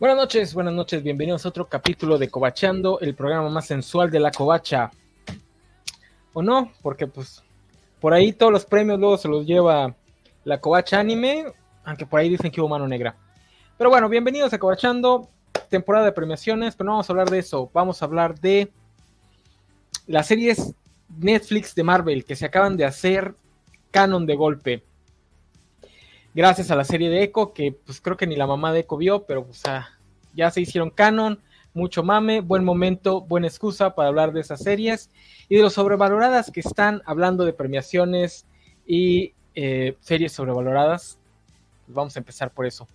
Buenas noches, buenas noches, bienvenidos a otro capítulo de Cobachando, el programa más sensual de la covacha. ¿O no? Porque pues por ahí todos los premios luego se los lleva la covacha anime, aunque por ahí dicen que hubo mano negra. Pero bueno, bienvenidos a Cobachando, temporada de premiaciones, pero no vamos a hablar de eso, vamos a hablar de las series Netflix de Marvel que se acaban de hacer canon de golpe gracias a la serie de Echo, que pues creo que ni la mamá de Echo vio, pero ya se hicieron canon, mucho mame, buen momento, buena excusa para hablar de esas series y de los sobrevaloradas que están hablando de premiaciones y eh, series sobrevaloradas. Pues, vamos a empezar por eso.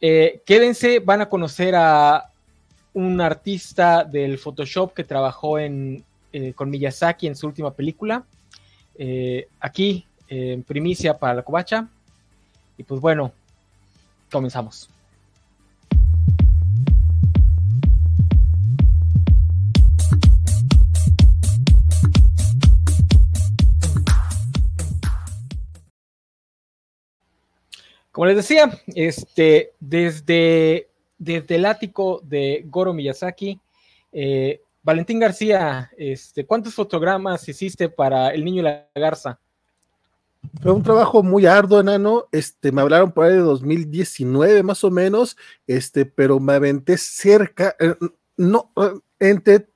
Eh, quédense, van a conocer a un artista del Photoshop que trabajó en, eh, con Miyazaki en su última película. aquí primicia para la covacha. Y pues bueno, comenzamos. Como les decía, este, desde, desde el ático de Goro Miyazaki, eh, Valentín García, este, ¿cuántos fotogramas hiciste para El Niño y la Garza? Fue un trabajo muy arduo, enano. Este, me hablaron por ahí de 2019 más o menos, este, pero me aventé cerca, eh, no, eh, entre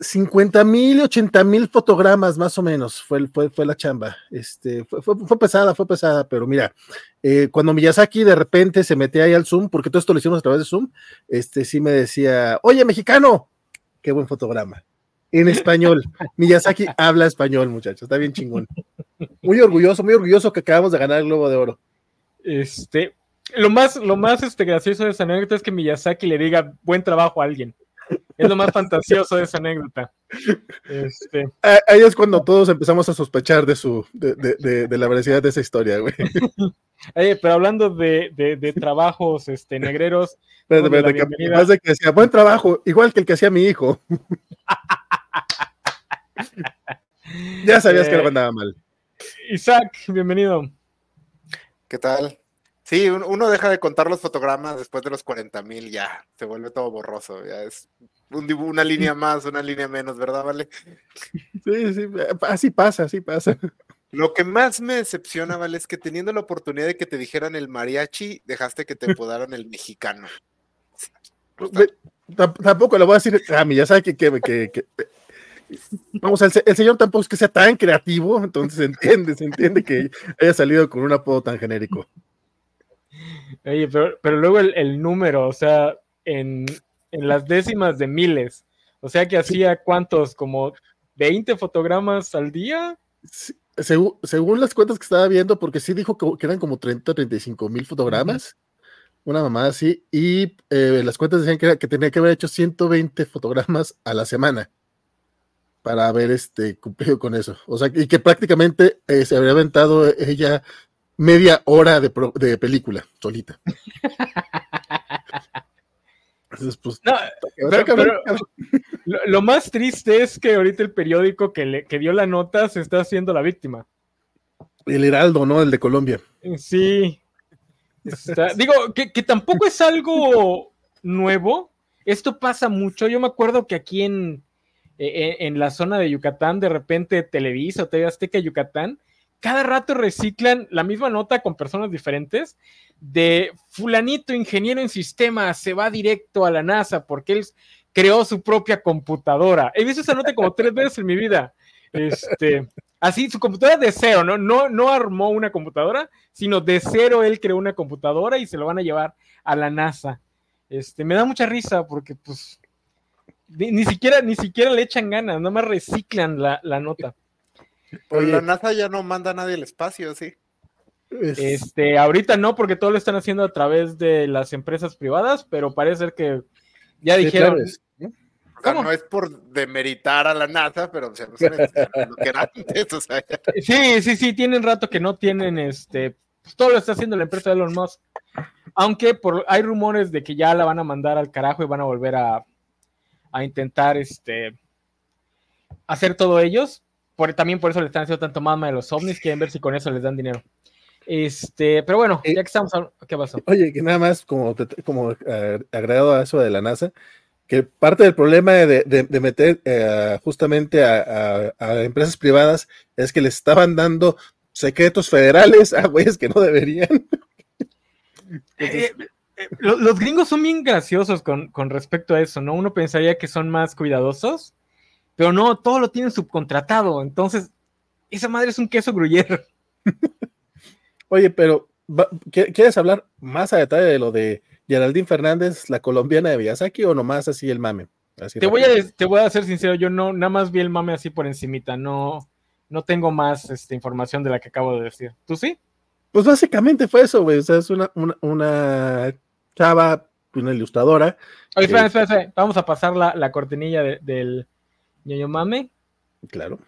50 mil y 80 mil fotogramas más o menos fue, fue, fue la chamba. Este, fue, fue, pesada, fue pesada, pero mira, eh, cuando Miyazaki de repente se metía ahí al Zoom, porque todo esto lo hicimos a través de Zoom, este, sí me decía, oye, mexicano, qué buen fotograma en español. Miyazaki habla español, muchachos, está bien chingón. Muy orgulloso, muy orgulloso que acabamos de ganar el Globo de Oro. Este, lo más, lo más este, gracioso de esa anécdota es que Miyazaki le diga buen trabajo a alguien. Es lo más fantasioso de esa anécdota. Este. Ahí es cuando todos empezamos a sospechar de su, de, de, de, la veracidad de esa historia, güey. pero hablando de, de, trabajos este, negreros. Espérate, espérate, que, más de que decía, buen trabajo, igual que el que hacía mi hijo. ya sabías que lo andaba mal. Isaac, bienvenido. ¿Qué tal? Sí, uno deja de contar los fotogramas después de los 40 mil, ya se vuelve todo borroso, ya es un una línea más, una línea menos, ¿verdad, Vale? Sí, sí, así pasa, así pasa. Lo que más me decepciona, Vale, es que teniendo la oportunidad de que te dijeran el mariachi, dejaste que te podaran el mexicano. Tampoco le voy a decir a mí, ya sabe que, que, que Vamos, el, el, señor tampoco es que sea tan creativo, entonces se entiende, se entiende que haya salido con un apodo tan genérico. Oye, pero, pero luego el, el, número, o sea, en, en, las décimas de miles, o sea que hacía cuántos, como 20 fotogramas al día. según, según, las cuentas que estaba viendo, porque sí dijo que, eran como 30, 35 mil fotogramas, una mamada así, y eh, las cuentas decían que, era, que tenía que haber hecho 120 fotogramas a la semana para haber este, cumplido con eso. O sea, y que prácticamente eh, se habría aventado ella media hora de, de película solita. Entonces, pues, no, pero, lo, lo, más triste es que ahorita el periódico que, le, que dio la nota se está haciendo la víctima. El Heraldo, ¿no? El de Colombia. Sí. Está, digo, que, que tampoco es algo nuevo. Esto pasa mucho. Yo me acuerdo que aquí en, eh, en la zona de Yucatán, de repente Televisa o TV Azteca Yucatán, cada rato reciclan la misma nota con personas diferentes de fulanito ingeniero en sistemas se va directo a la NASA porque él creó su propia computadora. He visto esa nota como tres veces en mi vida. Este, así, su computadora de cero, ¿no? No, no armó una computadora, sino de cero él creó una computadora y se lo van a llevar a la NASA. Este, me da mucha risa porque, pues, ni, siquiera, ni siquiera le echan ganas, nada más reciclan la, la nota. Pues la NASA ya no manda a nadie al espacio, sí. Este, ahorita no, porque todo lo están haciendo a través de las empresas privadas, pero parece ser que ya dijeron. no es por demeritar a la NASA, pero o sea, no lo que era antes, o sea, Sí, sí, sí, tienen rato que no tienen este. Pues todo lo está haciendo la empresa de Elon Musk. Aunque por, hay rumores de que ya la van a mandar al carajo y van a volver a, a intentar este, hacer todo ellos. Por, también por eso le están haciendo tanto mama de los ovnis, quieren ver si con eso les dan dinero. Este, pero bueno, Eh, ya que estamos hablando, ¿qué pasó? Oye, que nada más como, como eh, agregado a eso de la NASA, que parte del problema de, de- de meter eh, justamente a, a- a empresas privadas es que les estaban dando secretos federales a güeyes que no deberían. Eh, lo- los gringos son bien graciosos con, con respecto a eso, ¿no? Uno pensaría que son más cuidadosos, pero no, todo lo tienen subcontratado. Entonces, esa madre es un queso gruyere. Oye, pero va- ¿qui- ¿quieres hablar más a detalle de lo de Geraldine Fernández, la colombiana de Miyazaki, o nomás así el mame? Así Te voy, a, te voy a ser sincero, yo no, nada más vi el mame así por encimita, no, no tengo más este, información de la que acabo de decir. ¿Tú sí? Pues básicamente fue eso, güey. O sea, es una, una, una chava, una ilustradora. Oye, espera, espera, espera, Vamos a pasar la, la cortinilla de- del ñoño mame. Claro.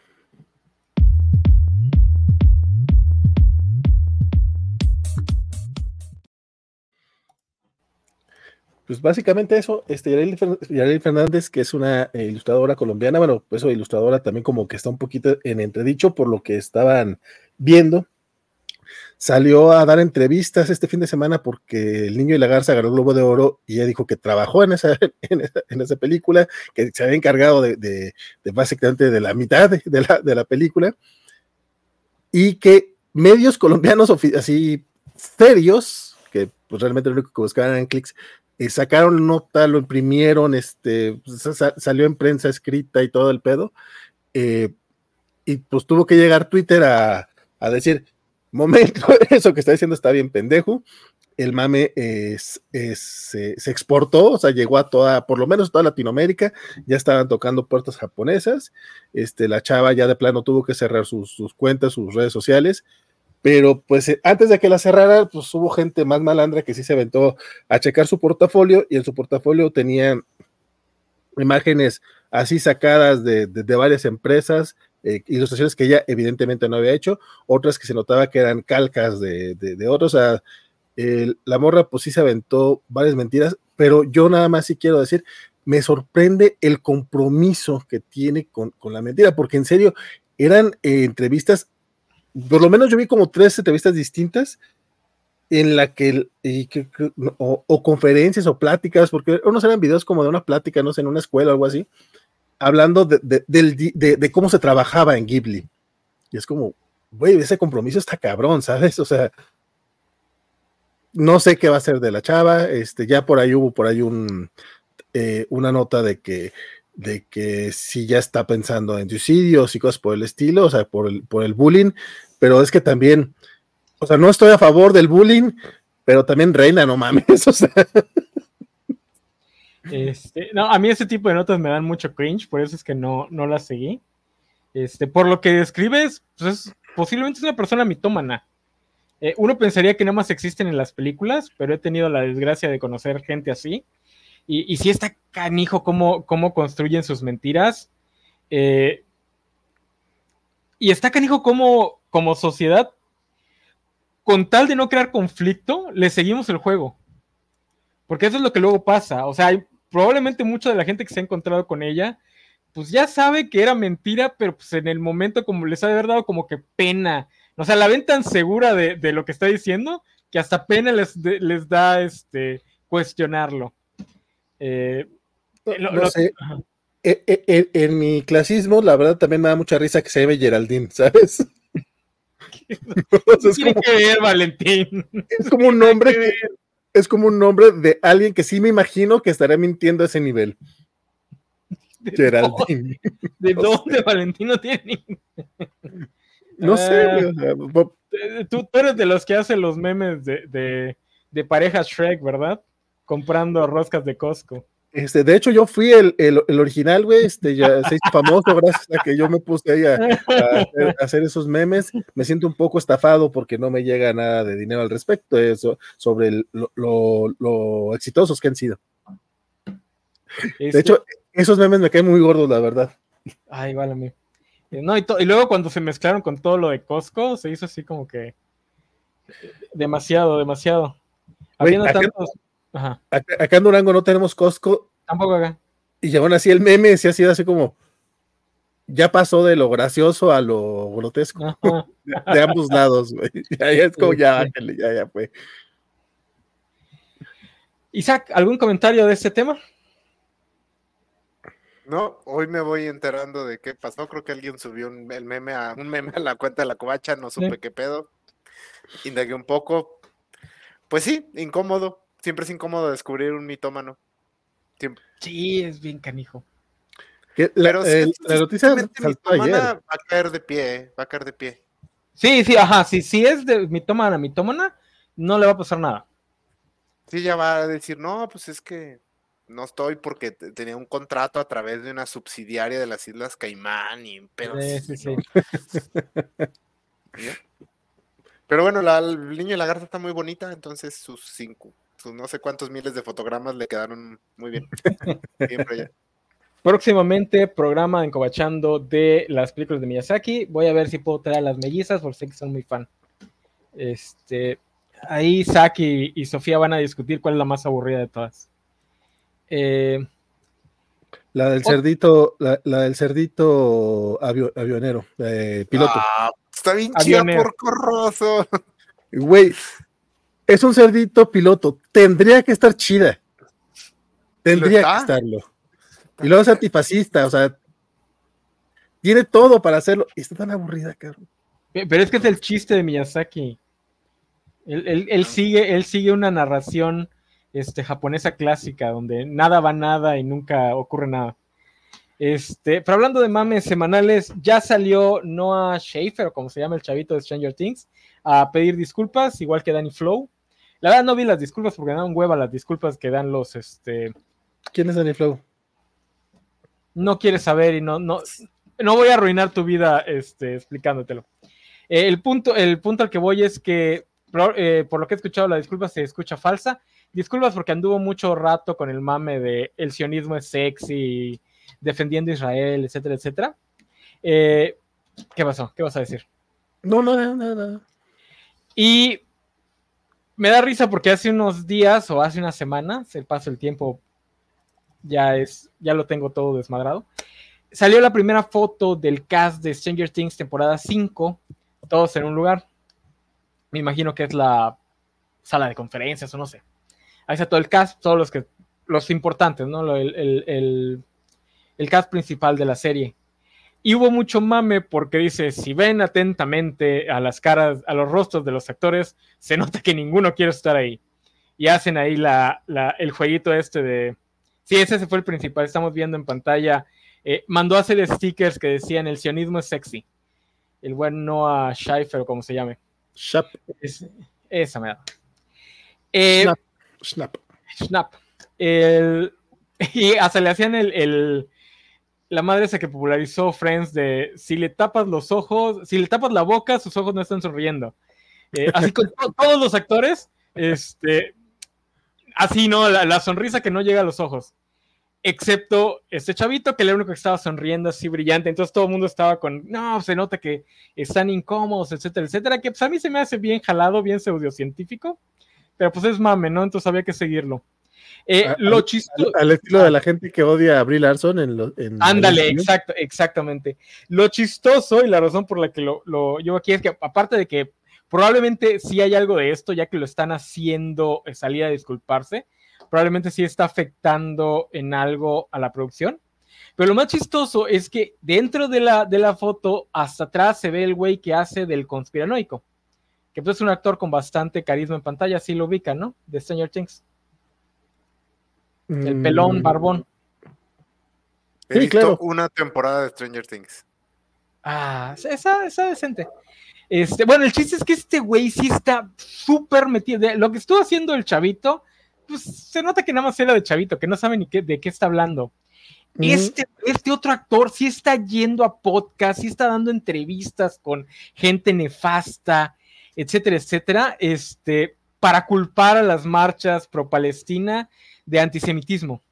Pues básicamente eso, este, Yareli Fer- Yareli Fernández, que es una eh, ilustradora colombiana, bueno, pues eso, ilustradora también como que está un poquito en entredicho por lo que estaban viendo. Salió a dar entrevistas este fin de semana porque El Niño y la Garza ganó el Globo de Oro y ella dijo que trabajó en esa, en esa, en esa película, que se había encargado de, de- de básicamente de la mitad de, la, de la película. Y que medios colombianos así serios, que pues realmente lo único que buscaban eran clics, eh, sacaron nota, lo imprimieron, este, pues, sa- salió en prensa escrita y todo el pedo, eh, y pues tuvo que llegar Twitter a, a decir, momento, eso que está diciendo está bien pendejo, el mame es, es, eh, se exportó, o sea, llegó a toda, por lo menos toda Latinoamérica, ya estaban tocando puertas japonesas, este, la chava ya de plano tuvo que cerrar sus, sus cuentas, sus redes sociales, pero pues eh, antes de que la cerrara, pues hubo gente más malandra que sí se aventó a checar su portafolio y en su portafolio tenía imágenes así sacadas de, de- de varias empresas, eh, ilustraciones que ella evidentemente no había hecho, otras que se notaba que eran calcas de, de, otros, o la morra pues sí se aventó varias mentiras, pero yo nada más sí quiero decir, me sorprende el compromiso que tiene con, con la mentira, porque en serio, eran eh, entrevistas, por lo menos yo vi como tres entrevistas distintas en la que- o, o conferencias o pláticas, porque unos eran videos como de una plática, no sé, en una escuela o algo así, hablando de, cómo se trabajaba en Ghibli. Y es como, güey, ese compromiso está cabrón, ¿sabes? O sea, no sé qué va a ser de la chava, este, ya por ahí hubo por ahí un, eh, una nota de que, de que sí ya está pensando en suicidios y cosas por el estilo, o sea, por el, por el bullying, pero es que también, o sea, no estoy a favor del bullying, pero también reina, no mames, o sea, Este, no, a mí ese tipo de notas me dan mucho cringe, por eso es que no, no las seguí. Este, por lo que describes, pues es- posiblemente es una persona mitómana. Eh, uno pensaría que nada más existen en las películas, pero he tenido la desgracia de conocer gente así. Y, y sí está canijo cómo, cómo construyen sus mentiras. Eh, y está canijo cómo, como sociedad, con tal de no crear conflicto, le seguimos el juego. Porque eso es lo que luego pasa. O sea, hay- probablemente mucha de la gente que se ha encontrado con ella, pues ya sabe que era mentira, pero pues en el momento como les ha de haber dado como que pena. O sea, la ven tan segura de, de lo que está diciendo que hasta pena les, de- les da este cuestionarlo. Eh, lo- no lo- sé. E- e- e- en mi clasismo, la verdad, también me da mucha risa que se llame Geraldine, ¿sabes? Sea, es, tiene como, que ver, Valentín? es como un nombre que, es como un nombre de alguien que sí me imagino que estará mintiendo a ese nivel. ¿De Geraldine. dónde- ¿De dónde Valentín no tiene No sé, Tú, tú eres de los que hacen los memes de, de, de parejas Shrek, ¿verdad? Comprando roscas de Costco. Este, de hecho, yo fui el, el- el original, güey, este, ya se hizo famoso gracias a que yo me puse ahí a, a hacer, a hacer esos memes. Me siento un poco estafado porque no me llega nada de dinero al respecto, eso, sobre el- lo, lo- lo exitosos que han sido. Este, De hecho, esos memes me caen muy gordos, la verdad. Ah, igual a mí. Eh, No, y, y luego cuando se mezclaron con todo lo de Costco, se hizo así como que demasiado, demasiado. Habiendo tantos. Ajá, Acá, acá en Durango no tenemos Costco tampoco acá. y aún así el meme se ha sido así como ya pasó de lo gracioso a lo grotesco. De, de, ambos lados, güey. Ya, ya, es como ya, ya, ya fue. Isaac, ¿algún comentario de este tema? No, hoy me voy enterando de qué pasó. Creo que alguien subió un, el meme a, un meme a la cuenta de la covacha, no supe qué pedo. Indagué un poco. Pues sí, incómodo. Siempre es incómodo descubrir un mitómano. Siempre. Sí, es bien canijo. Pero el, la noticia mitómana va a caer de pie, va a caer de pie. Sí, sí, ajá, sí, si es de mitómana a mitómana, no le va a pasar nada. Sí, ya va a decir, no, pues es que no estoy porque tenía un contrato a través de una subsidiaria de las Islas Caimán y pero Pero bueno, la, el niño de la garza está muy bonita, entonces sus cinco, sus no sé cuántos miles de fotogramas le quedaron muy bien. Próximamente, programa encobachando de las películas de Miyazaki. Voy a ver si puedo traer a las mellizas, porque sé que son muy fan. Este, ahí Saki y Sofía van a discutir cuál es la más aburrida de todas. Eh, la del cerdito, la, del cerdito avionero, eh, piloto. Ah, está bien chido por corroso. Güey, es un cerdito piloto. Tendría que estar chida. Tendría que estarlo. Y luego es antifascista, o sea, tiene todo para hacerlo. Y está tan aburrida, cabrón. Pero es que es el chiste de Miyazaki. él, sigue, él sigue una narración este, japonesa clásica, donde nada va nada y nunca ocurre nada. Este, pero hablando de mames semanales, ya salió Noah Schaefer, o como se llama el chavito de Stranger Things, a pedir disculpas, igual que Danny Flow. La verdad no vi las disculpas porque dan hueva las disculpas que dan los, este... ¿Quién es Danny Flow? No quieres saber y no, no, no voy a arruinar tu vida, este, explicándotelo. Eh, el, punto, el punto al que voy es que, eh, por lo que he escuchado, la disculpa se escucha falsa disculpas porque anduvo mucho rato con el mame de el sionismo es sexy, defendiendo a Israel, etcétera, etcétera. Eh, ¿Qué pasó? ¿Qué vas a decir? No, no, no, no. Y me da risa porque hace unos días o hace unas semanas, el paso del tiempo ya es, ya lo tengo todo desmadrado. Salió la primera foto del cast de Stranger Things temporada 5, todos en un lugar. Me imagino que es la sala de conferencias o no sé ahí está todo el cast, todos los que los importantes, ¿no? El, cast principal de la serie. Y hubo mucho mame porque dice, si ven atentamente a las caras, a los rostros de los actores, se nota que ninguno quiere estar ahí. Y hacen ahí la, el jueguito este de... Sí, ese fue el principal, estamos viendo en pantalla. Eh, mandó a hacer stickers que decían, el sionismo es sexy. El buen Noah Scheifer, o como se llame. Shap. esa me da. Eh, Snap. Snap. y hasta le hacían el, la madre esa que popularizó Friends de si le tapas los ojos, si le tapas la boca, sus ojos no están sonriendo. Eh, así con todos los actores, este, así, ¿no? La, sonrisa que no llega a los ojos. Excepto este chavito que era el único que estaba sonriendo así brillante. Entonces todo el mundo estaba con, no, se nota que están incómodos, etcétera, etcétera. Que pues a mí se me hace bien jalado, bien pseudocientífico pero pues es mame, ¿no? Entonces había que seguirlo. Eh, lo chistoso. Al, estilo de la gente que odia a Brie Larson en, lo, Ándale, exacto, exactamente. Lo chistoso y la razón por la que lo, lo llevo aquí es que, aparte de que probablemente sí hay algo de esto, ya que lo están haciendo eh, salir a disculparse, probablemente sí está afectando en algo a la producción. Pero lo más chistoso es que dentro de la, de la foto, hasta atrás se ve el güey que hace del conspiranoico que pues es un actor con bastante carisma en pantalla, sí lo ubican, ¿no? De Stranger Things. El mm. pelón barbón. He visto claro. una temporada de Stranger Things. Ah, esa, esa decente. Este, bueno, el chiste es que este güey sí está súper metido. lo que estuvo haciendo el chavito, pues se nota que nada más era de chavito, que no sabe ni qué, de qué está hablando. Este, este otro actor sí está yendo a podcast, sí está dando entrevistas con gente nefasta, etcétera, etcétera, este, para culpar a las marchas pro-Palestina de antisemitismo.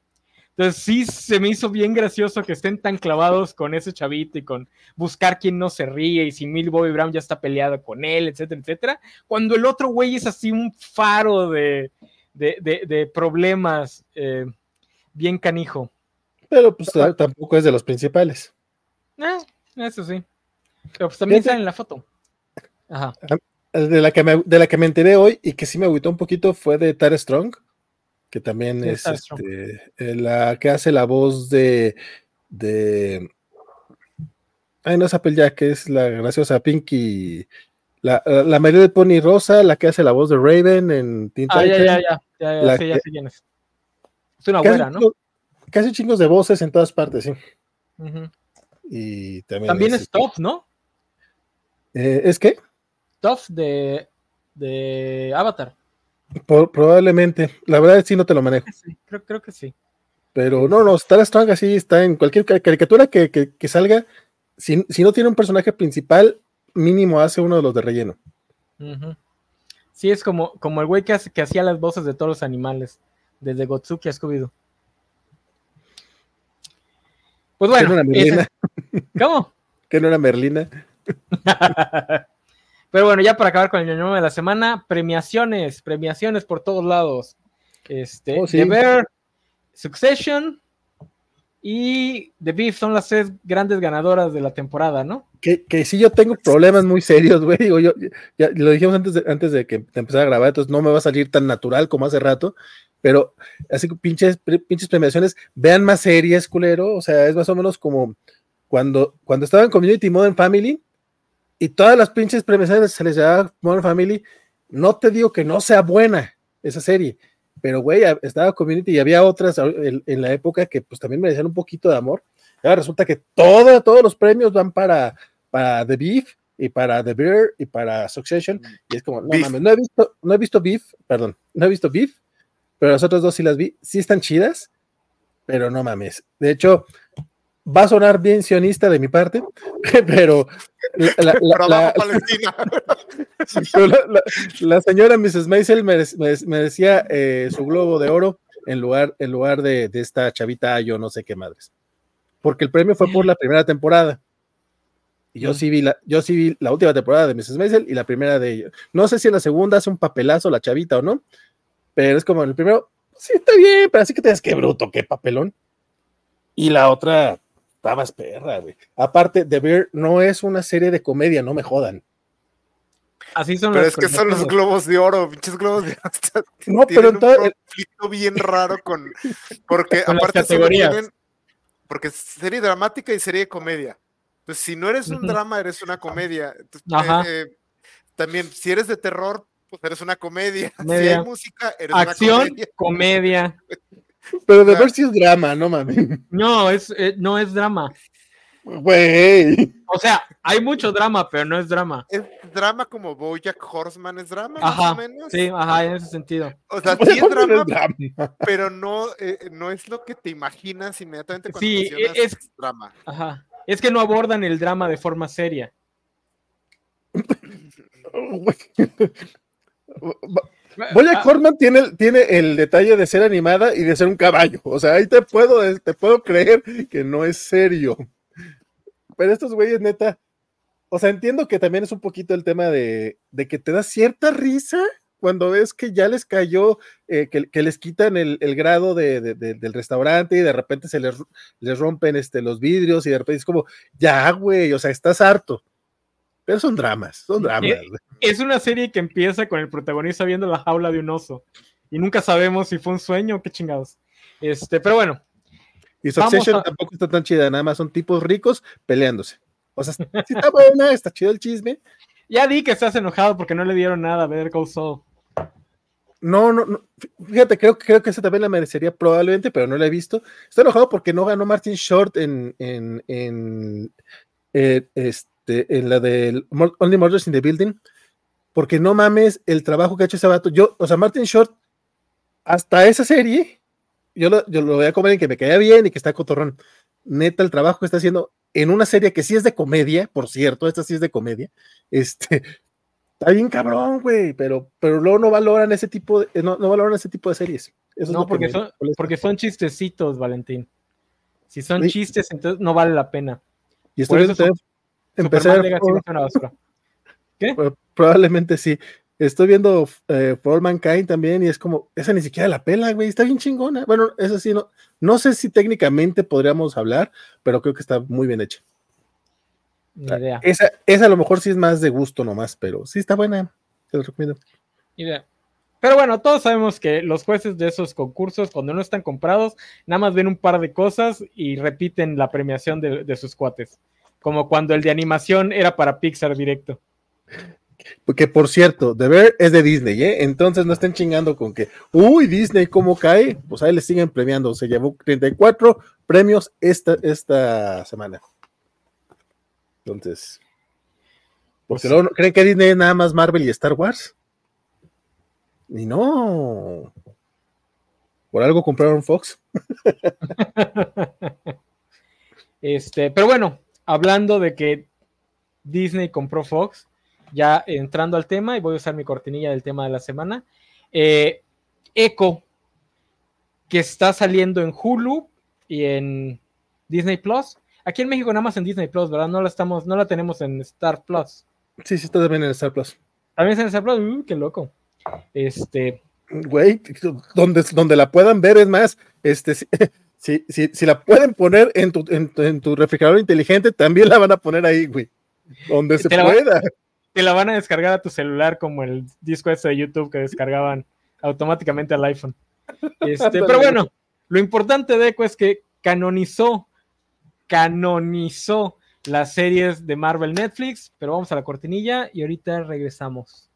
Entonces sí se me hizo bien gracioso que estén tan clavados con ese chavito y con buscar quién no se ríe y si Millie Bobby Brown ya está peleado con él, etcétera, etcétera, cuando el otro güey es así un faro de, problemas eh, bien canijo. Pero pues tampoco es de los principales. Eh, eso sí. Pero pues también sale en la foto. Ajá. De la, que me, de la que me enteré hoy y que sí me agüitó un poquito fue de Tara Strong, que también Sí, es este, eh, la que hace la voz de. de Ay, no es Applejack, es la graciosa Pinky. La, la, la María de Pony Rosa, la que hace la voz de Raven en Teen Ah, ya, ya, ya. Ya, ya, La sí, ya que- sé quién es. Es una que güera, ¿no? que hace chingos de voces en todas partes, sí. Ujú. Y también, También es, es Toph, ¿no? eh, ¿es que Toph de, de Avatar. Por- probablemente, la verdad sí no te lo manejo. Sí, creo, creo que sí. Pero no, no, Star Strong así está en cualquier ca- caricatura que, que- que salga. Si, si no tiene un personaje principal, mínimo hace uno de los de relleno. Sí, es como, como el güey que, hace- que hacía las voces de todos los animales, desde Gotsuki a Scooby-Doo. Pues que no bueno, era Merlina, ese- ¿cómo? que no era Merlina. Pero bueno, ya para acabar con el ñoño de la semana, premiaciones, premiaciones por todos lados. Este, Oh, sí. The Bear, Succession y The Beef son las tres grandes ganadoras de la temporada, ¿no? Que, que sí yo tengo problemas muy serios, güey. Digo, yo, ya lo dijimos antes de, antes de que te empezara a grabar, entonces no me va a salir tan natural como hace rato. Pero así que pinches, pinches premiaciones, vean más series, culero. O sea, es más o menos como cuando, cuando estaba en Community Modern Family y todas las pinches premiaciones se les llamaba Modern Family. No te digo que no sea buena esa serie, pero güey, a- estaba Community y había otras en, en la época que pues también merecían un poquito de amor. Ahora resulta que todo, todos los premios van para, para The Beef y para The Bear y para Succession. Y es como, no Beef. mames, no he visto, no he visto Beef, perdón, no he visto Beef, pero las otras dos sí las vi, sí están chidas, pero no mames. De hecho, va a sonar bien sionista de mi parte, pero la, Pero Palestina. señora Mrs. Maisel merec- merecía eh, su globo de oro en lugar, en lugar de, de esta chavita, yo no sé qué madres. Porque el premio fue por la primera temporada. Y yo Mm. sí vi la, yo sí vi la última temporada de Mrs. Maisel y la primera de ella. No sé si en la segunda hace un papelazo la chavita o no, pero es como en el primero, sí está bien, pero así que te das qué bruto, qué papelón. Y la otra está más perra, güey. Aparte, The Bear no es una serie de comedia, no me jodan. Así son Pero es que son los globos de oro, pinches globos de oro. No, pero tienen en un conflicto bien raro con. Porque Con aparte tienen. Porque es serie dramática y serie de comedia. Entonces, si no eres un drama, eres una comedia. Entonces, Ajá. eh, eh, también, si eres de terror, pues eres una comedia. Si Comedia. hay música, eres Acción, una comedia. comedia. Pero de ver si es drama, no mames. No, es, eh, no es drama. Güey. O sea, hay mucho drama, pero no es drama. Es drama como Bojack Horseman es drama, más Ajá, o menos. sí, ajá, en ese sentido. O sea, sí es ¿cómo no drama, es drama? pero no, eh, no es lo que te imaginas inmediatamente cuando Sí, mencionas es- drama. Ajá. Es que no abordan el drama de forma seria. Bojack Ah, Horseman tiene, el- tiene el detalle de ser animada y de ser un caballo. O sea, ahí te puedo, te puedo creer que no es serio. Pero estos güeyes, neta. O sea, entiendo que también es un poquito el tema de, de que te da cierta risa cuando ves que ya les cayó, eh, que, que les quitan el, el grado de- de- de- del restaurante y de repente se les, les rompen este, los vidrios y de repente es como, ya, güey, o sea, estás harto. Pero son dramas, son dramas. Es una serie que empieza con el protagonista viendo la jaula de un oso. Y nunca sabemos si fue un sueño o qué chingados. Este, pero bueno, Y Succession a- tampoco está tan chida, nada más son tipos ricos peleándose. O sea, sí está buena, está chido el chisme. ya di que estás enojado porque no le dieron nada a Better Call Saul. No, no, no. Fíjate, creo, creo que esa también la merecería probablemente, pero no la he visto. Estoy enojado porque no ganó Martin Short en, en, en, eh, este, en la del Only Murders in the Building, porque no mames el trabajo que ha hecho ese vato. Yo, o sea, Martin Short, hasta esa serie, yo lo, yo lo voy a comer en que me caía bien y que está cotorrón. Neta, el trabajo que está haciendo en una serie que sí es de comedia, por cierto, esta sí es de comedia, este, está bien cabrón, güey, pero, pero luego no valoran ese tipo de, no, no valoran ese tipo de series. Eso No, porque me son, porque son chistecitos, Valentín. Si son Sí. chistes, entonces no vale la pena. y estoy viendo también- una basura. Pro- Probablemente sí. Estoy viendo eh, For All Mankind también y es como, esa ni siquiera la pela, güey, está bien chingona. Bueno, eso sí, no, no sé si técnicamente podríamos hablar, pero creo que está muy bien hecha. Ni idea. Esa, esa a lo mejor sí es más de gusto nomás, pero sí está buena. Te lo recomiendo. Idea. Pero bueno, todos sabemos que los jueces de esos concursos, cuando no están comprados, nada más ven un par de cosas y repiten la premiación de, de sus cuates. Como cuando el de animación era para Pixar directo. Porque por cierto, The Bear es de Disney, ¿eh? Entonces no estén chingando con que, uy, Disney, ¿cómo cae? Pues ahí le siguen premiando. Se llevó 34 premios esta, esta semana. Entonces, porque Pues- luego no- creen que Disney es nada más Marvel y Star Wars. Y no. Por algo compraron Fox. Este, pero bueno, hablando de que Disney compró Fox, ya entrando al tema, y voy a usar mi cortinilla del tema de la semana. eh, Echo, que está saliendo en Hulu y en Disney Plus. Aquí en México nada más en Disney Plus, ¿verdad? No la estamos, no la tenemos en Star Plus. Sí, sí, está también en Star Plus. También está en Star Plus, uh, qué loco. Este, Güey, donde, donde la puedan ver es más, este, si, si, si, la pueden poner en tu, en, tu- en tu refrigerador inteligente, también la van a poner ahí, güey. Donde se la va- pueda. te la van a descargar a tu celular como el disco ese de YouTube que descargaban automáticamente al iPhone. Este, pero bueno, lo importante de Echo es que canonizó, canonizó las series de Marvel Netflix, pero vamos a la cortinilla y ahorita regresamos.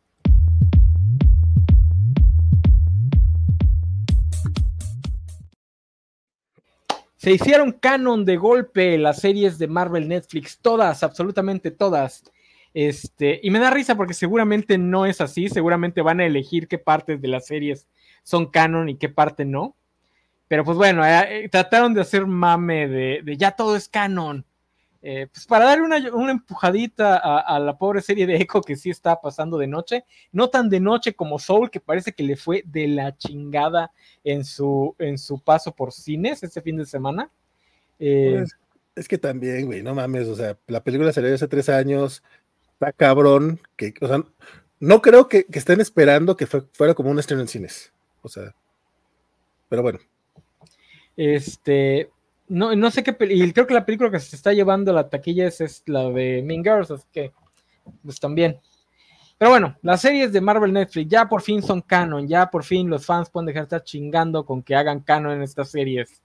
Se hicieron canon de golpe las series de Marvel Netflix, todas, absolutamente todas. Este, y me da risa porque seguramente no es así, seguramente van a elegir qué partes de las series son canon y qué parte no. Pero pues bueno, eh, eh, trataron de hacer mame de, de ya todo es canon. Eh, pues para darle una, una empujadita a, a, la pobre serie de Echo que sí está pasando de noche, no tan de noche como Soul, que parece que le fue de la chingada en su, en su paso por cines este fin de semana. Eh, pues, es que también, güey, no mames, o sea, la película salió hace tres años, está cabrón, que, o sea, no creo que, que estén esperando que fue, fuera como un estreno en cines, o sea, pero bueno. Este, no, no sé qué, y creo que la película que se está llevando a la taquilla es, es la de Mean Girls, así que, pues también. Pero bueno, las series de Marvel Netflix ya por fin son canon, ya por fin los fans pueden dejar de estar chingando con que hagan canon en estas series.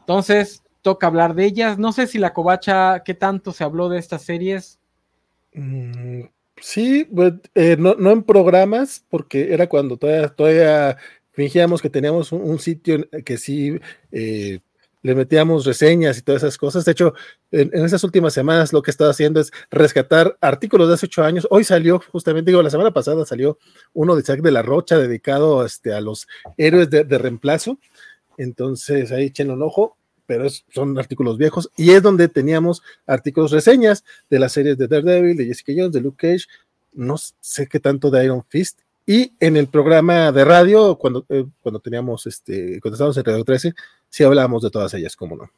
Entonces, toca hablar de ellas. No sé si la covacha, ¿qué tanto se habló de estas series? Mm, sí, eh, no, no, en programas, porque era cuando todavía, todavía fingíamos que teníamos un, un sitio que sí eh, le metíamos reseñas y todas esas cosas. De hecho, en, en, esas últimas semanas lo que he estado haciendo es rescatar artículos de hace ocho años. Hoy salió, justamente, digo, la semana pasada salió uno de Isaac de la Rocha dedicado este, a los héroes de, de reemplazo. Entonces, ahí echen un ojo, pero son artículos viejos y es donde teníamos artículos reseñas de las series de Daredevil, de Jessica Jones, de Luke Cage, no sé qué tanto de Iron Fist. Y en el programa de radio, cuando, eh, cuando teníamos, este, cuando estábamos en Radio 13, sí hablábamos de todas ellas, cómo no.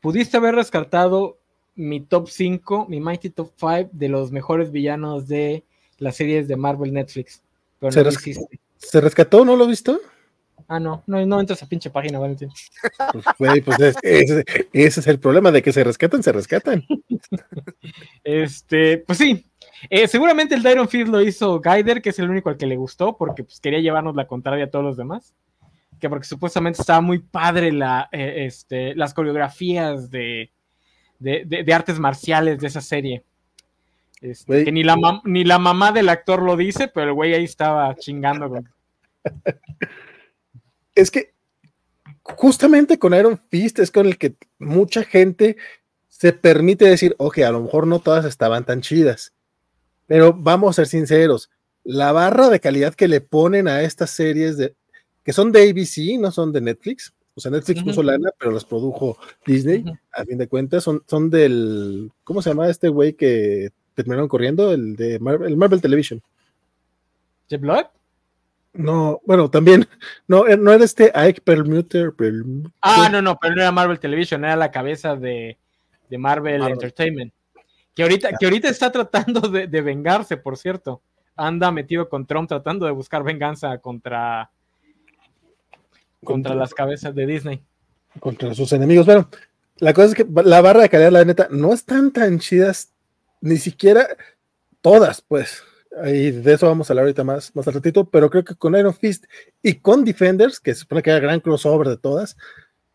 Pudiste haber rescatado mi top 5, mi Mighty Top 5 de los mejores villanos de las series de Marvel Netflix. Pero ¿Se, no res ¿Se rescató? ¿No lo visto? Ah, no, no, no entras a pinche página, Valentín. Pues, güey, pues es, ese, ese, es el problema de que se rescatan, se rescatan. este, pues sí. Eh, seguramente el Iron Fist lo hizo Gaider, que es el único al que le gustó, porque pues, quería llevarnos la contraria a todos los demás. Que porque supuestamente estaba muy padre la, eh, este, las coreografías de, de, de, de, artes marciales de esa serie. Este, que ni la, ni la mamá del actor lo dice, pero el güey ahí estaba chingando. Con... Es que justamente con Iron Fist es con el que mucha gente se permite decir, ok, a lo mejor no todas estaban tan chidas, pero vamos a ser sinceros, la barra de calidad que le ponen a estas series de, que son de ABC, no son de Netflix, o sea, Netflix uh -huh. puso lana, pero las produjo Disney, uh -huh. a fin de cuentas, son, son del, ¿cómo se llama este güey que terminaron corriendo? El de Marvel, el Marvel Television. ¿The Blood? No, bueno, también, no, no era este Ike Perlmutter. Perlmutter. Ah, no, no, pero no era Marvel Television, era la cabeza de, de Marvel, Marvel, Entertainment. Que ahorita, que ahorita está tratando de, de, vengarse, por cierto. Anda metido con Trump tratando de buscar venganza contra, contra, contra las cabezas de Disney. Contra sus enemigos. Bueno, La cosa es que la barra de calidad, la neta, no están tan chidas, ni siquiera todas, pues. Y de eso vamos a hablar ahorita más, más al ratito, pero creo que con Iron Fist y con Defenders, que se supone que era gran crossover de todas,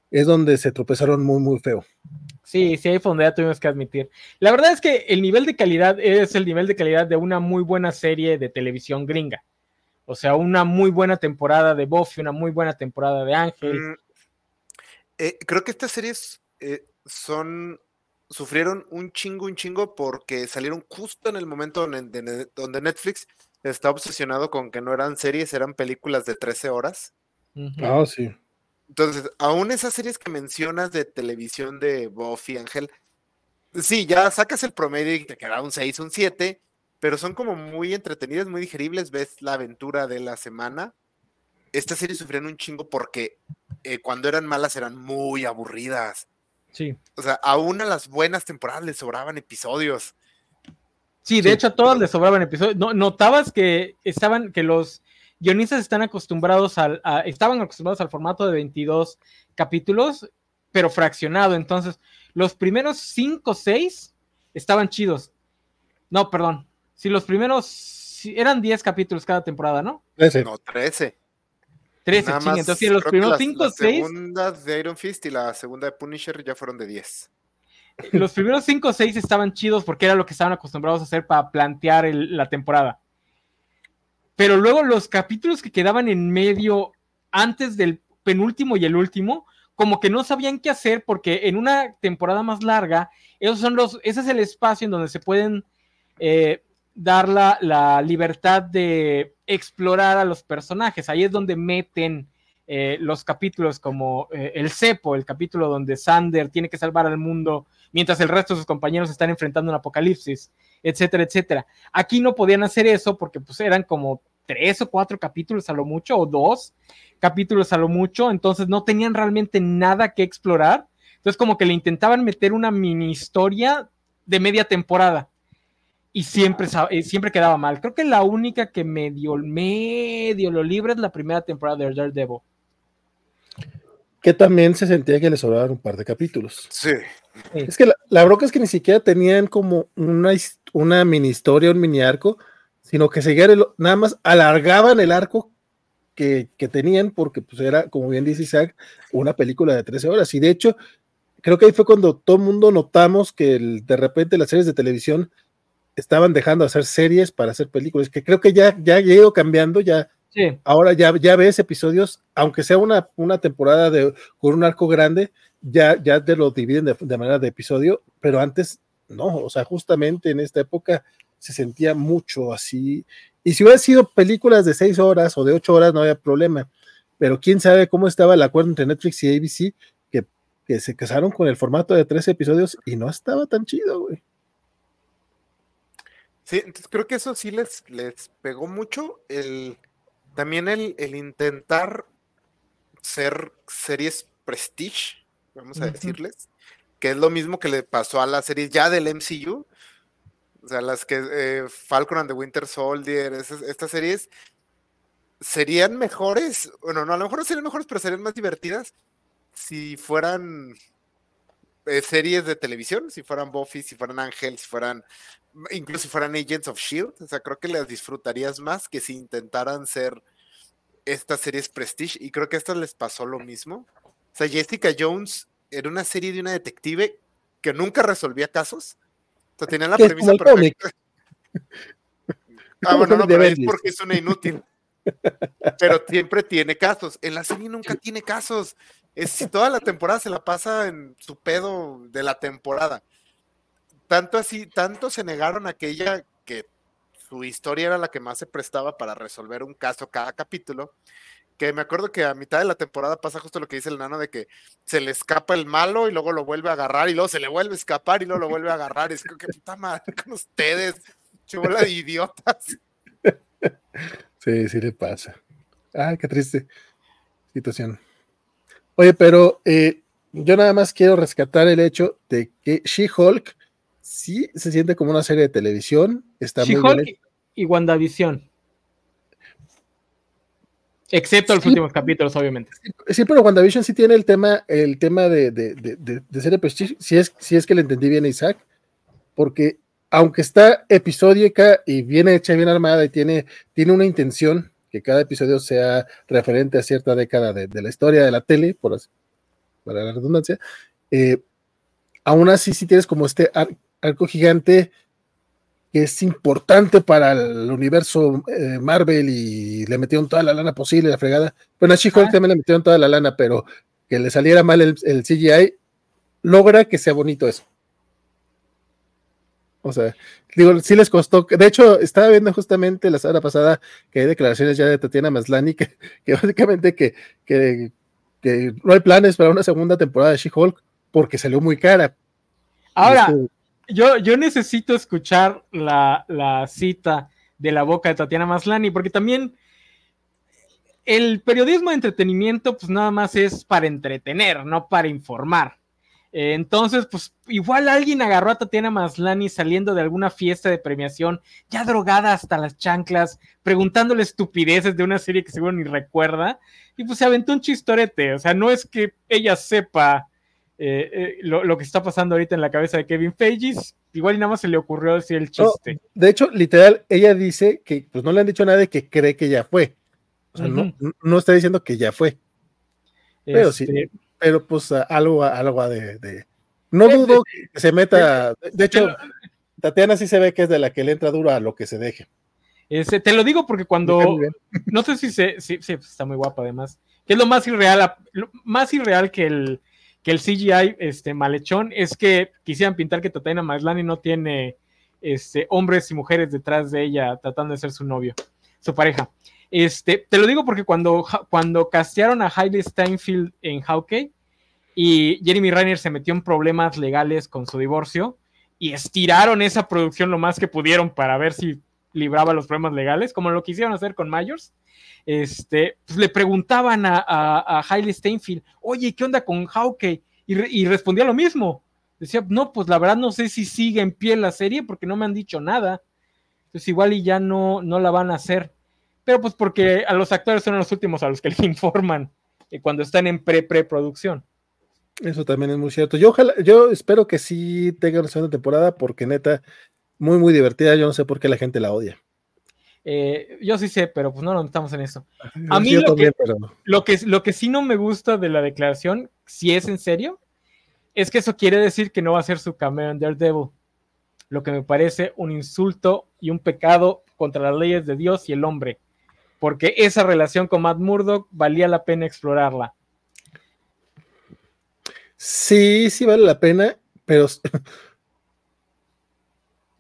es donde se tropezaron muy, muy feo. Sí, sí, ahí fue donde ya tuvimos que admitir. La verdad es que el nivel de calidad es el nivel de calidad de una muy buena serie de televisión gringa. O sea, una muy buena temporada de Buffy, una muy buena temporada de Ángel. Mm, eh, creo que estas series eh, son sufrieron un chingo, un chingo porque salieron justo en el momento donde, donde Netflix está obsesionado con que no eran series, eran películas de 13 horas. Ah, sí. Entonces, aún esas series que mencionas de televisión de Buffy, Ángel, sí, ya sacas el promedio y te queda un 6, un 7, pero son como muy entretenidas, muy digeribles, ves la aventura de la semana. Estas series sufrieron un chingo porque eh, cuando eran malas eran muy aburridas. Sí. O sea, aún a las buenas temporadas les sobraban episodios. Sí, de hecho a todas les sobraban episodios. No, notabas que estaban, que los guionistas están acostumbrados al, estaban acostumbrados al formato de 22 capítulos, pero fraccionado. Entonces, los primeros 5 o 6 estaban chidos. No, perdón. Si los primeros eran 10 capítulos cada temporada, ¿no? 13. No, 13. 13, Entonces, si los primeros 5 o 6. La segunda de Iron Fist y la segunda de Punisher ya fueron de 10. Los primeros 5 o 6 estaban chidos porque era lo que estaban acostumbrados a hacer para plantear la temporada. Pero luego los capítulos que quedaban en medio, antes del penúltimo y el último, como que no sabían qué hacer porque en una temporada más larga, esos son los, ese es el espacio en donde se pueden eh, dar la, libertad de explorar a los personajes. Ahí es donde meten eh, los capítulos como eh, el cepo, el capítulo donde Sander tiene que salvar al mundo mientras el resto de sus compañeros están enfrentando un apocalipsis etcétera, etcétera. Aquí no podían hacer eso porque pues eran como tres o cuatro capítulos a lo mucho, o dos capítulos a lo mucho, entonces no tenían realmente nada que explorar. Entonces como que le intentaban meter una mini historia de media temporada y siempre, eh, siempre quedaba mal. Creo que la única que medio, medio lo libre es la primera temporada de Daredevil. Que también se sentía que le sobraban un par de capítulos. Sí. Es que la, la broca es que ni siquiera tenían como una, una mini historia, un mini arco, sino que seguían nada más alargaban el arco que, tenían, porque pues era, como bien dice Isaac, una película de 13 horas. Y de hecho, creo que ahí fue cuando todo el mundo notamos que de repente las series de televisión estaban dejando de hacer series para hacer películas, que creo que ya, ya ha ido cambiando, ya ahora ya, ya ves episodios, aunque sea una, una temporada de, con un arco grande, ya, ya te lo dividen de, manera de episodio, pero antes no, o sea, justamente en esta época se sentía mucho así. Y si hubiera sido películas de seis horas o de ocho horas, no había problema. Pero quién sabe cómo estaba el acuerdo entre Netflix y ABC, que, que se casaron con el formato de tres episodios y no estaba tan chido, güey. Sí, entonces creo que eso sí les, les pegó mucho. El, también el, el intentar ser series prestige, vamos a decirles, que es lo mismo que le pasó a las series ya del MCU. O sea, las que eh, Falcon and the Winter Soldier, estas series serían mejores, bueno, no, a lo mejor no serían mejores, pero serían más divertidas si fueran eh, series de televisión, si fueran Buffy, si fueran Ángel, si fueran, incluso si fueran Agents of Shield, o sea, creo que las disfrutarías más que si intentaran ser estas series Prestige, y creo que a estas les pasó lo mismo. O sea, Jessica Jones era una serie de una detective que nunca resolvía casos. Sea, tenía la premisa perfecta. Ah, bueno, no, pero es porque es una inútil. Pero siempre tiene casos. En la serie nunca tiene casos. Es si toda la temporada se la pasa en su pedo de la temporada. Tanto así, tanto se negaron a aquella que su historia era la que más se prestaba para resolver un caso cada capítulo, que me acuerdo que a mitad de la temporada pasa justo lo que dice el nano de que se le escapa el malo y luego lo vuelve a agarrar y luego se le vuelve a escapar y luego lo vuelve a agarrar. Es que puta madre con ustedes, chubola de idiotas. Sí, sí le pasa. Ay, qué triste situación. Oye, pero eh, yo nada más quiero rescatar el hecho de que She-Hulk sí se siente como una serie de televisión. Está muy bien. Y WandaVision. Excepto los últimos capítulos, obviamente. Sí, pero WandaVision sí tiene el tema, el tema de, de, de, de Prestige, si es, si es que le entendí bien a Isaac, porque aunque está episódica y viene hecha bien armada y tiene, tiene una intención que cada episodio sea referente a cierta década de, la historia de la tele, por así, para la redundancia, eh, aún así sí tienes como este arco gigante que es importante para el universo eh, Marvel y le metieron toda la lana posible, la fregada. Bueno, a she ah. también le metieron toda la lana, pero que le saliera mal el, el CGI, logra que sea bonito eso. O sea, digo, sí les costó. De hecho, estaba viendo justamente la semana pasada que hay declaraciones ya de Tatiana Maslani que, que básicamente que, que, que, no hay planes para una segunda temporada de She-Hulk porque salió muy cara. Ahora, yo, yo necesito escuchar la, la cita de la boca de Tatiana Maslani porque también el periodismo de entretenimiento, pues nada más es para entretener, no para informar. Eh, entonces, pues igual alguien agarró a Tatiana Maslani saliendo de alguna fiesta de premiación, ya drogada hasta las chanclas, preguntándole estupideces de una serie que seguro ni recuerda, y pues se aventó un chistorete. O sea, no es que ella sepa eh, eh, lo, que está pasando ahorita en la cabeza de Kevin Feige, igual y nada más se le ocurrió decir el chiste. de hecho, literal, ella dice que pues no le han dicho nada de que cree que ya fue. O sea, no, no, está diciendo que ya fue. Pero sí este, pero pues algo, algo de, No dudo que se meta. De hecho, Tatiana sí se ve que es de la que le entra duro a lo que se deje. Ese, te lo digo porque cuando. No sé si se. Sí, sí, está muy guapa además. Que es lo más irreal, más irreal que el, que el CGI este, malhechón, es que quisieran pintar que Tatiana Maslani no tiene este, hombres y mujeres detrás de ella tratando de ser su novio, su pareja. Este, te lo digo porque cuando, cuando castearon a Hailey Steinfeld en Hawkeye y Jeremy Renner se metió en problemas legales con su divorcio y estiraron esa producción lo más que pudieron para ver si libraba los problemas legales, como lo quisieron hacer con Myers, este, pues le preguntaban a, a, Hailey Steinfeld, oye, ¿qué onda con Hawkeye? Y, y, respondía lo mismo. Decía, no, pues la verdad no sé si sigue en pie la serie porque no me han dicho nada. Entonces igual y ya no, no la van a hacer pero pues porque a los actores son los últimos a los que les informan eh, cuando están en pre-preproducción. Eso también es muy cierto. Yo ojalá, yo espero que sí tenga una segunda temporada, porque neta, muy, muy divertida. Yo no sé por qué la gente la odia. Eh, yo sí sé, pero pues no, no estamos en eso. A mí lo, que, lo, que, lo que sí no me gusta de la declaración, si es en serio, es que eso quiere decir que no va a ser su cameo en Daredevil. Lo que me parece un insulto y un pecado contra las leyes de Dios y el hombre porque esa relación con Matt Murdock valía la pena explorarla. Sí, sí vale la pena, pero.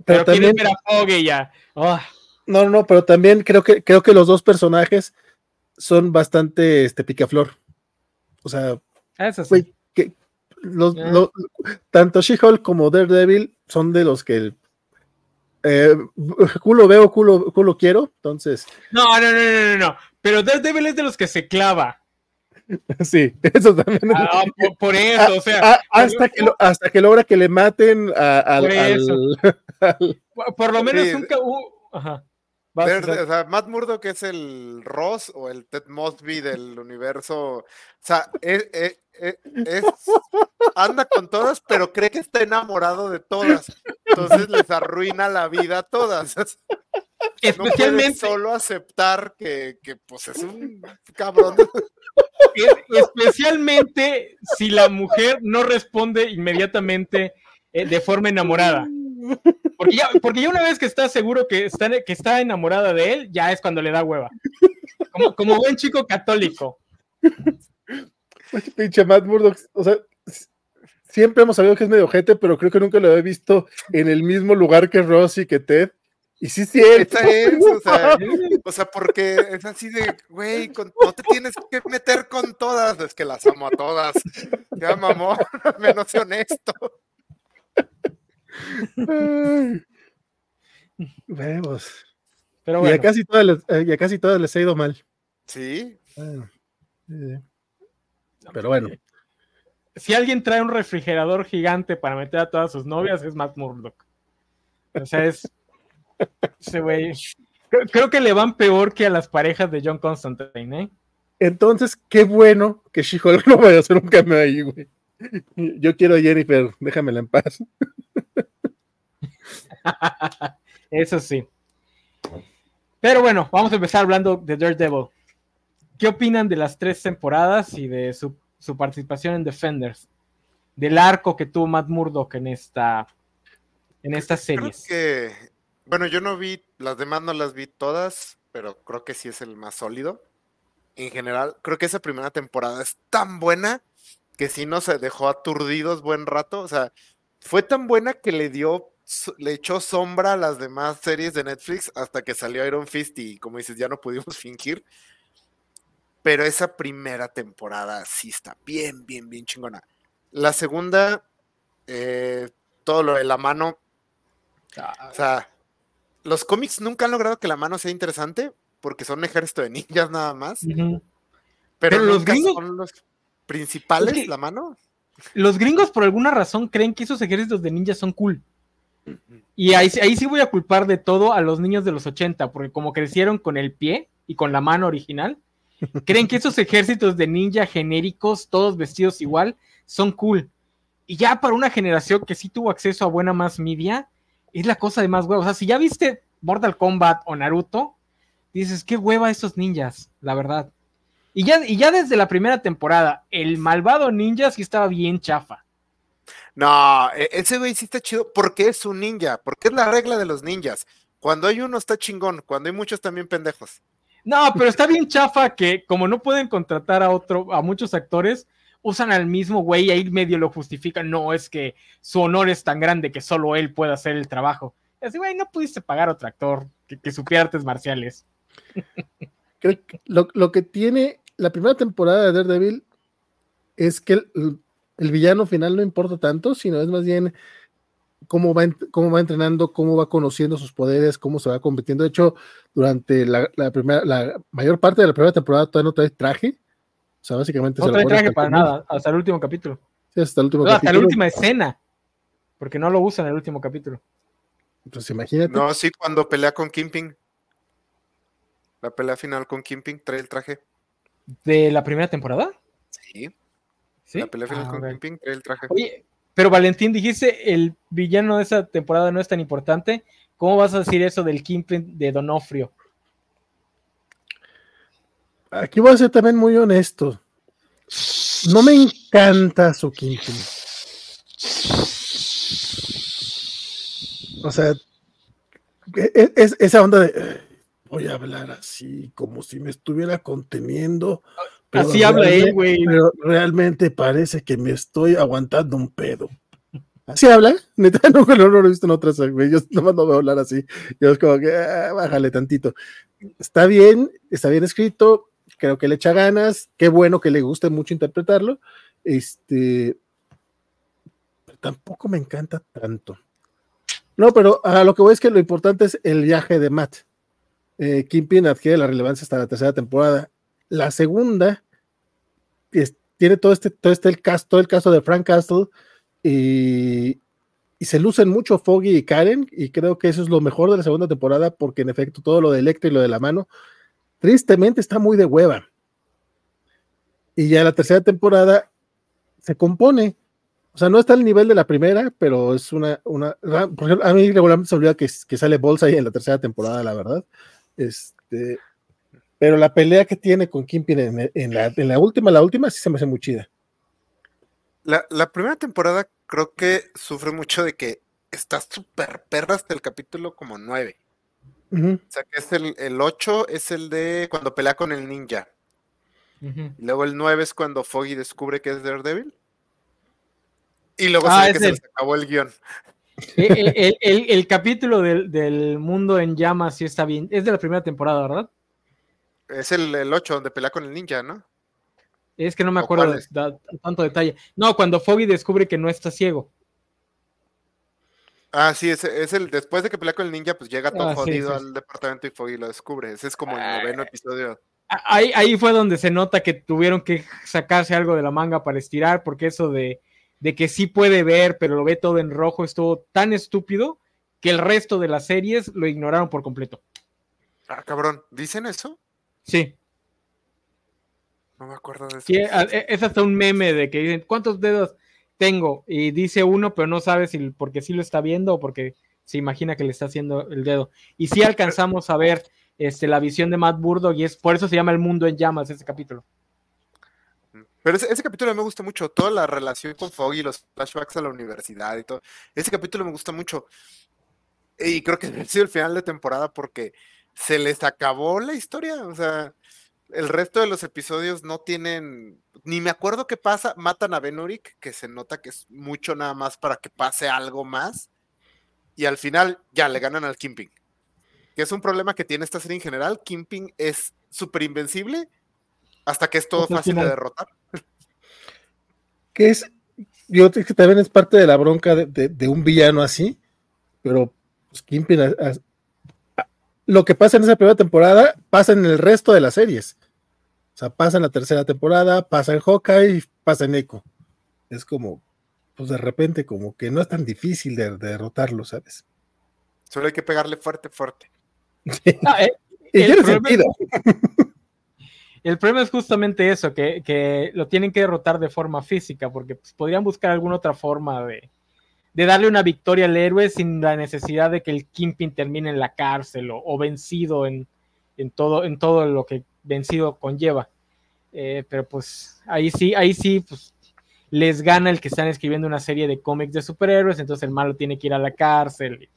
Pero, también. ya. Ah. No, no, pero también creo que, creo que los dos personajes son bastante este, picaflor. O sea, Eso sí. que tanto She-Hulk como Daredevil son de los que eh, culo veo, culo, culo quiero, entonces. No, no, no, no, no, pero Daredevil es de los que se clava. Sí, eso también. Ah, por, eso, o sea. Ah, hasta, que hasta que logra que le maten al. por, lo menos nunca Ajá. Matt Murdock es el Ross o el Ted Mosby del universo. O sea, es, anda con todas, pero cree que está enamorado de todas. Entonces les arruina la vida a todas. Especialmente. No solo aceptar que, que, pues es un cabrón. Especialmente si la mujer no responde inmediatamente eh, de forma enamorada. Porque ya, porque ya una vez que está seguro que está, que está enamorada de él, ya es cuando le da hueva. Como, como buen chico católico. Pinche Matt Murdock, o sea, siempre hemos sabido que es medio gente, pero creo que nunca lo he visto en el mismo lugar que Ross y que Ted. Y sí, sí, es, o, sea, o sea, porque es así de, güey, no te tienes que meter con todas, es que las amo a todas. Ya, mamón, menos honesto. Vemos. Pero bueno. y, a casi todas les, eh, casi todas les ha ido mal. Sí. Pero bueno. Si alguien trae un refrigerador gigante para meter a todas sus novias, es Matt Murdock. O sea, es. Ese güey. Creo que le van peor que a las parejas de John Constantine, ¿eh? Entonces, qué bueno que She-Hulk no vaya a hacer un cambio ahí, güey. Yo quiero a Jennifer, déjamela en paz. Eso sí. Pero bueno, vamos a empezar hablando de Daredevil. ¿Qué opinan de las tres temporadas y de su, participación en Defenders? Del arco que tuvo Matt Murdock en esta en estas series. que, bueno, yo no vi, las demás no las vi todas, pero creo que sí es el más sólido. En general, creo que esa primera temporada es tan buena que sí nos dejó aturdidos buen rato. O sea, fue tan buena que le dio, le echó sombra a las demás series de Netflix hasta que salió Iron Fist y como dices, ya no pudimos fingir. Pero esa primera temporada sí está bien, bien, bien chingona. La segunda, eh, todo lo de la mano. O sea, los cómics nunca han logrado que la mano sea interesante porque son un ejército de ninjas nada más. Pero, los gringos son los principales, la mano. Los gringos por alguna razón creen que esos ejércitos de ninjas son cool. Y ahí, ahí sí voy a culpar de todo a los niños de los 80, porque como crecieron con el pie y con la mano original, Creen que esos ejércitos de ninja genéricos, todos vestidos igual, son cool. Y ya para una generación que sí tuvo acceso a buena más media, es la cosa de más huevos. O sea, si ya viste Mortal Kombat o Naruto, dices, qué hueva estos ninjas, la verdad. Y ya, y ya desde la primera temporada, el malvado ninja sí estaba bien chafa. No, e, ese güey sí está chido porque es un ninja, porque es la regla de los ninjas. Cuando hay uno está chingón, cuando hay muchos también pendejos. No, pero está bien chafa que como no pueden contratar a otro, a muchos actores, usan al mismo güey y ahí medio lo justifican. No, es que su honor es tan grande que solo él puede hacer el trabajo. así, güey, no pudiste pagar otro actor que, supiera artes marciales. Creo que lo, que tiene la primera temporada de Daredevil es que el, villano final no importa tanto, sino es más bien cómo va, cómo va entrenando, cómo va conociendo sus poderes, cómo se va convirtiendo. De hecho, durante la, primera, la mayor parte de la primera temporada todavía no trae traje. O sea, básicamente no trae traje para nada, hasta el último capítulo. Sí, hasta el último capítulo. Hasta la última escena. Porque no lo usa en el último capítulo. Pues imagínate. No, sí, cuando pelea con Kimping. La pelea final con Kimping trae el traje. ¿De la primera temporada? Sí. ¿Sí? La pelea final ah, con Kimping trae el traje. Oye, pero Valentín, dijiste el villano de esa temporada no es tan importante. ¿Cómo vas a decir eso del Kingpin de Donofrio? Aquí voy a ser también muy honesto. No me encanta su Kingpin. O sea, e, e, es, esa onda de voy a hablar así, como si me estuviera conteniendo. Así habla él, güey. Pero realmente parece que me estoy aguantando un pedo. ¿Así habla? Neta, no, lo he visto en otras, güey. Yo nomás no veo hablar así. Yo es como que, ah, bájale tantito. Está bien, está bien escrito. Creo que le echa ganas. Qué bueno que le guste mucho interpretarlo. Este. tampoco me encanta tanto. No, pero a lo que voy es que lo importante es el viaje de Matt. Eh, adquiere la relevancia hasta la tercera temporada. La segunda tiene todo este, todo este el caso, el caso de Frank Castle y, se lucen mucho Foggy y Karen y creo que eso es lo mejor de la segunda temporada porque en efecto todo lo de Electro y lo de la mano tristemente está muy de hueva. Y ya la tercera temporada se compone. O sea, no está al nivel de la primera, pero es una, una por ejemplo, a mí regularmente se olvida que, que sale Bolsa ahí en la tercera temporada, la verdad. Este, pero la pelea que tiene con Kimpin en, la, última, la última sí se me hace muy chida. La, primera temporada creo que sufre mucho de que está súper perra hasta el capítulo como 9. O sea que es el, el 8 es el de cuando pelea con el ninja. y luego el 9 es cuando Foggy descubre que es Daredevil. Y luego ah, se, que se acabó el guion. El, capítulo del, mundo en llamas sí está bien. Es de la primera temporada, ¿verdad? Es el, el 8, donde pelea con el ninja, ¿no? Es que no me acuerdo de, tanto detalle. No, cuando Foggy descubre que no está ciego. Ah, sí, es, es el después de que pelea con el ninja, pues llega todo ah, jodido al departamento y Foggy lo descubre. Ese es como el ah, noveno episodio. Ahí, ahí fue donde se nota que tuvieron que sacarse algo de la manga para estirar, porque eso de, de que sí puede ver, pero lo ve todo en rojo, estuvo tan estúpido que el resto de las series lo ignoraron por completo. Ah, cabrón, ¿dicen eso? Sí. No me acuerdo de eso. Sí, e, es hasta un meme de que dicen, ¿cuántos dedos tengo? Y dice uno, pero no sabe si porque sí lo está viendo o porque se imagina que le está haciendo el dedo. Y sí alcanzamos a ver este, la visión de Matt Burdo y es por eso se llama El Mundo en Llamas ese capítulo. Pero ese, capítulo me gusta mucho, toda la relación con Foggy, los flashbacks a la universidad y todo. Ese capítulo me gusta mucho. Y creo que ha sido el final de temporada porque se les acabó la historia. O sea, el resto de los episodios no tienen. Ni me acuerdo qué pasa. Matan a Benurik, que se nota que es mucho nada más para que pase algo más. Y al final ya le ganan al Kimping que es un problema que tiene esta serie en general. Kimping es súper invencible hasta que es todo fácil de derrotar. Que es, yo creo que también es parte de la bronca de, un villano así, pero pues, Kimping, lo que pasa en esa primera temporada pasa en el resto de las series. O sea, pasa en la tercera temporada, pasa en Hawkeye, pasa en Echo. Es como, pues de repente, como que no es tan difícil de derrotarlo, ¿sabes? Solo hay que pegarle fuerte, fuerte. Ah, eh, el, problema, el, problema, es justamente eso, que, lo tienen que derrotar de forma física, porque pues, podrían buscar alguna otra forma de, darle una victoria al héroe sin la necesidad de que el Kingpin termine en la cárcel o, vencido en, todo, en todo lo que vencido conlleva. Eh, pero pues ahí sí, ahí sí, pues les gana el que están escribiendo una serie de cómics de superhéroes, entonces el malo tiene que ir a la cárcel.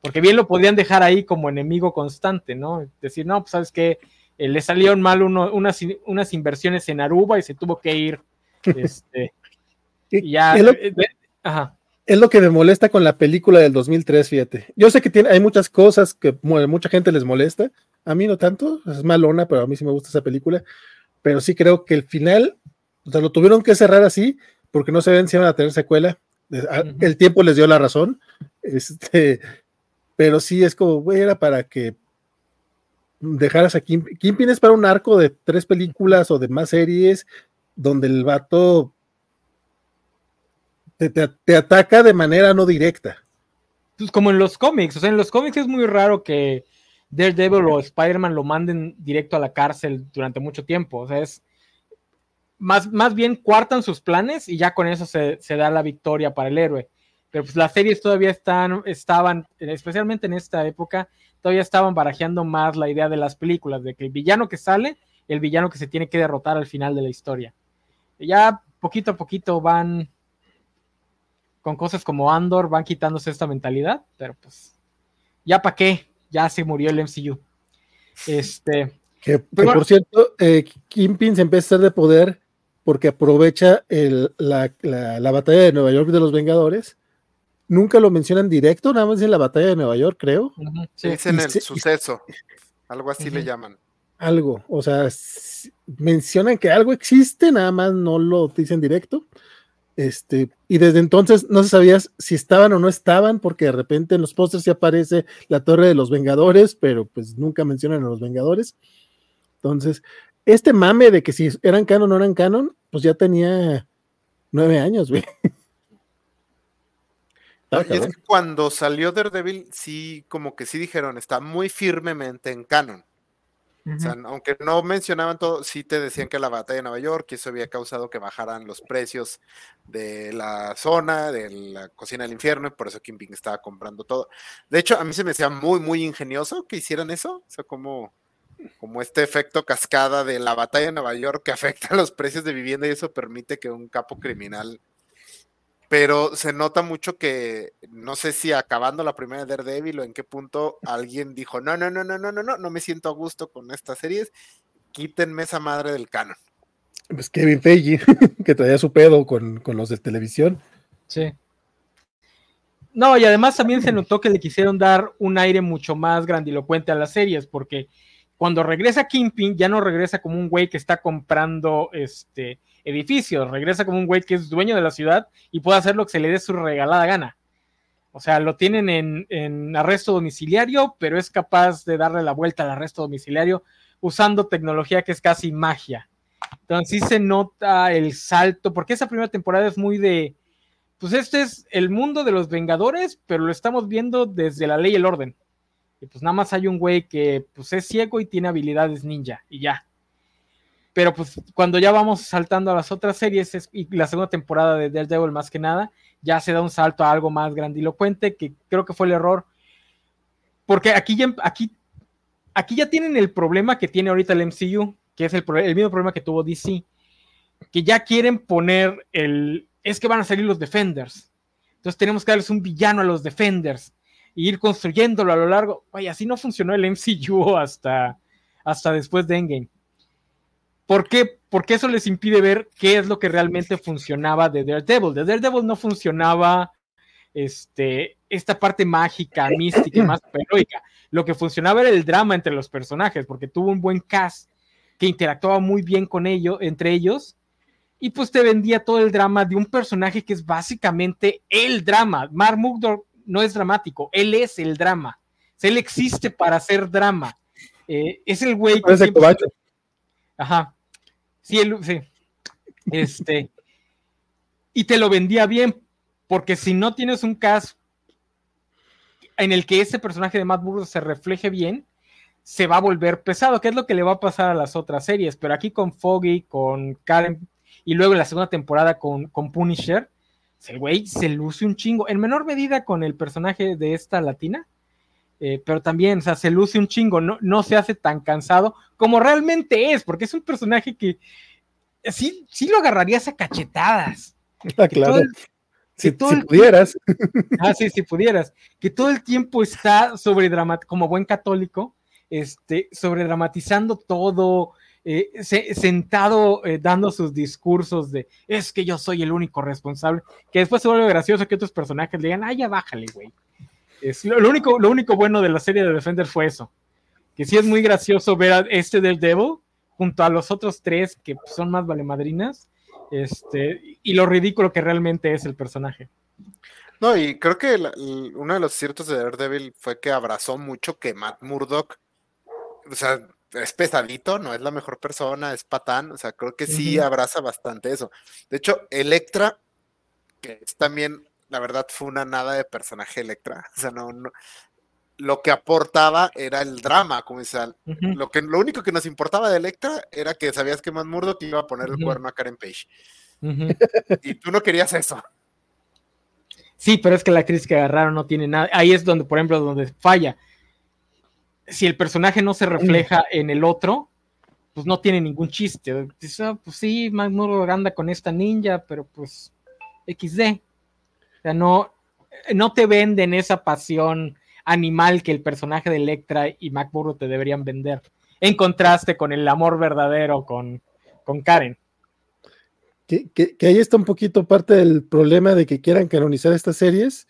Porque bien lo podían dejar ahí como enemigo constante, ¿no? Decir, no, pues sabes que eh, le salieron mal unas, unas, inversiones en Aruba y se tuvo que ir. Este, y ya. Es lo, eh, es lo que me molesta con la película del 2003, fíjate. Yo sé que tiene, hay muchas cosas que mucha gente les molesta. A mí no tanto, es malona, pero a mí sí me gusta esa película. Pero sí creo que el final, o sea, lo tuvieron que cerrar así porque no se ven si iban a tener secuela. El tiempo les dio la razón. Este, pero sí es como, güey, era para que dejaras a Kim. Kimpin es para un arco de tres películas o de más series donde el vato te, ataca de manera no directa. Pues como en los cómics, o sea, en los cómics es muy raro que Daredevil o Spider-Man lo manden directo a la cárcel durante mucho tiempo, o sea, es más, más bien cuartan sus planes y ya con eso se, da la victoria para el héroe. Pero pues las series todavía están, estaban, especialmente en esta época, todavía estaban barajeando más la idea de las películas, de que el villano que sale, el villano que se tiene que derrotar al final de la historia. ya poquito a poquito van con cosas como Andor, van quitándose esta mentalidad, pero pues ya para qué, ya se murió el MCU. Este. Que, por cierto, eh, Kimpin se empieza a hacer de poder porque aprovecha la, la, batalla de Nueva York de los Vengadores nunca lo mencionan directo, nada más en la batalla de Nueva York, creo. Es en el suceso, algo así le llaman. Algo, o sea, mencionan que algo existe, nada más no lo dicen directo. Este, y desde entonces no se sabía si estaban o no estaban, porque de repente en los pósters se aparece la Torre de los Vengadores, pero pues nunca mencionan a los Vengadores. Entonces, este mame de que si eran canon o no eran canon, pues ya tenía nueve años, güey. Y es que cuando salió Daredevil, sí, como que sí dijeron, está muy firmemente en canon. O sea, aunque no mencionaban todo, sí te decían que la batalla de Nueva York, y eso había causado que bajaran los precios de la zona, de la cocina del infierno, y por eso Kingpin estaba comprando todo. De hecho, a mí se me hacía muy, muy ingenioso que hicieran eso. O sea, como, como este efecto cascada de la batalla de Nueva York que afecta los precios de vivienda y eso permite que un capo criminal pero se nota mucho que no sé si acabando la primera Daredevil o en qué punto alguien dijo, no, no, no, no, no, no, no, no me siento a gusto con estas series, quítenme esa madre del canon. Pues Kevin Feige, que traía su pedo con, con los de televisión. Sí. No, y además también se notó que le quisieron dar un aire mucho más grandilocuente a las series, porque cuando regresa Kingpin ya no regresa como un güey que está comprando este edificios, regresa como un güey que es dueño de la ciudad y puede hacer lo que se le dé su regalada gana. O sea, lo tienen en, arresto domiciliario, pero es capaz de darle la vuelta al arresto domiciliario usando tecnología que es casi magia. Entonces sí se nota el salto, porque esa primera temporada es muy de, pues este es el mundo de los Vengadores, pero lo estamos viendo desde la ley y el orden. Y pues nada más hay un güey que pues es ciego y tiene habilidades ninja y ya. Pero pues cuando ya vamos saltando a las otras series y la segunda temporada de Daredevil más que nada, ya se da un salto a algo más grandilocuente, que creo que fue el error. Porque aquí ya, aquí, aquí ya tienen el problema que tiene ahorita el MCU, que es el, el mismo problema que tuvo DC, que ya quieren poner el... Es que van a salir los Defenders. Entonces tenemos que darles un villano a los Defenders e ir construyéndolo a lo largo. Vaya, así no funcionó el MCU hasta, hasta después de Endgame. ¿Por qué? Porque eso les impide ver qué es lo que realmente funcionaba de Daredevil. De Daredevil no funcionaba este, esta parte mágica, mística, más heroica. Lo que funcionaba era el drama entre los personajes, porque tuvo un buen cast que interactuaba muy bien con ellos, entre ellos, y pues te vendía todo el drama de un personaje que es básicamente el drama. Mark Mugdor no es dramático, él es el drama. él existe para hacer drama. Eh, es el güey que. Siempre... Ajá. Sí, sí. Este. y te lo vendía bien, porque si no tienes un cast en el que ese personaje de Matt Burrows se refleje bien, se va a volver pesado, que es lo que le va a pasar a las otras series. Pero aquí con Foggy, con Karen, y luego en la segunda temporada con, con Punisher, el güey se luce un chingo, en menor medida con el personaje de esta latina, eh, pero también, o sea, se luce un chingo, no, no se hace tan cansado como realmente es, porque es un personaje que sí, sí lo agarrarías a cachetadas. Ah, claro. si, pudieras. ah, sí, si pudieras. Que todo el tiempo está sobre como buen católico, este, sobre dramatizando todo, eh, sentado eh, dando sus discursos de es que yo soy el único responsable, que después se vuelve gracioso que otros personajes le digan, ah, ya bájale, güey. Es, lo, único, lo único bueno de la serie de Defender fue eso. Que sí es muy gracioso ver a este del Devil junto a los otros tres que son más valemadrinas. Este, y lo ridículo que realmente es el personaje. No, y creo que uno de los ciertos de Daredevil fue que abrazó mucho que Matt Murdock, o sea, es pesadito, no es la mejor persona, es patán, o sea, creo que sí abraza bastante eso. De hecho, Electra, que es también la verdad fue una nada de personaje Electra. O sea, no, lo que aportaba era el drama, como dice, lo, que, lo único que nos importaba de Electra era que sabías que Murdo te iba a poner el cuerno a Karen Page. y tú no querías eso. Sí, pero es que la actriz que agarraron no tiene nada. Ahí es donde, por ejemplo, donde falla. Si el personaje no se refleja en el otro, pues no tiene ningún chiste. Ah, pues sí, Murdo anda con esta ninja, pero pues XD. O sea, no, no te venden esa pasión animal que el personaje de Electra y MacBurro te deberían vender, en contraste con el amor verdadero con, con Karen. Que, que, ahí está un poquito parte del problema de que quieran canonizar estas series,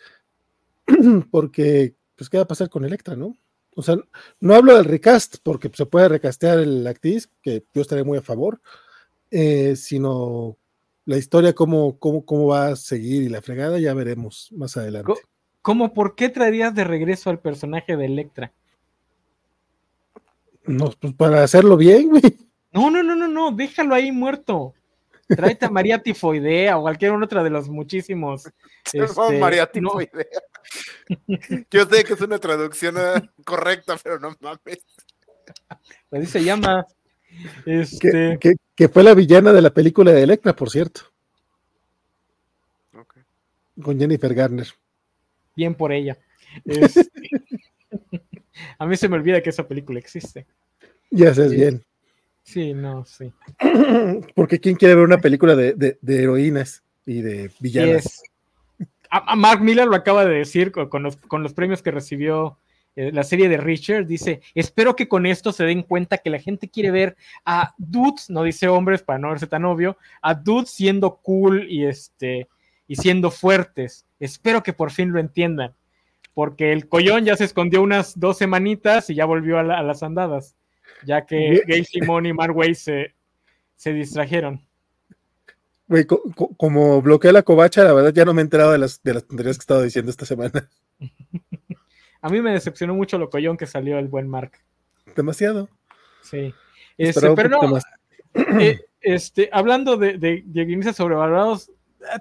porque, pues, ¿qué va a pasar con Electra, no? O sea, no hablo del recast, porque se puede recastear el actriz, que yo estaré muy a favor, eh, sino la historia, cómo, cómo, cómo va a seguir y la fregada, ya veremos más adelante. ¿Cómo por qué traerías de regreso al personaje de Electra? No, pues para hacerlo bien, güey. No, no, no, no, no, déjalo ahí muerto. Tráete a María Tifoidea o cualquier otra de los muchísimos. Este, María Tifoidea. Yo sé que es una traducción eh, correcta, pero no mames. Así se llama. Este... Que, fue la villana de la película de Electra, por cierto. Con Jennifer Garner. Bien por ella. Este, a mí se me olvida que esa película existe. Ya sabes bien. Sí, no, sí. Porque ¿quién quiere ver una película de, heroínas y de villanas? A, Mark Miller lo acaba de decir con los premios que recibió eh, la serie de Richard, dice, espero que con esto se den cuenta que la gente quiere ver a dudes, no dice hombres para no verse tan obvio, a dudes siendo cool y, este, y siendo fuertes. Espero que por fin lo entiendan, porque el collón ya se escondió unas dos semanitas y ya volvió a, las andadas, ya que Gay Simón y Mark se, se distrajeron. como bloqueé la covacha, la verdad ya no me he enterado de las, de las tonterías que he estado diciendo esta semana. A mí me decepcionó mucho lo collón que salió el buen Mark. Demasiado. Sí. Este, pero no, eh, este, hablando de, de, guionistas sobrevalorados,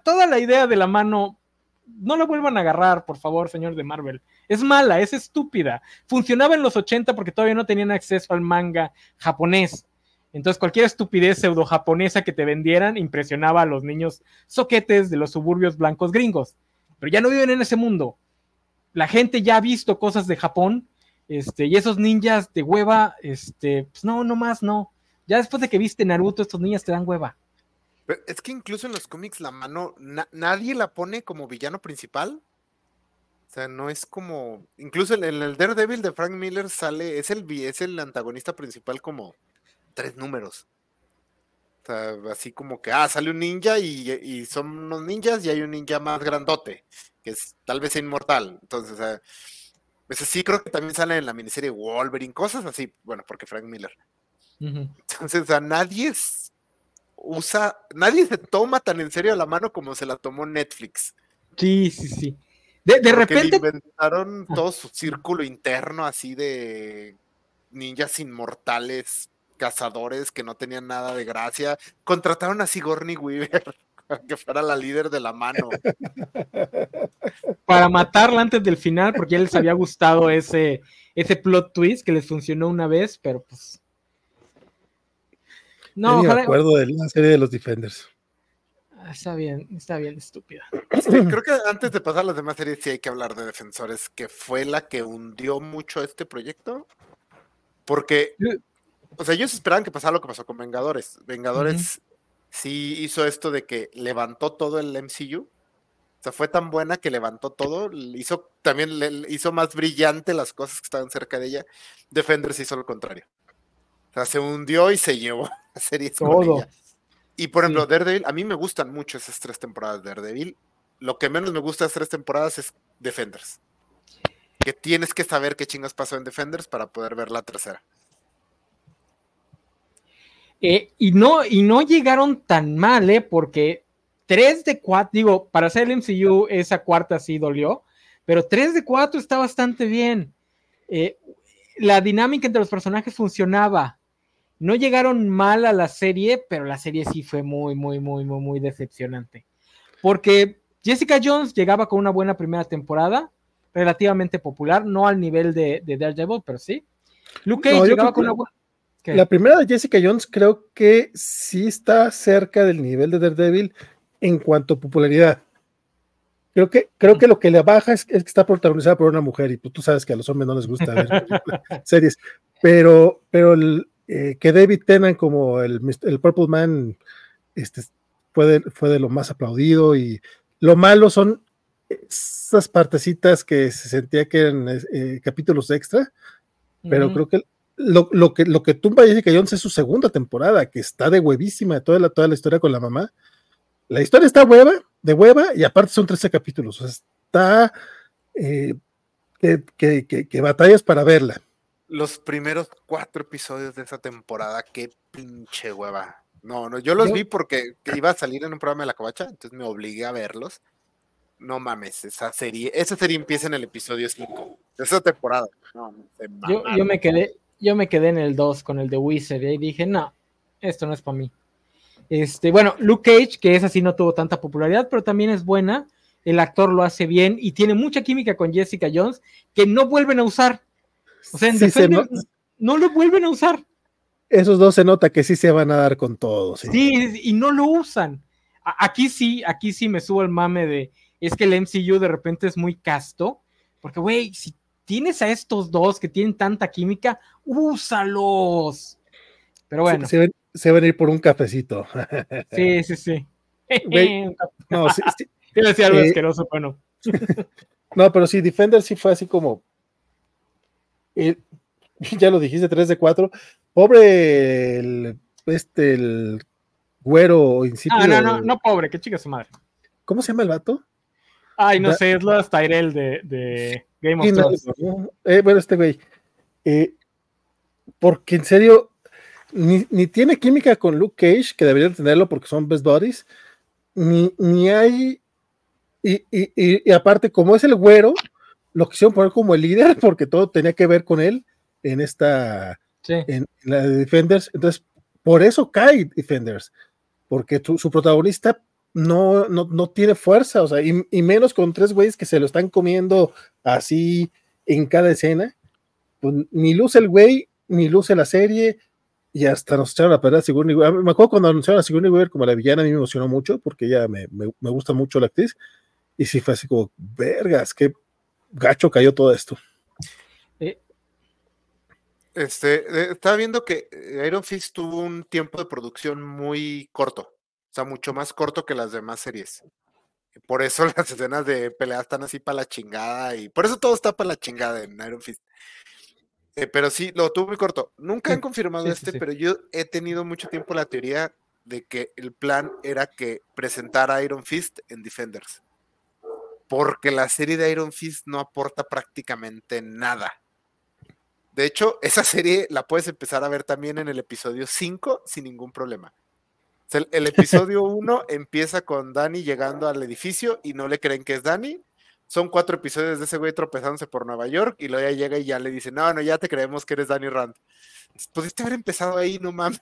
toda la idea de la mano no la vuelvan a agarrar, por favor, señor de Marvel. Es mala, es estúpida. Funcionaba en los 80 porque todavía no tenían acceso al manga japonés. Entonces, cualquier estupidez pseudo japonesa que te vendieran impresionaba a los niños soquetes de los suburbios blancos gringos. Pero ya no viven en ese mundo. La gente ya ha visto cosas de Japón, este, y esos ninjas de hueva, este, pues no, no más, no. Ya después de que viste Naruto, estos niños te dan hueva. es que incluso en los cómics la mano, nadie la pone como villano principal. O sea, no es como. Incluso en el Daredevil de Frank Miller sale, es el, es el antagonista principal como tres números. O sea, así como que, ah, sale un ninja y, son unos ninjas y hay un ninja más grandote, que es tal vez inmortal. Entonces, o sea, ese sí creo que también sale en la miniserie Wolverine, cosas así, bueno, porque Frank Miller. Entonces, o sea, nadie usa, nadie se toma tan en serio la mano como se la tomó Netflix. Sí, sí, sí. De, de repente. inventaron todo su círculo interno así de ninjas inmortales cazadores que no tenían nada de gracia. Contrataron a Sigourney Weaver que fuera la líder de la mano. Para matarla antes del final, porque ya les había gustado ese, ese plot twist que les funcionó una vez, pero pues. No, me acuerdo de la serie de los Defenders. Ah, está bien, está bien, estúpida. creo que antes de pasar a las demás series, sí hay que hablar de Defensores, que fue la que hundió mucho este proyecto. Porque o sea, ellos esperaban que pasara lo que pasó con Vengadores. Vengadores sí hizo esto de que levantó todo el MCU. O sea, fue tan buena que levantó todo, hizo también le, hizo más brillante las cosas que estaban cerca de ella. Defenders hizo lo contrario. O sea, se hundió y se llevó a series todo. Y por ejemplo, Daredevil, a mí me gustan mucho esas tres temporadas de Daredevil. Lo que menos me gusta de esas tres temporadas es Defenders. Que tienes que saber qué chingas pasó en Defenders para poder ver la tercera. Eh, y, no, y no llegaron tan mal, ¿eh? Porque 3 de 4, digo, para hacer el MCU esa cuarta sí dolió, pero 3 de 4 está bastante bien. Eh, la dinámica entre los personajes funcionaba. No llegaron mal a la serie, pero la serie sí fue muy, muy, muy, muy, muy decepcionante. Porque Jessica Jones llegaba con una buena primera temporada, relativamente popular, no al nivel de, de Daredevil, pero sí. Luke Cage llegaba con una buena la primera de Jessica Jones creo que sí está cerca del nivel de Daredevil en cuanto a popularidad. Creo que, creo que lo que le baja es, que está protagonizada por una mujer y pues, tú sabes que a los hombres no les gusta ver series, pero, pero eh, que David Tennant como el, el, Purple Man este, fue, de, fue de lo más aplaudido y lo malo son esas partecitas que se sentía que eran eh, capítulos extra, pero creo que lo, lo, que, lo que tumba Jessica Jones es su segunda temporada, que está de huevísima, toda la, toda la historia con la mamá. La historia está hueva, de hueva, y aparte son 13 capítulos. O sea, está eh, que, que, que, batallas para verla. Los primeros cuatro episodios de esa temporada, qué pinche hueva. No, no, yo los vi porque iba a salir en un programa de la covacha, entonces me obligué a verlos. No mames, esa serie, esa serie empieza en el episodio 5 de esa temporada. yo, yo, me quedé, yo me quedé en el 2 con el de Wizard y dije, no, esto no es para mí. Este, bueno, Luke Cage, que es así, no tuvo tanta popularidad, pero también es buena. El actor lo hace bien y tiene mucha química con Jessica Jones que no vuelven a usar. O sea, en no lo vuelven a usar. Esos dos se nota que sí se van a dar con todo. Sí, y no lo usan. Aquí sí, aquí sí me subo el mame de, es que el MCU de repente es muy casto, porque, güey, si tienes a estos dos que tienen tanta química, úsalos. Pero bueno. Se, se, van a ir por un cafecito. Sí, sí, sí. no, sí, sí. decía algo eh, asqueroso, bueno. no, pero sí, Defender sí fue así como. Eh, ya lo dijiste, 3 de 4. Pobre el, este, el güero insípido. Ah, no, no, no, pobre, qué chica su madre. ¿Cómo se llama el vato? Ay, no sé, es lo Tyrell de, de Game of Thrones. Eh, bueno, este güey. Eh, porque en serio, ni, tiene química con Luke Cage, que debería tenerlo porque son best buddies, ni, ni hay. Y, y, aparte, como es el güero, lo quisieron poner como el líder porque todo tenía que ver con él en esta. En, la de Defenders. Entonces, por eso cae Defenders, porque su protagonista no, no, no tiene fuerza, o sea, y, y menos con tres güeyes que se lo están comiendo así en cada escena. Pues, ni luce el güey, ni luce la serie, y hasta nos echaron a perder a Sigourney Weaver. Me acuerdo cuando anunciaron a Sigourney Weaver como la villana, a mí me emocionó mucho, porque ella me, me, me gusta mucho la actriz, y sí fue así como, vergas, qué gacho cayó todo esto. Este, eh, estaba viendo que eh, Iron Fist tuvo un tiempo de producción muy corto, o sea, mucho más corto que las demás series. Por eso las escenas de pelea están así para la chingada y por eso todo está para la chingada en Iron Fist. Eh, pero sí, lo tuvo muy corto. Nunca han confirmado sí, sí, este, sí. pero yo he tenido mucho tiempo la teoría de que el plan era que presentara Iron Fist en Defenders. Porque la serie de Iron Fist no aporta prácticamente nada. De hecho, esa serie la puedes empezar a ver también en el episodio 5 sin ningún problema. O sea, el, el episodio 1 empieza con Danny llegando al edificio y no le creen que es Danny. Son cuatro episodios de ese güey tropezándose por Nueva York y luego ya llega y ya le dice, no, no, ya te creemos que eres Danny Rand. Pudiste haber empezado ahí, no mames.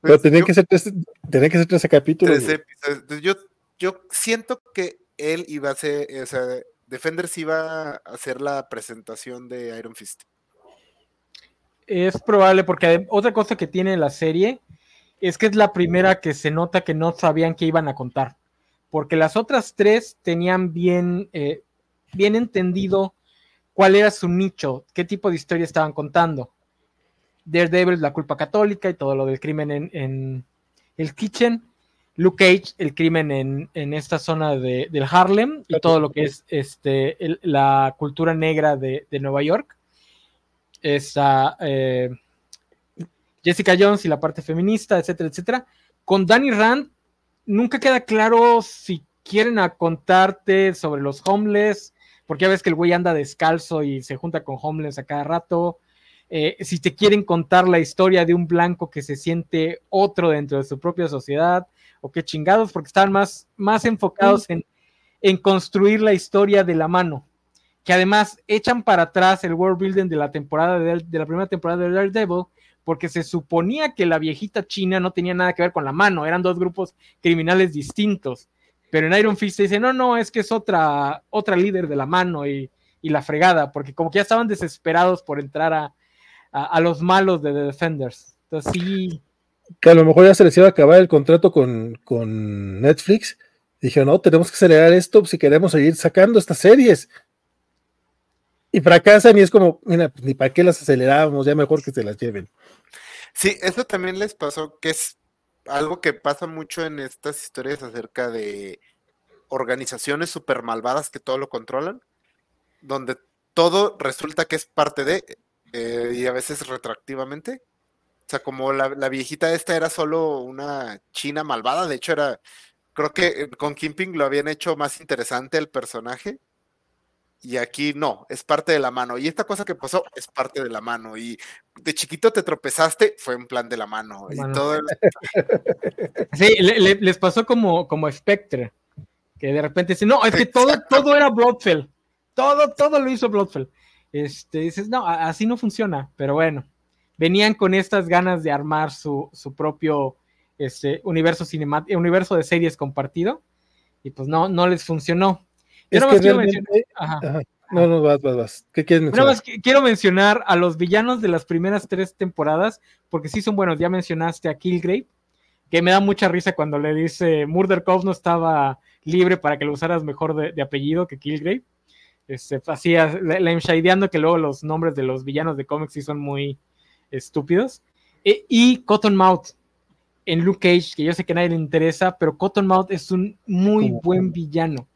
Pero tenía yo- que ser tres, tenía que ser 13 capítulos. 13 güey. episodios. Entonces, yo, yo siento que él iba a ser, o sea, Defenders iba a hacer la presentación de Iron Fist. Es probable, porque otra cosa que tiene la serie es que es la primera que se nota que no sabían qué iban a contar. Porque las otras tres tenían bien, eh, bien entendido cuál era su nicho, qué tipo de historia estaban contando. Daredevil, la culpa católica y todo lo del crimen en, en el Kitchen. Luke Cage, el crimen en, en esta zona de, del Harlem y todo lo que es este, el- la cultura negra de, de Nueva York. Esta, eh, Jessica Jones y la parte feminista, etcétera, etcétera. Con Danny Rand, nunca queda claro si quieren a contarte sobre los homeless, porque ya ves que el güey anda descalzo y se junta con homeless a cada rato. Eh, si te quieren contar la historia de un blanco que se siente otro dentro de su propia sociedad, o qué chingados, porque estaban más, más enfocados en, en construir la historia de la mano. Que además echan para atrás el world building de la temporada de, de la primera temporada de Daredevil, porque se suponía que la viejita china no tenía nada que ver con la mano, eran dos grupos criminales distintos. Pero en Iron Fist se dice, no, no, es que es otra, otra líder de la mano y, la fregada, porque como que ya estaban desesperados por entrar a, los malos de The Defenders. Entonces sí, Que a lo mejor ya se les iba a acabar el contrato con, con Netflix. Dije, no, tenemos que acelerar esto si queremos seguir sacando estas series. Y fracasan y es como, mira, pues, ni para qué las aceleramos, ya mejor que se las lleven. Sí, eso también les pasó, que es algo que pasa mucho en estas historias acerca de organizaciones super malvadas que todo lo controlan, donde todo resulta que es parte de, eh, y a veces retroactivamente. O sea, como la, la viejita esta era solo una china malvada, de hecho era, creo que eh, con Kimping lo habían hecho más interesante el personaje. Y aquí no, es parte de la mano. Y esta cosa que pasó es parte de la mano. Y de chiquito te tropezaste, fue en plan de la mano. Y Mano. todo el- Sí, le- le- les pasó como, como Spectre, que de repente dice, no, es que todo, todo era Bloodfell, todo, todo lo hizo Bloodfell. Este, dices, no, así no funciona, pero bueno, venían con estas ganas de armar su, su propio este, universo universo de series compartido, y pues no, no les funcionó. Yo Es nada que más quiero realmente- mencionar- ajá. Ajá. No, no, vas, vas, vas. ¿Qué quieres Nada mencionar? más que- quiero mencionar a los villanos de las primeras tres temporadas, porque sí son buenos. Ya mencionaste a Killgrave, que me da mucha risa cuando le dice Murder Cove no estaba libre para que lo usaras mejor de, de apellido que Killgrave. Este, hacía la, inshideando que luego los nombres de los villanos de cómics sí son muy estúpidos. E- y Cottonmouth en Luke Cage, que yo sé que a nadie le interesa, pero Cottonmouth es un muy buen villano.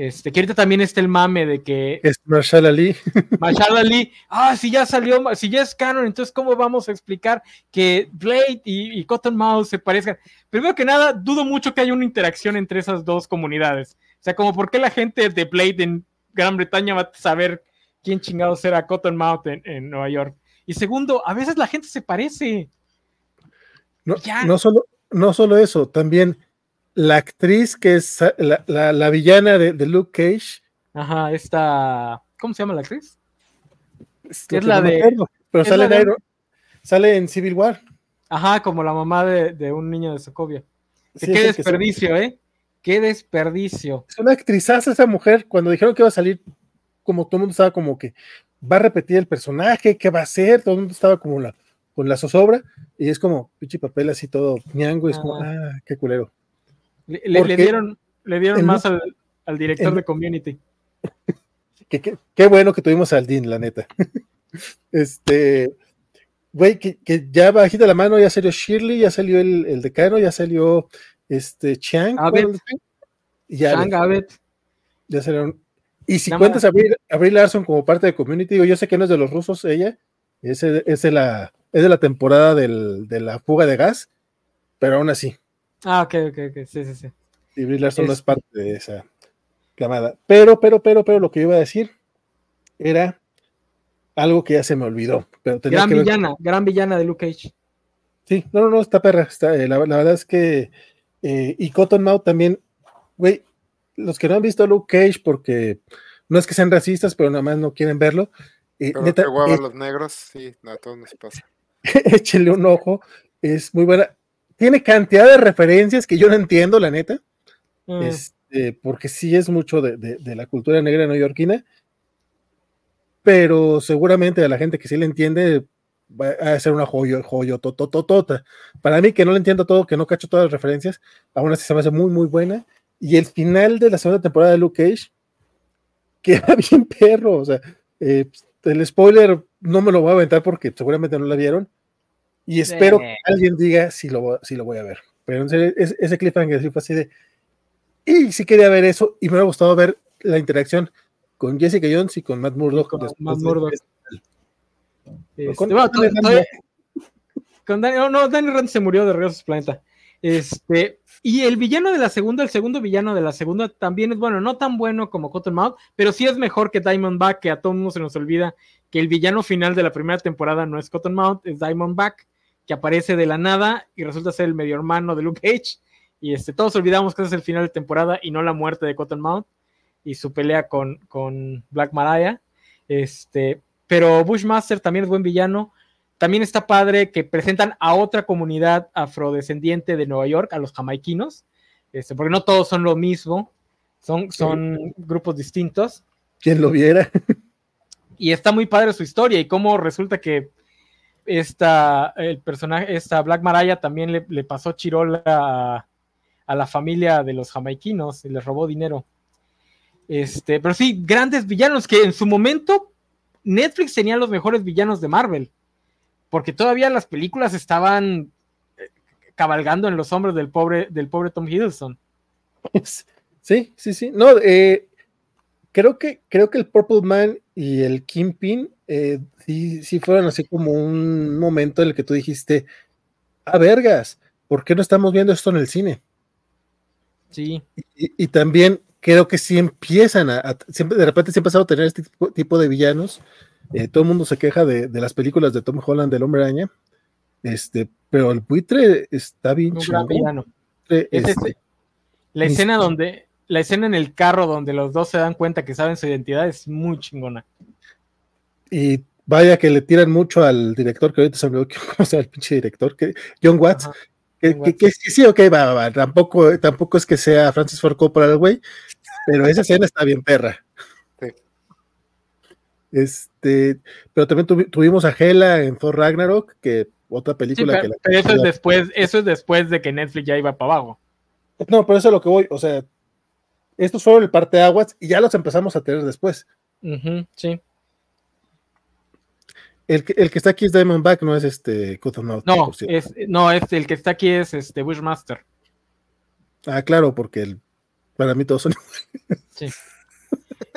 Este, que ahorita también está el mame de que Es Marshall Ali. Marshall Ali, ah, si ya salió, si ya es canon, entonces ¿cómo vamos a explicar que Blade y, y Cottonmouth se parezcan? Primero que nada, dudo mucho que haya una interacción entre esas dos comunidades. O sea, como por qué la gente de Blade en Gran Bretaña va a saber quién chingados era Cottonmouth en, en Nueva York. Y segundo, a veces la gente se parece. No, Ya. no solo, no solo eso, también la actriz que es la, la- la villana de, de Luke Cage. Ajá, esta, ¿cómo se llama la actriz? Es, la de- acuerdo, pero sale, la en de- Iron- sale en Civil War. Ajá, como la mamá de, de un niño de Sokovia. qué desperdicio, ¿eh? Qué desperdicio. Es una actrizaza esa mujer. Cuando dijeron que iba a salir, como todo el mundo estaba como que va a repetir el personaje, qué va a hacer, todo el mundo estaba como la, con la zozobra, y es como pinche papel así todo ñango, y es como, ah qué culero. Le, dieron, le dieron más al, director de community. qué, bueno que tuvimos al Dean, la neta. este, güey, que, que, ya bajita la mano, ya salió Shirley, ya salió el, el decano, ya salió este Chang. Ya, Chang Ya salieron. Y si cuentas a Abril, Larson como parte de community, yo sé que no es de los rusos ella, es, es, de, la, es de la temporada del, de la fuga de gas, pero aún así. Ah, ok, ok, ok, sí, sí, sí. Y Abril Larson no es parte de esa llamada. Pero, pero, pero, pero, lo que yo iba a decir era algo que ya se me olvidó. Pero gran villana, gran villana de Luke Cage. Sí, no, no, no, está perra. Está, eh, la, verdad es que. Eh, y Cottonmouth también, güey, los que no han visto Luke Cage, porque no es que sean racistas, pero nada más no quieren verlo. Eh, neta, eh, los negros, sí, a todos nos pasa. échele un ojo, es muy buena. Tiene cantidad de referencias que yo no entiendo, la neta. Mm. Este, porque sí es mucho de, de, la cultura negra neoyorquina pero seguramente a la gente que sí le entiende va a ser una joyo, joyo, tototota. Para mí, que no le entiendo todo, que no cacho todas las referencias, aún así se me hace muy, muy buena. Y el final de la segunda temporada de Luke Cage queda bien perro. O sea, eh, el spoiler no me lo voy a aventar porque seguramente no la vieron. Y espero que alguien diga si lo, si lo voy a ver. Pero ese, ese cliffhanger fue así de. Y sí quería ver eso y me ha gustado ver la interacción con Jessica Jones y con Matt Murdock. Con Matt Murdock. Este, no, no, Danny Rand se murió de Regreso a su planeta. Este, y el villano de la segunda, el segundo villano de la segunda también es bueno, no tan bueno como Cottonmouth, pero sí es mejor que Diamondback, que a todo mundo se nos olvida que el villano final de la primera temporada no es Cottonmouth, es Diamondback, que aparece de la nada y resulta ser el medio hermano de Luke Cage. Y este, todos olvidamos que ese es el final de temporada y no la muerte de Cottonmouth y su pelea con, con Black Mariah. Este, pero Bushmaster también es buen villano. También está padre que presentan a otra comunidad afrodescendiente de Nueva York, a los jamaiquinos, este, porque no todos son lo mismo, son, son grupos distintos. Quien lo viera. Y está muy padre su historia y cómo resulta que esta, el personaje, esta Black Mariah también le, le pasó chirola a, a, la familia de los jamaiquinos y les robó dinero. Este, pero sí, grandes villanos que en su momento Netflix tenía los mejores villanos de Marvel, porque todavía las películas estaban eh, cabalgando en los hombros del pobre, del pobre Tom Hiddleston. Sí, sí, sí. No, eh, creo que creo que el Purple Man y el Kingpin eh, sí, sí fueron así como un momento en el que tú dijiste, a ah, vergas, ¿por qué no estamos viendo esto en el cine? Sí. y también creo que sí empiezan a, siempre, de repente se ha empezado a tener este tipo, de villanos. Eh, todo el mundo se queja de, las películas de Tom Holland del Hombre Araña. Este, pero el buitre está bien Un villano. Este, la escena donde, la escena en el carro donde los dos se dan cuenta que saben su identidad es muy chingona. Y vaya que le tiran mucho al director, que ahorita se me cómo se llama el pinche director, que John Watts, que, sí, ok, va, va, Tampoco, tampoco es que sea Francis Ford Coppola el güey, pero esa escena está bien perra. Este, pero también tuvimos a Hela en Thor Ragnarok, que otra película que pero eso es después, eso es después de que Netflix ya iba para abajo. No, pero eso es lo que voy, o sea, esto es solo el parte de aguas y ya los empezamos a tener después. sí. El que, el que, está aquí es Diamondback, no es este Cottonmouth. No, es, no, es, el que está aquí es este Bushmaster. Ah, claro, porque el, para mí todos son Sí.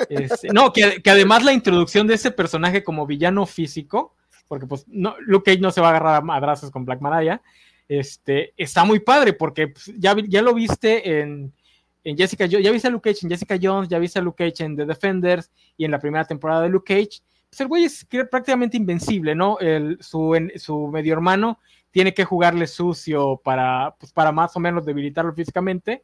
Este, no, que, además la introducción de ese personaje como villano físico, porque pues no, Luke Cage no se va a agarrar a madrazos con Black Mariah, este, está muy padre, porque pues, ya, ya lo viste en, en Jessica ya viste a Luke Cage en Jessica Jones, ya viste a Luke Cage en The Defenders y en la primera temporada de Luke Cage, pues, el güey es prácticamente invencible, ¿no? Su, medio hermano tiene que jugarle sucio para, pues, para más o menos debilitarlo físicamente.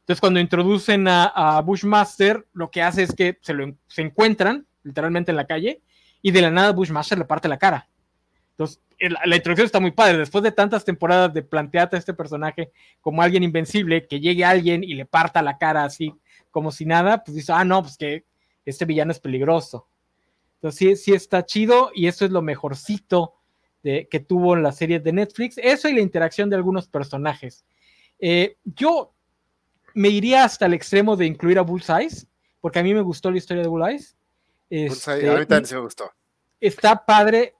Entonces, cuando introducen a, Bushmaster, lo que hace es que se, lo, se encuentran literalmente en la calle y de la nada Bushmaster le parte la cara. Entonces, la, introducción está muy padre. Después de tantas temporadas de plantearte a este personaje como alguien invencible, que llegue alguien y le parta la cara así como si nada, pues dice, ah, no, pues que este villano es peligroso. Entonces, sí, sí está chido y eso es lo mejorcito de, que tuvo en la serie de Netflix. Eso y la interacción de algunos personajes. Eh, yo me iría hasta el extremo de incluir a Bullseye, porque a mí me gustó la historia de Bullseye. Este, a mí también se me gustó. Está padre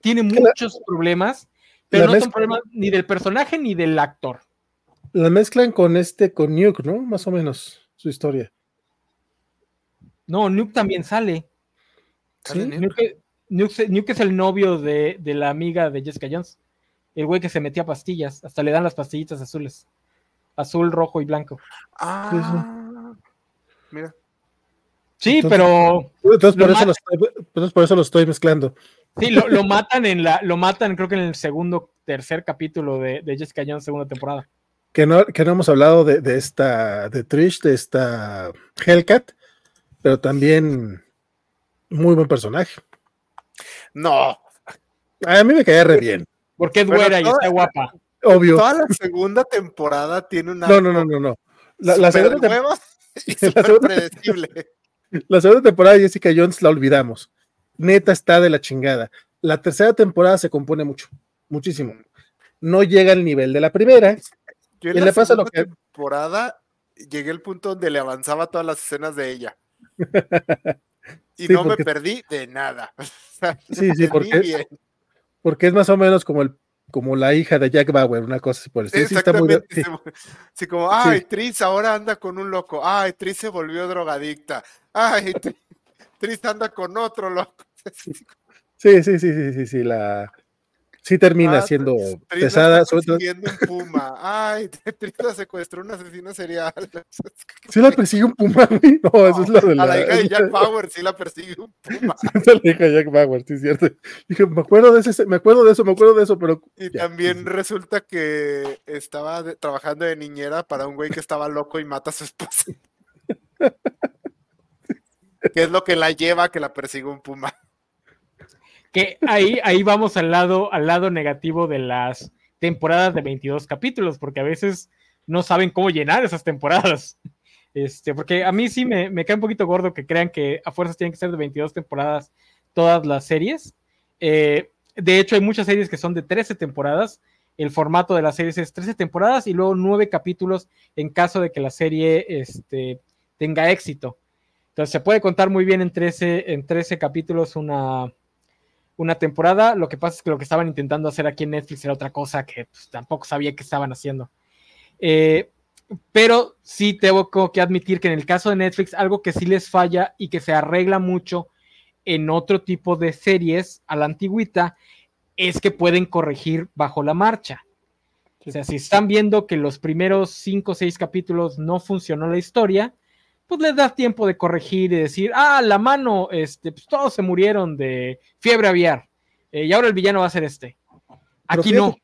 tiene muchos problemas, pero no son problemas ni del personaje ni del actor. La mezclan con este, con Nuke, ¿no? Más o menos, su historia. No, Nuke también sale. ¿Sí? Nuke, es el novio de, la amiga de Jessica Jones. El güey que se metía pastillas. Hasta le dan las pastillitas azules. Azul, rojo y blanco. Ah, mira. Sí, pero. Entonces por, eso entonces por eso lo estoy mezclando. Sí, lo, matan en la, lo matan creo que en el segundo, tercer capítulo de, Jessica Jones, segunda temporada. Que no, que no hemos hablado de, esta, de Trish, de esta Hellcat, pero también muy buen personaje. No. A mí me caía re bien. Porque es güera y está guapa. Obvio. Toda la segunda temporada tiene una. No, no, no, no, no. La, segunda temporada. La segunda, predecible. la segunda temporada de Jessica Jones la olvidamos neta está de la chingada. La tercera temporada se compone mucho, muchísimo. No llega al nivel de la primera. Yo en la le pasa lo que... temporada llegué al punto donde le avanzaba todas las escenas de ella. y no me perdí de nada. sí, sí, porque, porque es más o menos como el como la hija de Jack Bauer, una cosa así por el sí, está muy sí. sí, como, ay, Tris ahora anda con un loco, ay, Tris se volvió drogadicta, ay, Tris anda con otro loco. Sí, sí, sí, sí, sí, sí, la sí termina ah, siendo pesada. Sobre todo... un puma. Ay, Trista secuestró un asesino serial. Sí la persigue un puma, No, eso es lo de la. A la hija de Jack Bauer sí la persigue un puma. Sí, es la hija de Jack Bauer, sí, es cierto. Dije, me acuerdo de ese, me acuerdo de eso, me acuerdo de eso, pero. Y también resulta que estaba trabajando de niñera para un güey que estaba loco y mata a su esposa. ¿Qué es lo que la lleva a que la persiga un puma? Que ahí, ahí vamos al lado, al lado negativo de las temporadas de 22 capítulos, porque a veces no saben cómo llenar esas temporadas. Este, porque a mí sí me, me cae un poquito gordo que crean que a fuerzas tienen que ser de 22 temporadas todas las series. Eh, de hecho, hay muchas series que son de 13 temporadas. El formato de las series es 13 temporadas y luego 9 capítulos en caso de que la serie este, tenga éxito. Entonces se puede contar muy bien en 13, en 13 capítulos una, una temporada. Lo que pasa es que lo que estaban intentando hacer aquí en Netflix era otra cosa que pues, tampoco sabía que estaban haciendo. Eh, pero sí tengo que admitir que en el caso de Netflix, algo que sí les falla y que se arregla mucho en otro tipo de series a la antigüita es que pueden corregir bajo la marcha. O sea, si están viendo que los primeros cinco o seis capítulos no funcionó la historia, pues les da tiempo de corregir y decir, ah, la mano, este, pues todos se murieron de fiebre aviar, eh, y ahora el villano va a ser este. Aquí no.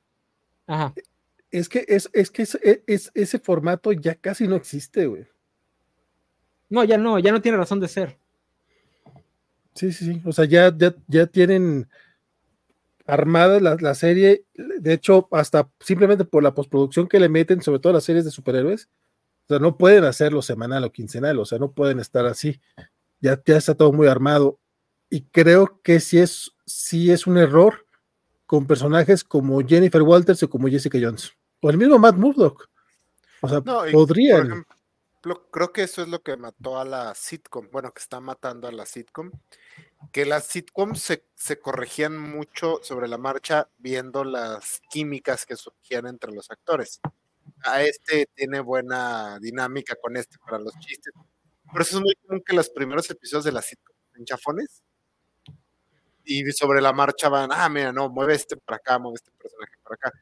Ajá. Es que, es, es que es, ese formato ya casi no existe, güey. No, ya no, ya no tiene razón de ser. Sí, sí, sí. O sea, ya, ya, tienen armada la, la, serie. De hecho, hasta simplemente por la postproducción que le meten, sobre todo las series de superhéroes, o sea, no pueden hacerlo semanal o quincenal, o sea, no pueden estar así. Ya, ya está todo muy armado. Y creo que sí es, sí es un error con personajes como Jennifer Walters o como Jessica Jones. O el mismo Matt Murdock. O sea, podrían. creo que eso es lo que mató a la sitcom. Bueno, que está matando a la sitcom. Que las sitcoms se, se corregían mucho sobre la marcha viendo las químicas que surgían entre los actores a este tiene buena dinámica con este para los chistes. Por eso es muy común que los primeros episodios de la sitcom en chafones y sobre la marcha van, ah, mira, no, mueve este para acá, mueve este personaje para acá.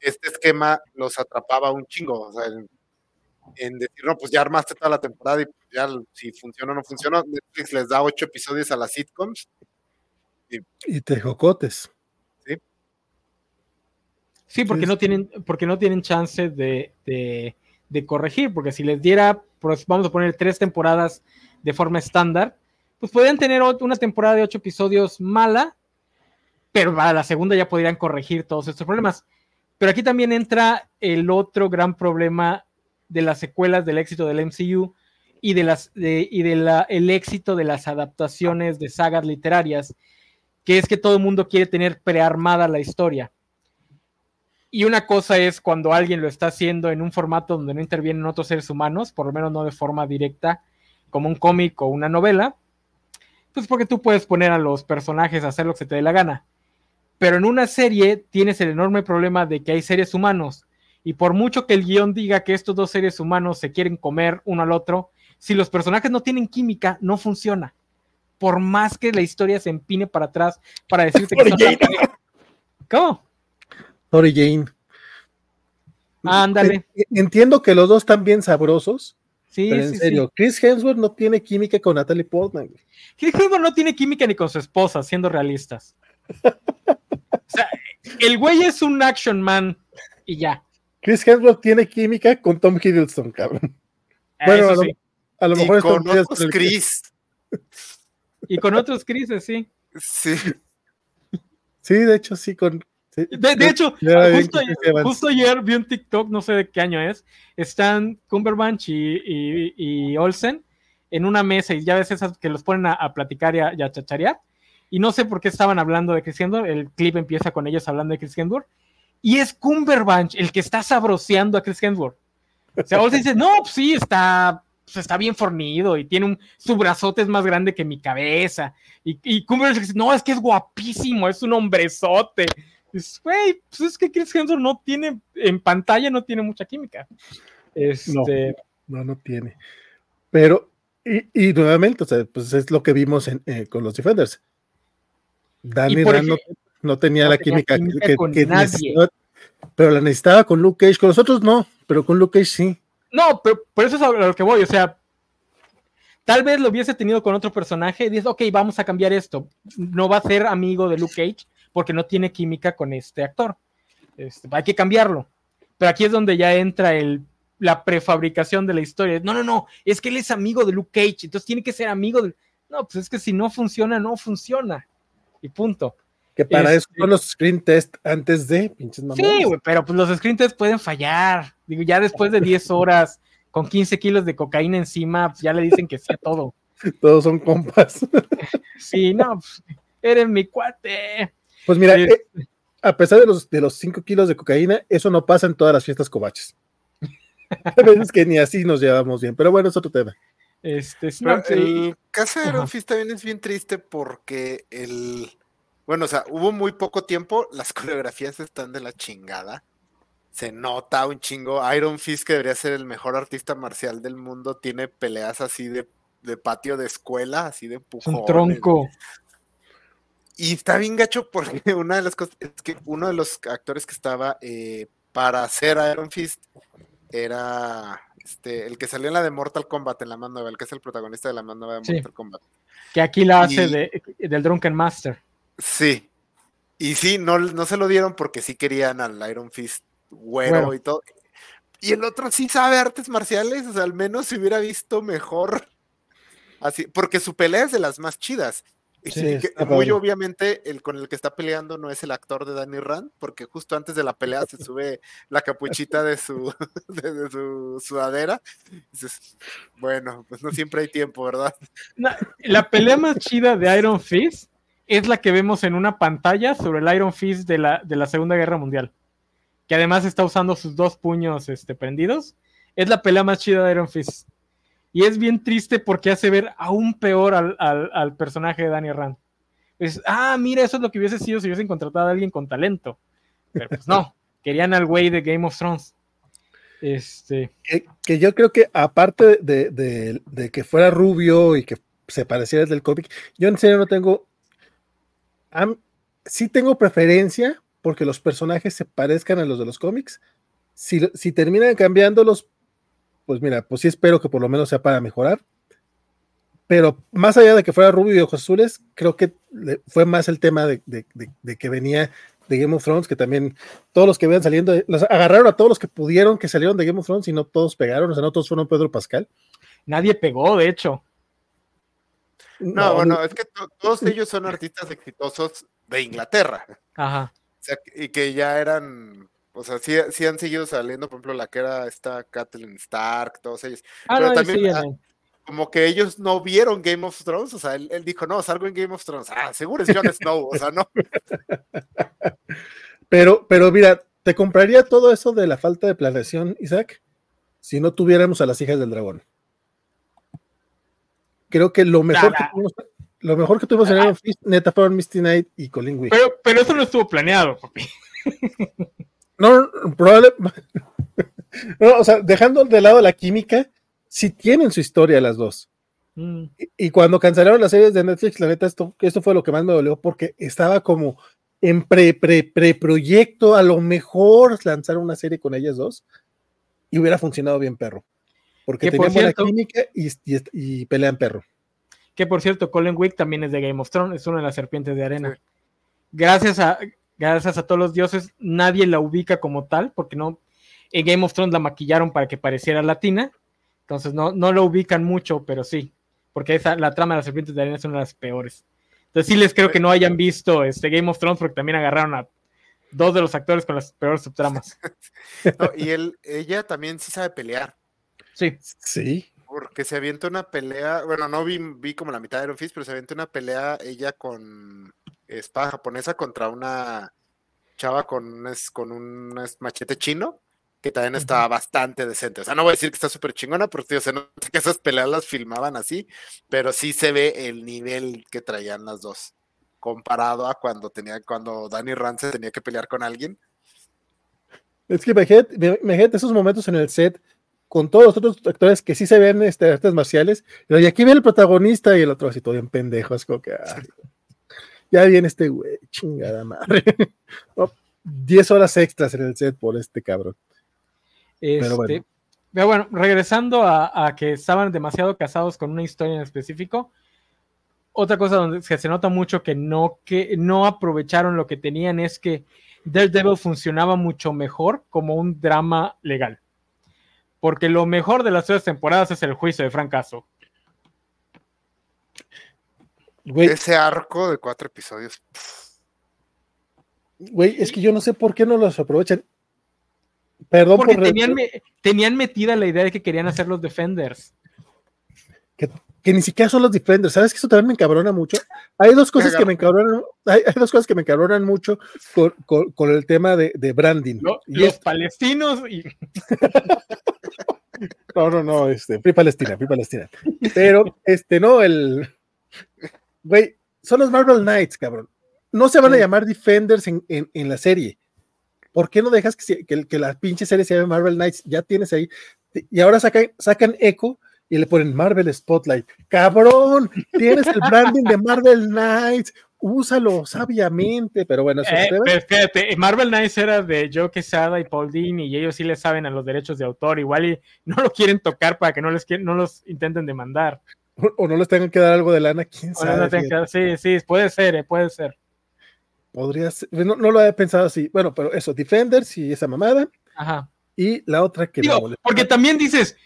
Este esquema los atrapaba un chingo, o sea, en, decir, no, pues ya armaste toda la temporada y ya si funciona o no funciona, Netflix les da ocho episodios a las sitcoms. Y, y te jocotes. Sí, porque no tienen, porque no tienen chance de, corregir, porque si les diera, pues vamos a poner tres temporadas de forma estándar, pues podrían tener una temporada de ocho episodios mala, pero para la segunda ya podrían corregir todos estos problemas. Pero aquí también entra el otro gran problema de las secuelas del éxito del MCU y de las y de el éxito de las adaptaciones de sagas literarias, que es que todo el mundo quiere tener prearmada la historia. Y una cosa es cuando alguien lo está haciendo en un formato donde no intervienen otros seres humanos, por lo menos no de forma directa, como un cómic o una novela, pues porque tú puedes poner a los personajes a hacer lo que se te dé la gana. Pero en una serie tienes el enorme problema de que hay seres humanos. Y por mucho que el guion diga que estos dos seres humanos se quieren comer uno al otro, si los personajes no tienen química, no funciona. Por más que la historia se empine para atrás para decirte que son ¿Cómo? Tori Jane. Ándale. Entiendo que los dos están bien sabrosos, Sí, en serio, Chris Hemsworth no tiene química con Natalie Portman. Chris Hemsworth no tiene química ni con su esposa, siendo realistas. o sea, el güey es un action man y ya. Chris Hemsworth tiene química con Tom Hiddleston, cabrón. Ah, bueno, a lo, a lo, mejor y con otros Chris. Y con otros Chris, sí. Sí. Sí, de hecho, sí, con, de, hecho, justo ayer, vi un TikTok, no sé de qué año es, están Cumberbatch y, Olsen en una mesa y ya ves esas que los ponen a, platicar y a, chacharear. Y no sé por qué estaban hablando de Chris Hemsworth, el clip empieza con ellos hablando de Chris Hemsworth. Y es Cumberbatch el que está sabroseando a Chris Hemsworth. O sea, Olsen dice, no, pues sí, está, pues está bien fornido y tiene un, su brazote es más grande que mi cabeza. Y, y Cumberbatch dice, no, es que es guapísimo, es un hombrezote. Güey, pues es que Chris Hemsworth no tiene, en pantalla no tiene mucha química. Este... No, no, tiene. Pero, y, nuevamente, o sea, pues es lo que vimos eh, con los Defenders. Danny no, tenía la química, que, pero la necesitaba con Luke Cage, con los otros no, pero con Luke Cage sí. No, pero por eso es a lo que voy, o sea, tal vez lo hubiese tenido con otro personaje y dices, ok, vamos a cambiar esto. No va a ser amigo de Luke Cage, porque no tiene química con este actor. Este, hay que cambiarlo. Pero aquí es donde ya entra el, la prefabricación de la historia. No, no, no, es que él es amigo de Luke Cage, entonces tiene que ser amigo de... No, pues es que si no funciona, no funciona. Y punto. Que para eso este son los screen test antes de pinches Sí, güey, pero pues los screen test pueden fallar. Digo, ya después de 10 horas con 15 kilos de cocaína encima, pues ya le dicen que sea todo. Todos son compas. sí, no, pues, eres mi cuate. Pues mira, eh, a pesar de los, de los 5 kilos de cocaína, eso no pasa en todas las fiestas covaches. A veces que ni así nos llevamos bien, pero bueno, es otro tema. Este, el caso de Iron Fist también es bien triste porque el. Bueno, o sea, hubo muy poco tiempo, las coreografías están de la chingada. Se nota un chingo. Iron Fist, que debería ser el mejor artista marcial del mundo, tiene peleas así de, de patio de escuela, así de empujón. Un tronco. Y está bien gacho porque una de las cosas es que uno de los actores que estaba eh, para hacer Iron Fist era este, el que salió en la de Mortal Kombat, en la más nueva, el que es el protagonista de la más nueva de Mortal Kombat. Que aquí la hace de, del Drunken Master. Sí. Y sí, no, no se lo dieron porque sí querían al Iron Fist güero y todo. Y el otro sí sabe artes marciales, o sea, al menos se hubiera visto mejor. Así, porque su pelea es de las más chidas. Sí, muy obviamente el con el que está peleando no es el actor de Danny Rand, porque justo antes de la pelea se sube la capuchita de su, de, su sudadera. Dices, bueno, pues no siempre hay tiempo, ¿verdad? La, pelea más chida de Iron Fist es la que vemos en una pantalla sobre el Iron Fist de la, de la Segunda Guerra Mundial, que además está usando sus dos puños este, prendidos. Es la pelea más chida de Iron Fist. Y es bien triste porque hace ver aún peor al, personaje de Danny Rand. Es, ah, mira, eso es lo que hubiese sido si hubiesen contratado a alguien con talento. Pero pues no, querían al güey de Game of Thrones. Este. Que, yo creo que aparte de, que fuera rubio y que se pareciera del cómic, yo en serio no tengo. sí tengo preferencia porque los personajes se parezcan a los de los cómics. Si, si terminan cambiándolos, pues mira, pues sí espero que por lo menos sea para mejorar. Pero más allá de que fuera rubio y ojos azules, creo que fue más el tema de, que venía de Game of Thrones, que también todos los que vean saliendo, los agarraron a todos los que pudieron que salieron de Game of Thrones y no todos pegaron, o sea, no todos fueron Pedro Pascal. Nadie pegó, de hecho. No, bueno, es que todos ellos son artistas exitosos de Inglaterra. Ajá. O sea, y que ya eran, o sea, sí, sí han seguido saliendo, por ejemplo, la que era esta Kathleen Stark, todos ellos. Ah, Pero no, también, ah, como que ellos no vieron Game of Thrones, o sea, él, él dijo, no, salgo en Game of Thrones. Ah, seguro es Jon Snow, o sea, no. Pero, pero mira, ¿te compraría todo eso de la falta de planeación, Isaac? Si no tuviéramos a las hijas del dragón. Creo que lo mejor, que tuvimos, lo mejor que tuvimos en Iron Fist, neta, fueron Misty Knight y Colin Wick. Pero, pero eso no estuvo planeado, papi. No, no, probable. No, o sea, dejando de lado la química, sí tienen su historia las dos. Mm. Y, y cuando cancelaron las series de Netflix, la neta, esto, esto fue lo que más me dolió porque estaba como en pre, pre, pre proyecto, a lo mejor lanzar una serie con ellas dos y hubiera funcionado bien perro. Porque Que por tenían buena cierto- química y, y, y pelean perro. Que por cierto, Colin Wick también es de Game of Thrones, es una de las serpientes de arena. Gracias a, gracias a todos los dioses, nadie la ubica como tal, porque no, en Game of Thrones la maquillaron para que pareciera latina, entonces no, no lo ubican mucho, pero sí, porque esa, la trama de las serpientes de arena es una de las peores. Entonces sí les creo que no hayan visto este Game of Thrones porque también agarraron a dos de los actores con las peores subtramas. No, y él, ella también sí sabe pelear. Sí, Sí. Porque se avienta una pelea, bueno, no vi, vi como la mitad de Iron Fist, pero se avienta una pelea ella con espada japonesa contra una chava con un, con machete chino, que también está bastante decente. O sea, no voy a decir que está súper chingona, porque tío, se nota que esas peleas las filmaban así, pero sí se ve el nivel que traían las dos, comparado a cuando tenía, cuando Danny Rance tenía que pelear con alguien. Es que imagínate, imagínate esos momentos en el set con todos los otros actores que sí se ven este, artes marciales, y aquí viene el protagonista y el otro así todo bien pendejo, es como que ay, ya viene este güey, chingada madre. No, 10 horas extras en el set por este cabrón. Este, bueno. pero bueno, regresando a, a que estaban demasiado casados con una historia en específico, otra cosa donde que se nota mucho que no, que no aprovecharon lo que tenían es que Daredevil funcionaba mucho mejor como un drama legal. Porque lo mejor de las tres temporadas es el juicio de Frank Castle. Güey, Ese arco de cuatro episodios. güey, es que yo no sé por qué no los aprovechan. Perdón Porque por tenían, me- tenían metida la idea de que querían hacer los Defenders. que ni siquiera son los Defenders. ¿Sabes que eso también me encabrona mucho? Hay dos cosas que me encabronan, hay, hay dos cosas que me encabronan mucho con, con- con el tema de, de branding. Y los es- palestinos y No, no, no, este, Free Palestina, Free Palestina. Pero, este, no, el. Güey, son los Marvel Knights, cabrón. No se van a llamar Defenders en, en- en la serie. ¿Por qué no dejas que, que, que la pinche serie se llame Marvel Knights? Ya tienes ahí. Y ahora sacan, sacan Echo y le ponen Marvel Spotlight. ¡Cabrón! Tienes el branding de Marvel Knights. Úsalo sabiamente. Pero bueno, eso Eh, pero Marvel Knights era de Joe Quesada y Paul Dini y ellos sí le saben a los derechos de autor, igual y no lo quieren tocar para que no les no los intenten demandar. O no les tengan que dar algo de lana, quién O no sabe. tengan que- sí, sí, puede ser, eh, puede ser. Podría ser, no, no lo había pensado así. Bueno, pero eso, Defenders y esa mamada. Ajá. Y la otra que Digo, molesta. porque también dices,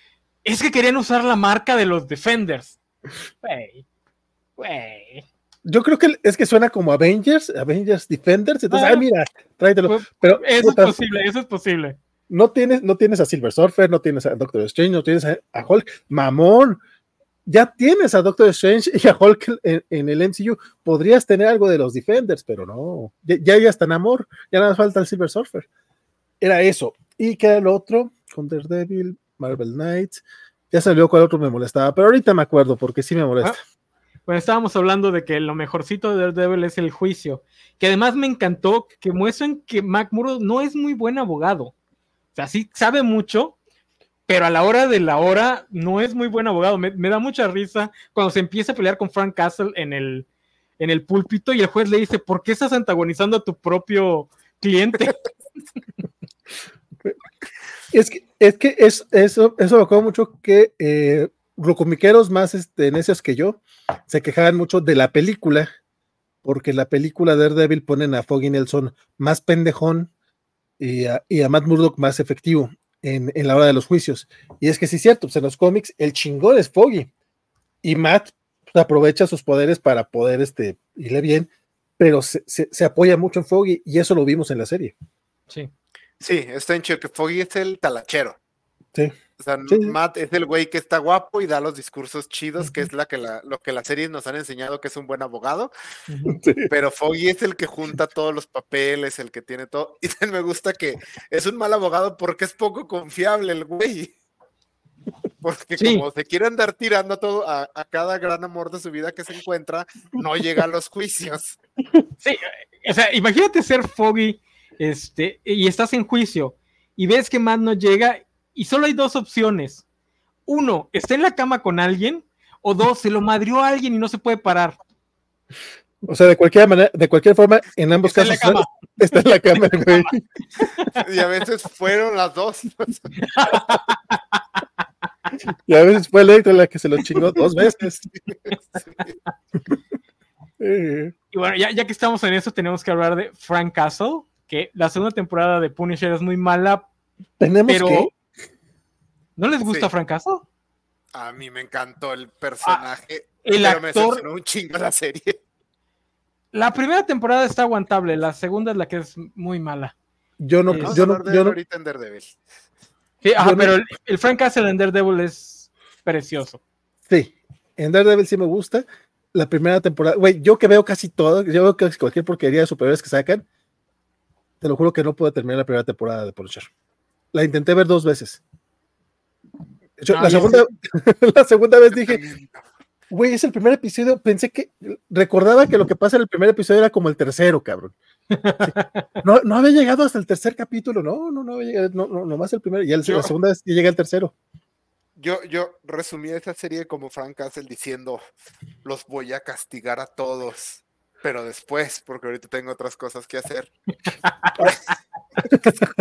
es que querían usar la marca de los Defenders. Güey, güey. Yo creo que es que suena como Avengers, Avengers Defenders. Entonces, Ah. ah, mira, tráetelo. Pues, Pero Eso puta, es posible, eso es posible. no, tienes, no tienes a Silver Surfer, no tienes a Doctor Strange, no tienes a, a Hulk. Mamón, ya tienes a Doctor Strange y a Hulk en, el MCU. Podrías tener algo de los Defenders, pero no. Ya, ya, está en amor, ya nada más falta el Silver Surfer. Era eso. Y que el otro, con Daredevil, Marvel Knights. Ya salió cuál otro me molestaba, pero ahorita me acuerdo porque sí me molesta. Bueno, estábamos hablando de que lo mejorcito de Daredevil es el juicio, que además me encantó que muestran que Mac Murdo no es muy buen abogado. O sea, sí sabe mucho, pero a la hora de la hora no es muy buen abogado. Me, da mucha risa cuando se empieza a pelear con Frank Castle en el, en el púlpito y el juez le dice, ¿por qué estás antagonizando a tu propio cliente? Es que, es que es, eso, eso me acuerdo mucho que eh, rocomiqueros más este, necios que yo se quejaban mucho de la película, porque la película Daredevil ponen a Foggy Nelson más pendejón y a Matt Murdock más efectivo en, en, la hora de los juicios. Y es que sí es cierto, pues en los cómics el chingón es Foggy y Matt pues, aprovecha sus poderes para poder este, irle bien pero se, se, se apoya mucho en Foggy y eso lo vimos en la serie. Sí. Sí, está en chido que Foggy es el talachero. Sí. O sea, Sí. Matt es el güey que está guapo y da los discursos chidos, que es la que la, lo que las series nos han enseñado que es un buen abogado. Sí. Pero Foggy es el que junta todos los papeles, el que tiene todo. Y me gusta que es un mal abogado porque es poco confiable el güey. Porque Sí. como se quiere andar tirando a todo, a, a cada gran amor de su vida que se encuentra, no llega a los juicios. Sí, o sea, imagínate ser Foggy este, y estás en juicio y ves que Matt no llega y solo hay dos opciones. Uno, está en la cama con alguien o dos, se lo madrió a alguien y no se puede parar. O sea, de cualquier manera, de cualquier forma, en ambos Está en la casos está en la cama, güey. Y a veces fueron las dos. Y a veces fue Electra la que se lo chingó dos veces. Y bueno, ya, ya que estamos en eso, tenemos que hablar de Frank Castle, que la segunda temporada de Punisher es muy mala, Tenemos pero que. ¿No les gusta Sí. Frank Castle? A mí me encantó el personaje. Ah, el pero me actor- decepcionó un chingo la serie. La primera temporada está aguantable, la segunda es la que es muy mala. Yo no, Eh, yo no, yo no, ahorita en Daredevil. Sí, ajá, Yo no- pero el, el Frank Castle en Daredevil es precioso. Sí, en Daredevil sí me gusta. La primera temporada, güey, yo que veo casi todo, yo veo casi cualquier porquería de superhéroes que sacan, te lo juro que no puedo terminar la primera temporada de Punisher. La intenté ver dos veces. Yo- Ah, la, segunda, la segunda vez dije, güey, es el primer episodio, pensé que, recordaba que lo que pasa en el primer episodio era como el tercero, cabrón. No, no había llegado hasta el tercer capítulo, no, no, no había llegado, no, no, nomás el primero, y el- Yo- la segunda vez llega el tercero. Yo, yo resumí esa serie como Frank Castle diciendo, los voy a castigar a todos, pero después, porque ahorita tengo otras cosas que hacer.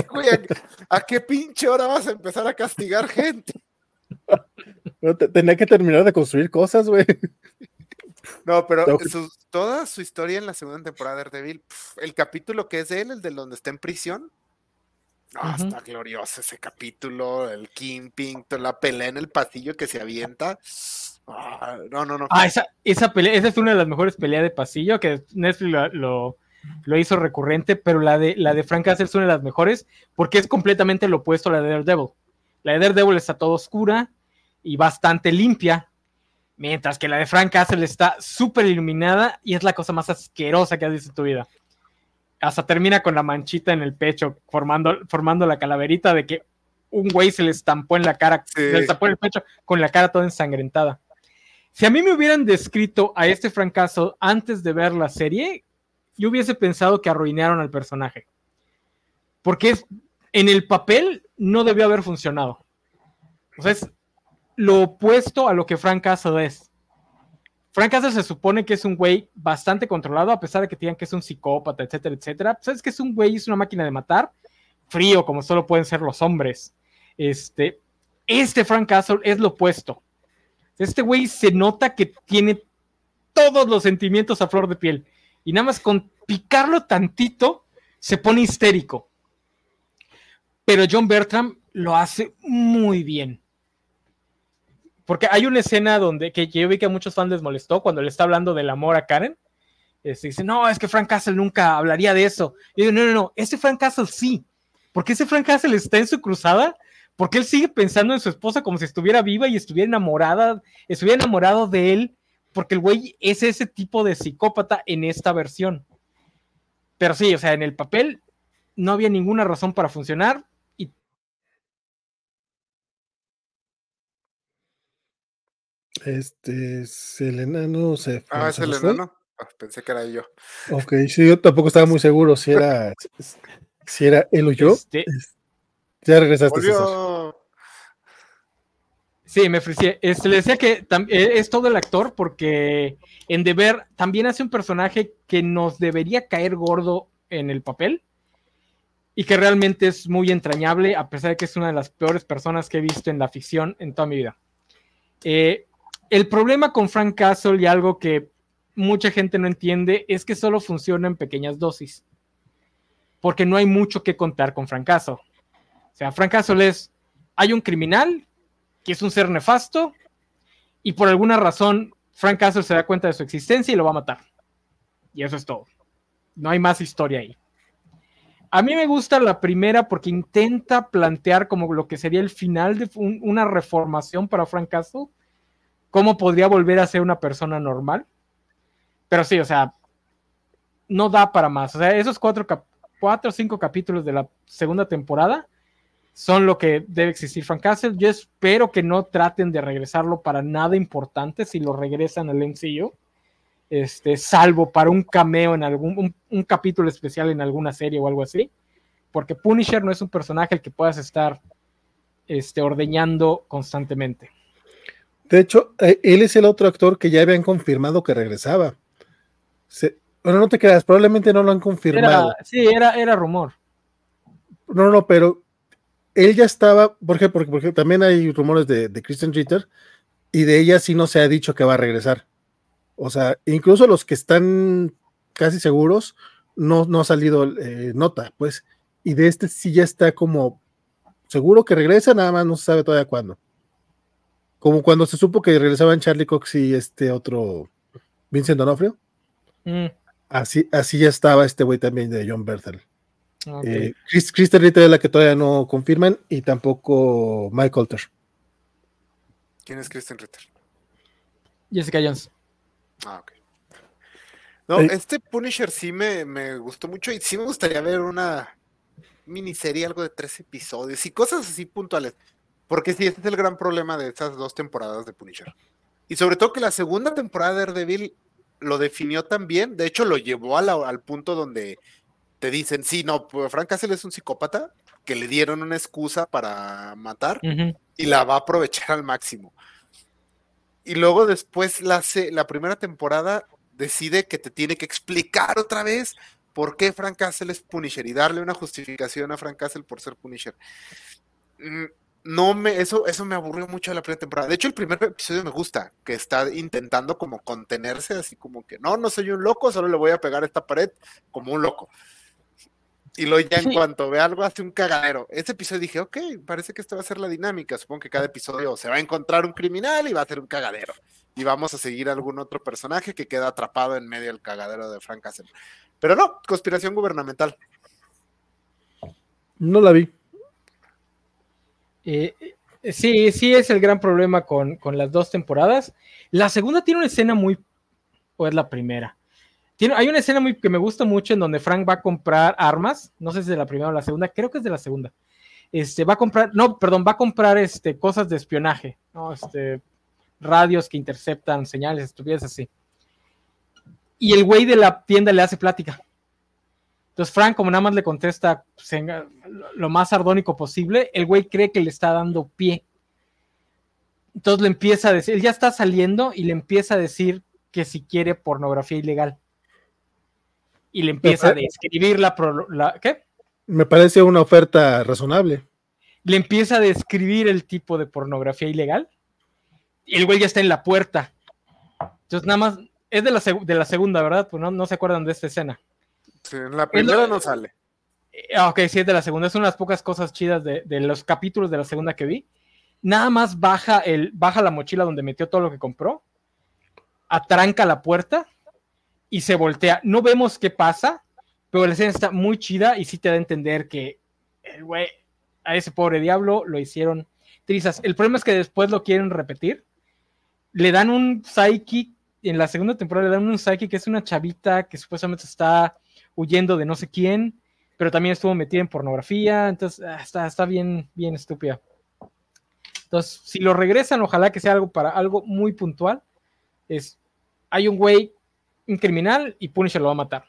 Güey, ¿a, a qué pinche hora vas a empezar a castigar gente? No, Tenía que terminar de construir cosas, güey. No, pero su- toda su historia en la segunda temporada de Daredevil, pf, el capítulo que es de él, el de donde está en prisión, no, Ujú. está glorioso ese capítulo, el Kingpin, toda la pelea en el pasillo que se avienta. Ah, no, no, no. Ah, esa, esa pelea, esa es una de las mejores peleas de pasillo que Netflix lo, lo- lo hizo recurrente, pero la de, la de Frank Castle es una de las mejores porque es completamente lo opuesto a la de Daredevil. La de Daredevil está toda oscura y bastante limpia, mientras que la de Frank Castle está súper iluminada y es la cosa más asquerosa que has visto en tu vida. Hasta termina con la manchita en el pecho, formando, formando la calaverita de que un güey se le estampó en la cara, Sí. se le estampó en el pecho con la cara toda ensangrentada. Si a mí me hubieran descrito a este fracaso antes de ver la serie, yo hubiese pensado que arruinaron al personaje. Porque es, en el papel no debió haber funcionado. O sea, es lo opuesto a lo que Frank Castle es. Frank Castle se supone que es un güey bastante controlado, a pesar de que digan que es un psicópata, etcétera, etcétera. Sabes que es un güey, es una máquina de matar, frío, como solo pueden ser los hombres. Este, este Frank Castle es lo opuesto. Este güey se nota que tiene todos los sentimientos a flor de piel. Y nada más con picarlo tantito, se pone histérico. Pero John Bertram lo hace muy bien. Porque hay una escena donde que yo vi que a muchos fans les molestó cuando le está hablando del amor a Karen. Este, dice, no, es que Frank Castle nunca hablaría de eso. Y yo no, no, no, este Frank Castle sí. Porque ese Frank Castle está en su cruzada porque él sigue pensando en su esposa como si estuviera viva y estuviera enamorada, estuviera enamorado de él, porque el güey es ese tipo de psicópata en esta versión. Pero sí, o sea, en el papel no había ninguna razón para funcionar y Este es el enano. Se, Ah, es el nos fue. enano. Ah, pensé que era yo. Ok, sí, yo tampoco estaba muy seguro si era, si era él o yo. Este- Ya regresaste, sí, me ofrecí. Este, le decía que eh, es todo el actor porque en Deber también hace un personaje que nos debería caer gordo en el papel y que realmente es muy entrañable a pesar de que es una de las peores personas que he visto en la ficción en toda mi vida. Eh, el problema con Frank Castle y algo que mucha gente no entiende es que solo funciona en pequeñas dosis. Porque no hay mucho que contar con Frank Castle. O sea, Frank Castle es, hay un criminal que es un ser nefasto y por alguna razón Frank Castle se da cuenta de su existencia y lo va a matar. Y eso es todo. no hay más historia ahí. A mí me gusta la primera porque intenta plantear como lo que sería el final de una reformación para Frank Castle, cómo podría volver a ser una persona normal. Pero sí, o sea, no da para más. O sea, esos cuatro, cuatro o cinco capítulos de la segunda temporada son lo que debe existir Frank Castle. Yo espero que no traten de regresarlo para nada importante si lo regresan al MCU. Este, salvo para un cameo en algún un, capítulo especial en alguna serie o algo así, porque Punisher no es un personaje al que puedas estar este, ordeñando constantemente. De hecho, eh, él es el otro actor que ya habían confirmado que regresaba. bueno, no te creas, probablemente no lo han confirmado. sí, era, era rumor. No, no, pero él ya estaba, ¿por qué? Porque, porque también hay rumores de, de Kristen Ritter y de ella sí no se ha dicho que va a regresar. O sea, incluso los que están casi seguros, no, no ha salido eh, nota, pues. Y de este sí ya está como seguro que regresa, nada más no se sabe todavía cuándo. Como cuando se supo que regresaban Charlie Cox y este otro Vincent Donofrio. Mm. Así, así ya estaba este güey también de John Berthel. Eh, Kristen Ritter es la que todavía no confirman y tampoco Mike Alter. ¿Quién es Kristen Ritter? Jessica Jones. Ah, ok. No, este Punisher sí me, me, gustó mucho y sí me gustaría ver una miniserie, algo de tres episodios y cosas así puntuales. Porque sí, este es el gran problema de estas dos temporadas de Punisher. Y sobre todo que la segunda temporada de Daredevil lo definió también, de hecho lo llevó al punto donde te dicen, sí, no, pues Frank Castle es un psicópata que le dieron una excusa para matar y la va a aprovechar al máximo. Y luego después la, la primera temporada decide que te tiene que explicar otra vez por qué Frank Castle es Punisher y darle una justificación a Frank Castle por ser Punisher. Mm, no me, eso, eso me aburrió mucho de la primera temporada. De hecho, el primer episodio me gusta, que está intentando como contenerse, así como que no, no soy un loco, solo le voy a pegar a esta pared como un loco. Y luego ya en cuanto ve algo hace un cagadero. Ese episodio dije, ok, parece que esta va a ser la dinámica. Supongo que cada episodio se va a encontrar un criminal y va a ser un cagadero. Y vamos a seguir algún otro personaje que queda atrapado en medio del cagadero de Frank Castle. Pero no, conspiración gubernamental. No la vi. Eh, eh, sí, sí es el gran problema con, con las dos temporadas. La segunda tiene una escena muy... o es la primera hay una escena muy, que me gusta mucho en donde Frank va a comprar armas, no sé si es de la primera o la segunda, creo que es de la segunda. Este, va a comprar, no, perdón, va a comprar este, cosas de espionaje, ¿no? este, radios que interceptan señales, estupideces así. Y el güey de la tienda le hace plática. Entonces Frank, como nada más le contesta pues, lo más ardónico posible, el güey cree que le está dando pie. Entonces le empieza a decir, él ya está saliendo y le empieza a decir que si quiere pornografía ilegal y le empieza a describir la, ¿qué? Me parece una oferta razonable. Le empieza a describir el tipo de pornografía ilegal y el güey ya está en la puerta. Entonces nada más, es de la, de la segunda, ¿verdad? Pues no, no se acuerdan de esta escena. Sí, en la primera no sale. Ah, ok, sí, es de la segunda. Es una de las pocas cosas chidas de, de, los capítulos de la segunda que vi. Nada más baja, el, baja la mochila donde metió todo lo que compró, atranca la puerta y se voltea. No vemos qué pasa, pero la escena está muy chida y sí te da a entender que el güey, a ese pobre diablo lo hicieron trizas. El problema es que después lo quieren repetir. Le dan un psyche, en la segunda temporada le dan un psyche que es una chavita que supuestamente está huyendo de no sé quién, pero también estuvo metida en pornografía, entonces ah, está, está bien, bien estúpida. Entonces, si lo regresan, ojalá que sea algo para algo muy puntual. Es, hay un güey un criminal y Punisher lo va a matar.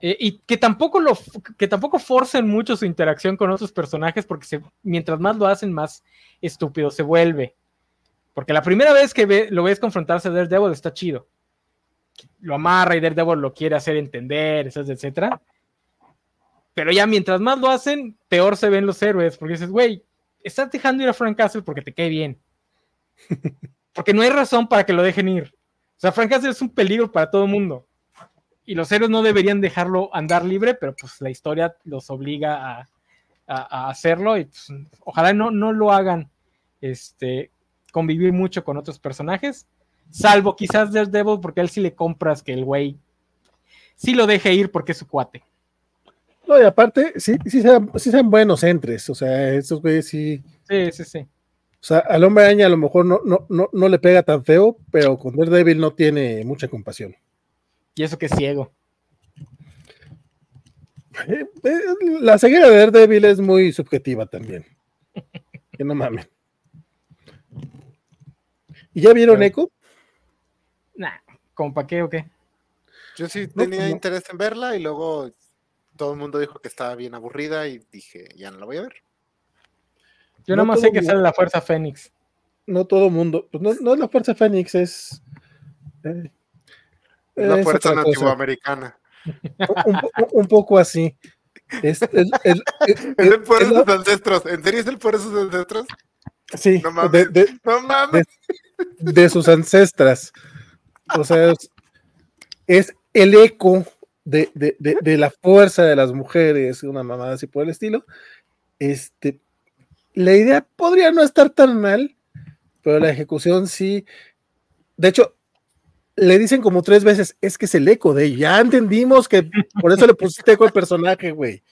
Eh, y que tampoco, lo, que tampoco forcen mucho su interacción con otros personajes, porque mientras más lo hacen, más estúpido se vuelve. Porque la primera vez que lo ves confrontarse a Daredevil está chido. Lo amarra y Daredevil lo quiere hacer entender, etcétera. Pero ya mientras más lo hacen, peor se ven los héroes, porque dices, güey, estás dejando ir a Frank Castle porque te cae bien. Porque no hay razón para que lo dejen ir. O sea, Frank Castle es un peligro para todo el mundo. Y los héroes no deberían dejarlo andar libre, pero pues la historia los obliga a, hacerlo y pues, ojalá no, no lo hagan este, convivir mucho con otros personajes, salvo quizás Daredevil, porque a él sí le compras que el güey sí lo deje ir porque es su cuate. No, y aparte, sí, sí sean, sí sean buenos entres, o sea, esos güeyes sí. Sí, sí, sí. O sea, al hombre araña a lo mejor no, no, no, no le pega tan feo, pero con Daredevil no tiene mucha compasión. Y eso que es ciego. Eh, eh, La ceguera de Daredevil es muy subjetiva también. que no mames. ¿Y ya vieron Echo? Nah, ¿como para qué o qué? Yo sí No, tenía no. interés en verla y luego todo el mundo dijo que estaba bien aburrida y dije, ya no la voy a ver. Yo No nada más sé que mundo- sale la Fuerza Fénix. No todo mundo. Pues no, no es la fuerza Fénix, es. eh, Es la es fuerza nativoamericana. un, un poco así. Es, es- es- es- Es el poder de la- sus ancestros. ¿En serio es el poder de sus ancestros? sí, No de, mames. de- No mames. de sus ancestras. O sea, es, el eco de, de- de- la fuerza de las mujeres, una mamada así por el estilo. Este, la idea podría no estar tan mal, pero la ejecución sí. De hecho, le dicen como tres veces, es que es el eco de. Ya entendimos que por eso le pusiste eco al personaje, güey.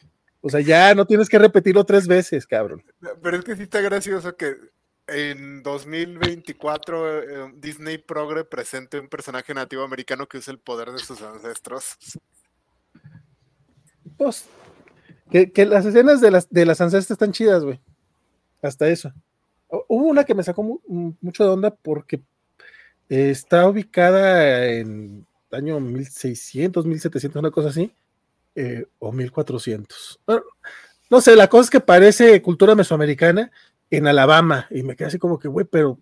O sea, ya no tienes que repetirlo tres veces, cabrón. Pero es que sí está gracioso que en 2024 eh, Disney Progre presente un personaje nativo americano que usa el poder de sus ancestros. Pues, que, que las escenas de las, de las ancestras están chidas, güey. Hasta eso. Hu- Hubo una que me sacó mu- mu- mucho de onda porque eh, está ubicada en año 1600, 1700, una cosa así, eh, o 1400. Bueno, no sé, la cosa es que parece cultura mesoamericana en Alabama, y me quedé así como que, güey, pero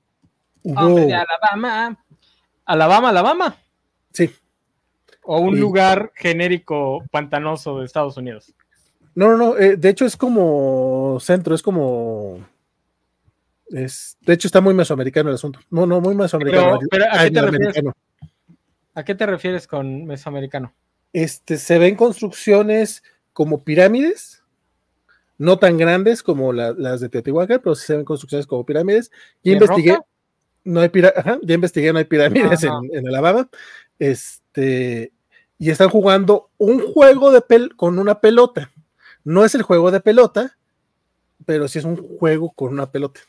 hubo... Hombre, de Alabama. Alabama, Alabama. Sí, O un Sí. lugar genérico pantanoso de Estados Unidos. No, no, no, eh, de hecho es como centro, es como... Es, de hecho está muy mesoamericano el asunto. No, no, muy mesoamericano. Pero- pero, ¿a qué te refieres? ¿A qué te refieres con mesoamericano? Este, se ven construcciones como pirámides, no tan grandes como la- las de Teotihuacán, pero sí se ven construcciones como pirámides. Y ¿De investigué, roca? no hay ajá, ya investigué, no hay pirámides en, en Alabama. Este, y están jugando un juego de pel con una pelota. No es el juego de pelota, pero sí es un juego con una pelota.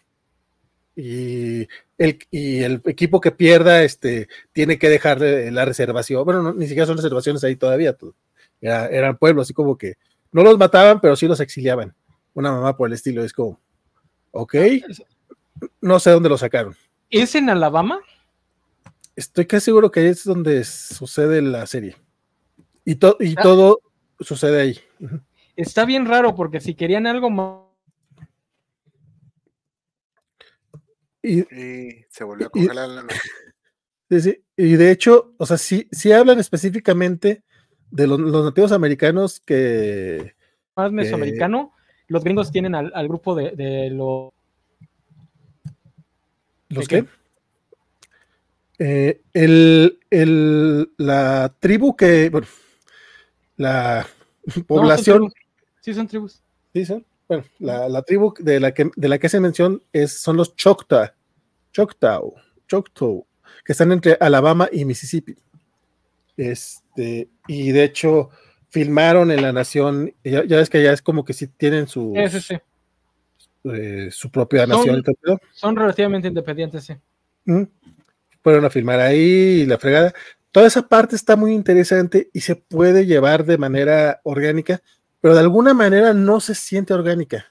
Y el, y el equipo que pierda este, tiene que dejar eh, la reservación. Bueno, no, ni siquiera son reservaciones ahí todavía. todo. Era- eran pueblos, así como que no los mataban, pero sí los exiliaban. Una mamá por el estilo. Es como, ok, no sé dónde lo sacaron. ¿Es en Alabama? Estoy casi seguro que ahí es donde sucede la serie. Y, to- y Ah. todo sucede ahí. Está bien raro porque si querían algo más. Y, Y se volvió a Y- congelar la noche. sí, sí, y de hecho, o sea, sí, sí hablan específicamente de los, los nativos americanos que... más mesoamericano, los gringos tienen al, al grupo de, de los ¿Los ¿De qué? Eh, el, el- la tribu que, bueno, la No, son población. Sí, son tribus. sí, sí, bueno, la, la tribu de la que, de la que se menciona es, son los Choctaw, Choctaw, Choctaw, que están entre Alabama y Mississippi. Este, y de hecho, filmaron en la nación, ya, ya ves que ya es como que sí tienen su, Sí, sí, sí. eh, su propia Son- nación. Son relativamente independientes, sí. Mm. Fueron a filmar ahí y la fregada. Toda esa parte está muy interesante y se puede llevar de manera orgánica, pero de alguna manera no se siente orgánica.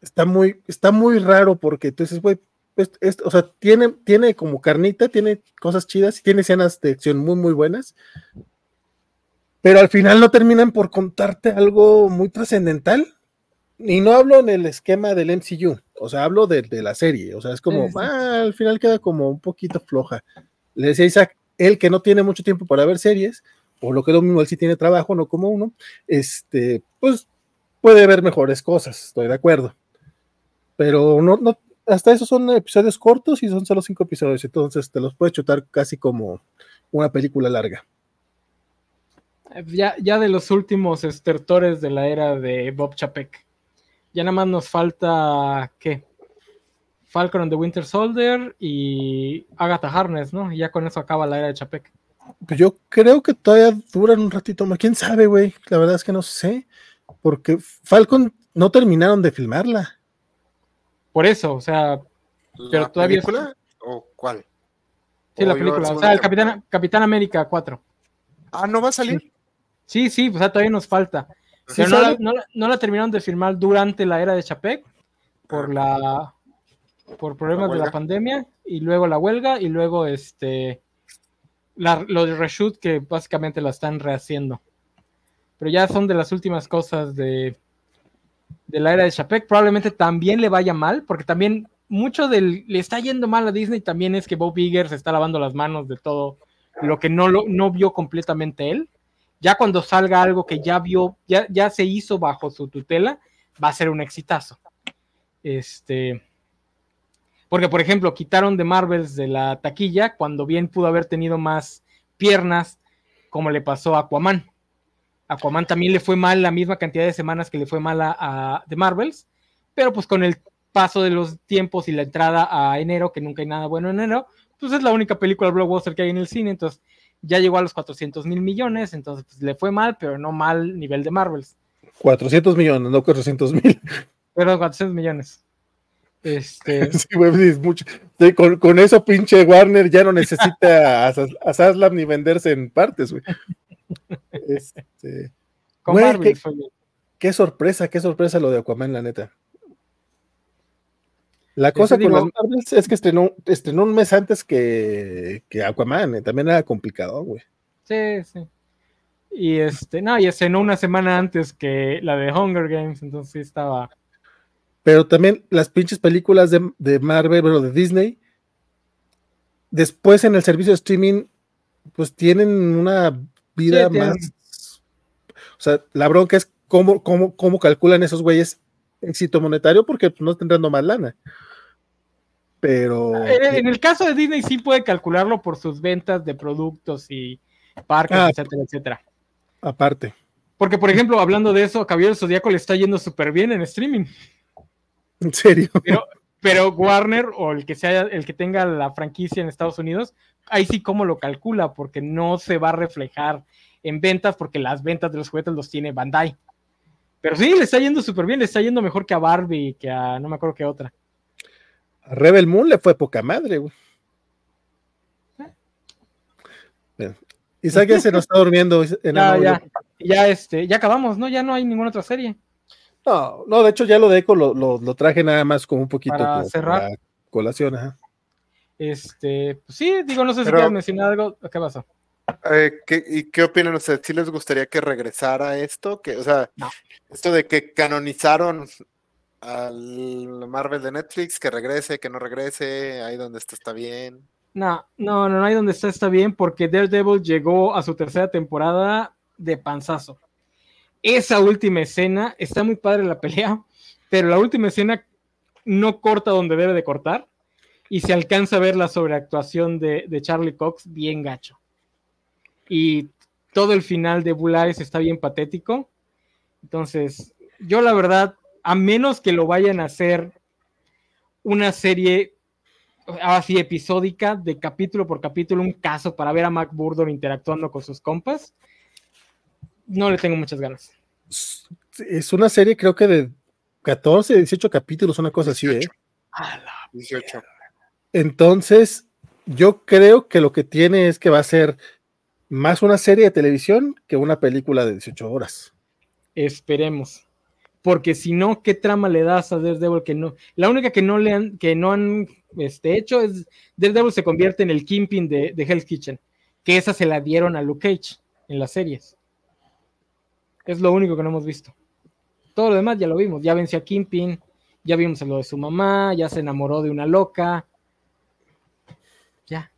Está muy, está muy raro porque entonces, güey, es- es- o sea, tiene, tiene como carnita, tiene cosas chidas y tiene escenas de acción muy, muy buenas, pero al final no terminan por contarte algo muy trascendental. Y no hablo en el esquema del MCU, o sea, hablo de, de la serie, o sea, es como, Sí, ah, al final queda como un poquito floja. Le decía Isaac, él que no tiene mucho tiempo para ver series, o lo que es lo mismo, él sí tiene trabajo, no como uno, este, pues puede ver mejores cosas, estoy de acuerdo. Pero no, no, hasta eso son episodios cortos y son solo cinco episodios, entonces te los puedes chutar casi como una película larga. Ya, ya de los últimos estertores de la era de Bob Chapek. Ya nada más nos falta, ¿qué? Falcon and the Winter Soldier y Agatha Harness, ¿no? Y ya con eso acaba la era de Chapek. Pues yo creo que todavía duran un ratito más. ¿Quién sabe, güey? La verdad es que no sé. Porque Falcon no terminaron de filmarla. Por eso, o sea, pero ¿La todavía es- película o cuál? sí, la ¿O iba película. O sea, el? Capitán, Capitán América 4. Ah, ¿no va a salir? Sí, sí, o sea, todavía nos falta. Sí no la, sale. no la- no la terminaron de filmar durante la era de Chapek por la por problemas de la pandemia y luego la huelga y luego este la, lo de reshoot que básicamente la están rehaciendo. Pero ya son de las últimas cosas de, de la era de Chapek. Probablemente también le vaya mal, porque también mucho del le está yendo mal a Disney también es que Bob Iger se está lavando las manos de todo lo que no, lo, no vio completamente él. Ya cuando salga algo que ya vio, ya, ya se hizo bajo su tutela, va a ser un exitazo. Este. Porque, por ejemplo, quitaron de Marvels de la taquilla cuando bien pudo haber tenido más piernas, como le pasó a Aquaman. Aquaman también le fue mal la misma cantidad de semanas que le fue mal a, a The Marvels, pero pues con el paso de los tiempos y la entrada a enero, que nunca hay nada bueno en enero, pues es la única película blockbuster que hay en el cine, entonces ya llegó a los 400 mil millones, entonces pues, le fue mal, pero no mal nivel de Marvels. 400 millones, no 400 mil. Pero 400 millones. Este, Sí, güey, es mucho. Sí, con, con eso, pinche Warner ya no necesita a, a Saslam ni venderse en partes, güey. Este, con Güey, Marvels qué- fue qué sorpresa, qué sorpresa lo de Aquaman, la neta. La cosa con digo- las Marvels es que estrenó, estrenó un mes antes que, que Aquaman, eh, también era complicado, güey. Sí, sí. Y este, no, y estrenó una semana antes que la de Hunger Games, entonces sí estaba. Pero también las pinches películas de, de Marvel, bueno, de Disney, después en el servicio de streaming, pues tienen una vida Sí, tienen- más. O sea, la bronca es cómo, cómo, cómo calculan esos güeyes éxito monetario, porque pues, no están dando más lana. Pero. En, en el caso de Disney sí puede calcularlo por sus ventas de productos y parques, Ah. etcétera, etcétera. Aparte. Porque, por ejemplo, hablando de eso, Caballero Zodíaco le está yendo súper bien en streaming. En serio. Pero, pero Warner o el que sea el que tenga la franquicia en Estados Unidos, ahí sí cómo lo calcula, porque no se va a reflejar en ventas, porque las ventas de los juguetes los tiene Bandai. Pero sí, le está yendo súper bien, le está yendo mejor que a Barbie que a no me acuerdo qué otra. A Rebel Moon le fue poca madre, güey. Bueno, Isaac ya se nos está durmiendo. Ya, enano, ya, ya, este, ya acabamos, ¿no? Ya no hay ninguna otra serie. No, no, de hecho ya lo de Eco lo, lo- lo traje nada más como un poquito Para como cerrar. para colación, ajá. Este, pues sí, digo, no sé si quieres mencionar algo. ¿Qué pasó? Eh, ¿qué- ¿Y qué opinan ustedes? ¿Sí les gustaría que regresara esto? Que, o sea, No. esto de que canonizaron al Marvel de Netflix, que regrese, que no regrese, ahí donde está está bien. No, no, no, no hay donde está, está bien, porque Daredevil llegó a su tercera temporada de panzazo. Esa última escena, está muy padre la pelea, pero la última escena no corta donde debe de cortar y se alcanza a ver la sobreactuación de, de Charlie Cox bien gacho. Y todo el final de Bull Eyes está bien patético. Entonces, yo la verdad, a menos que lo vayan a hacer una serie así episódica de capítulo por capítulo, un caso para ver a Mac Burdon interactuando con sus compas, no le tengo muchas ganas. Es una serie creo que de 14, 18 capítulos, una cosa así, ¿eh? 18. Entonces, yo creo que lo que tiene es que va a ser más una serie de televisión que una película de 18 horas. Esperemos. Porque si no, ¿qué trama le das a Daredevil que no? La única que no le han, que no han este, hecho es Daredevil se convierte en el Kingpin de, de Hell's Kitchen. Que esa se la dieron a Luke Cage en las series. Es lo único que no hemos visto. Todo lo demás ya lo vimos. Ya venció a Kingpin, ya vimos lo de su mamá, ya se enamoró de una loca. Ya.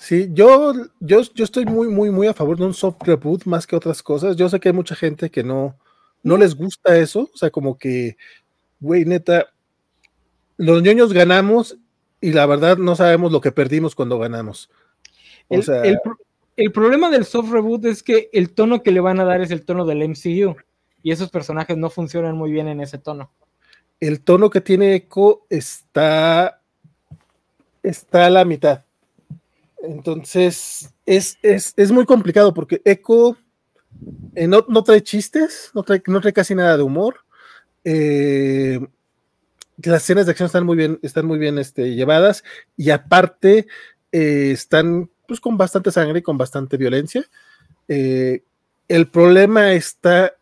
Sí, yo, yo, yo estoy muy, muy, muy a favor de un soft reboot más que otras cosas. Yo sé que hay mucha gente que no, no les gusta eso. O sea, como que, güey, neta, los ñoños ganamos y la verdad no sabemos lo que perdimos cuando ganamos. O El, sea, el el problema del soft reboot es que el tono que le van a dar es el tono del MCU. Y esos personajes no funcionan muy bien en ese tono. el tono que tiene Echo está, está a la mitad. Entonces, es, es, es muy complicado porque Echo eh, no, no, trae chistes, no trae, no trae casi nada de humor. Eh, las escenas de acción están muy bien, están muy bien este, llevadas y aparte eh, están pues, con bastante sangre y con bastante violencia. El problema está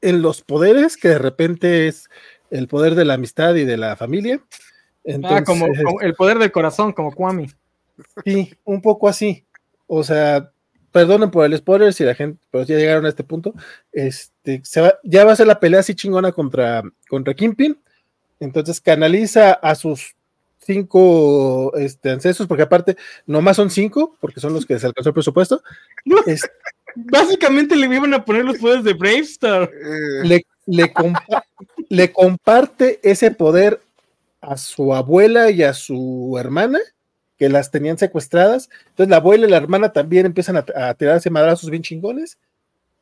en los poderes, que de repente es el poder de la amistad y de la familia. ah, como, el poder del corazón, como Kwame. Sí, un poco así. O sea, perdonen por el spoiler si la gente, pero ya llegaron a este punto. Este, ya va a ser la pelea así chingona contra, contra Kimpin. Entonces canaliza a sus cinco este, ancestros, porque aparte nomás son cinco, porque son los que se alcanzó el presupuesto. Básicamente le iban a poner los poderes de Bravestar. Le, le, le comparte ese poder a su abuela y a su hermana, que las tenían secuestradas. Entonces la abuela y la hermana también empiezan a, a tirarse madrazos bien chingones.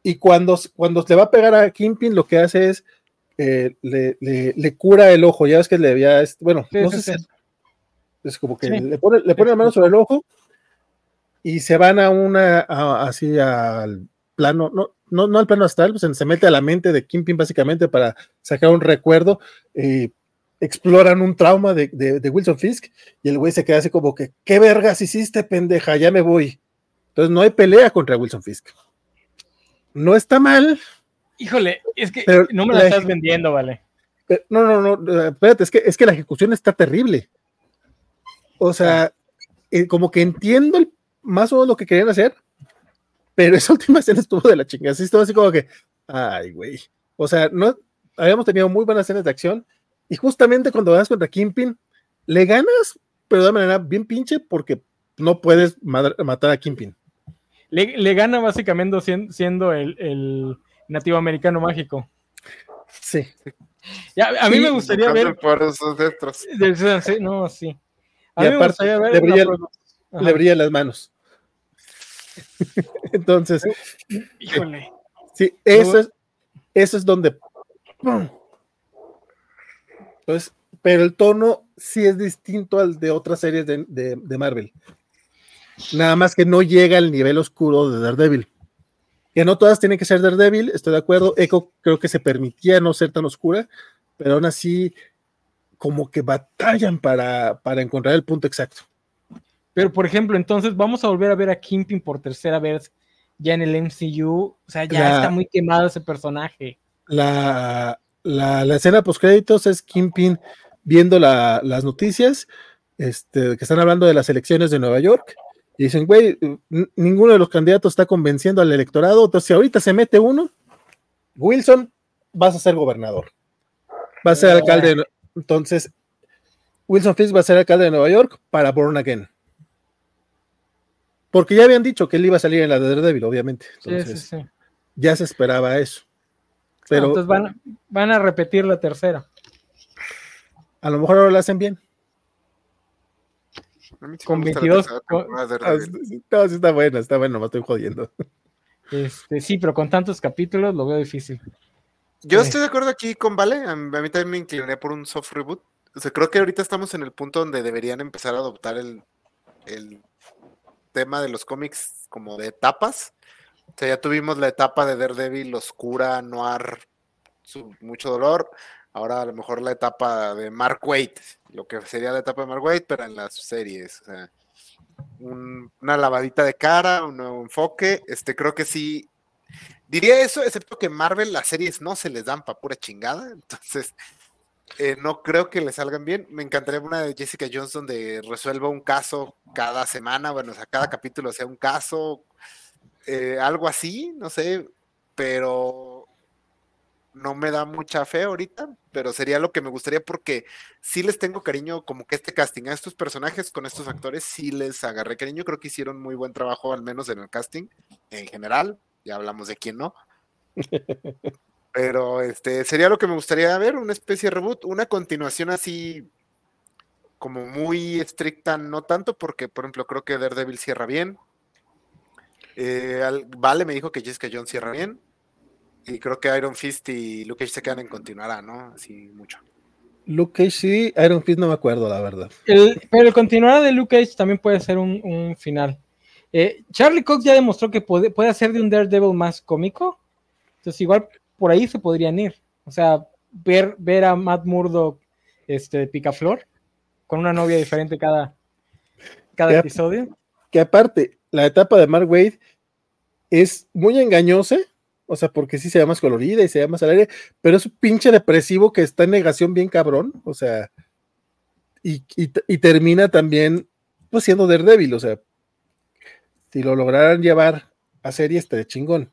Y cuando, cuando le va a pegar a Kimpin, lo que hace es eh, le, le, cura el ojo. Ya ves que le había, bueno, no sé si es como que le pone, le pone la mano sobre el ojo y se van a una, así al plano, no, no, no al plano astral, pues se mete a la mente de Kimpin básicamente para sacar un recuerdo. Eh, exploran un trauma de, de, Wilson Fisk y el güey se queda así como que, ¿qué vergas hiciste, pendeja? Ya me voy. Entonces no hay pelea contra Wilson Fisk. No está mal. Híjole, es que no me la, estás vendiendo, vale. no, no, no, espérate, es que, es que la ejecución está terrible. O sea, eh, como que entiendo más o menos lo que querían hacer, pero esa última escena estuvo de la chingada. Así estuvo así como que, ay, güey. O sea, no habíamos tenido muy buenas escenas de acción y justamente cuando vas contra Kimpin, le ganas, pero de manera bien pinche porque no puedes matar a Kimpin. Le, gana básicamente siendo, el, nativo americano mágico. Sí. a mí me gustaría ver. No, sí y aparte le, brilla, las manos. Entonces, híjole. Sí, eso es, eso es donde. Pues, pero el tono sí es distinto al de otras series de, de, Marvel. Nada más que no llega al nivel oscuro de Daredevil. Que no todas tienen que ser Daredevil, estoy de acuerdo. Echo creo que se permitía no ser tan oscura, pero aún así como que batallan para, para encontrar el punto exacto. Pero, por ejemplo, entonces vamos a volver a ver a Kingpin por tercera vez ya en el MCU. O sea, ya está muy quemado ese personaje. La, la, la escena post créditos es Kingpin viendo las noticias este, que están hablando de las elecciones de Nueva York. Y dicen, güey, ninguno de los candidatos está convenciendo al electorado. Entonces, si ahorita se mete uno, Wilson, vas a ser gobernador. Vas a ser alcalde, entonces, Wilson Fisk va a ser alcalde de Nueva York para Born Again. Porque ya habían dicho que él iba a salir en la de Daredevil, obviamente. Entonces, ya se esperaba eso. Pero, entonces van, van, a repetir la tercera. A lo mejor ahora lo hacen bien. con 22. Ah, no, sí está bueno, está bueno, me estoy jodiendo. Este, sí, pero con tantos capítulos lo veo difícil. Yo estoy de acuerdo aquí con Vale. A mí, también me incliné por un soft reboot. O sea, creo que ahorita estamos en el punto donde deberían empezar a adoptar el, tema de los cómics como de etapas. O sea, ya tuvimos la etapa de Daredevil oscura, noir, mucho dolor. Ahora a lo mejor la etapa de Mark Waite, lo que sería la etapa de Mark Waite, pero en las series. O sea, una lavadita de cara, un nuevo enfoque. Este, creo que sí Diría eso, excepto que Marvel las series no se les dan para pura chingada, entonces eh, no creo que le salgan bien. Me encantaría una de Jessica Jones donde resuelva un caso cada semana, bueno, o sea, cada capítulo sea un caso, eh, algo así, no sé, pero no me da mucha fe ahorita, pero sería lo que me gustaría porque sí les tengo cariño como que este casting a estos personajes con estos actores sí les agarré cariño, creo que hicieron muy buen trabajo al menos en el casting en general, ya hablamos de quién no. Pero este sería lo que me gustaría ver, una especie de reboot, una continuación así como muy estricta, no tanto, porque por ejemplo creo que Daredevil cierra bien. Eh, vale, me dijo que Jessica Jones cierra bien. Y creo que Iron Fist y Luke Cage se quedan en continuará, ¿no? Así mucho. Luke Cage sí, Iron Fist no me acuerdo, la verdad. pero el continuar de Luke Cage también puede ser un, final. Eh, Charlie Cox ya demostró que puede, puede hacer de un Daredevil más cómico. Entonces, igual por ahí se podrían ir. O sea, ver, ver a Matt Murdock este, picaflor con una novia diferente cada, cada episodio. Que aparte, la etapa de Mark Wade es muy engañosa o sea, porque sí se ve más colorida y se ve más alegre, pero es un pinche depresivo que está en negación bien cabrón, o sea, y, termina también, pues siendo Daredevil, o sea, si lo lograran llevar a serie, de chingón.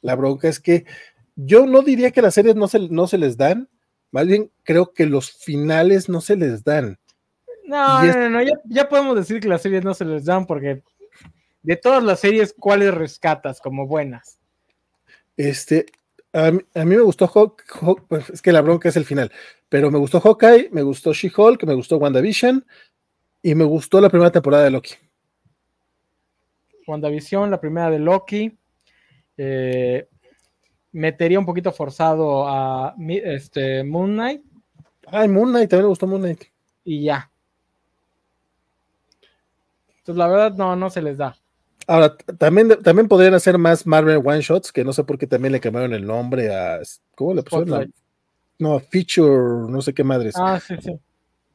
La bronca es que yo no diría que las series no se, no se les dan, más bien creo que los finales no se les dan. No, no, no, ya, ya, podemos decir que las series no se les dan porque de todas las series, ¿cuáles rescatas como buenas? Este, a mí, me gustó Hawk, pues, es que la bronca es el final, pero me gustó Hawkeye, me gustó She-Hulk, me gustó WandaVision y me gustó la primera temporada de Loki. WandaVision, la primera de Loki. Eh, metería un poquito forzado a este, Moon Knight. Ay, Moon Knight, también me gustó Moon Knight. Y ya. Entonces, la verdad, no, no se les da. Ahora, también, también podrían hacer más Marvel One Shots, que no sé por qué también le cambiaron el nombre a. ¿Cómo le pusieron? No, Feature, no sé qué madres. Ah, sí, sí.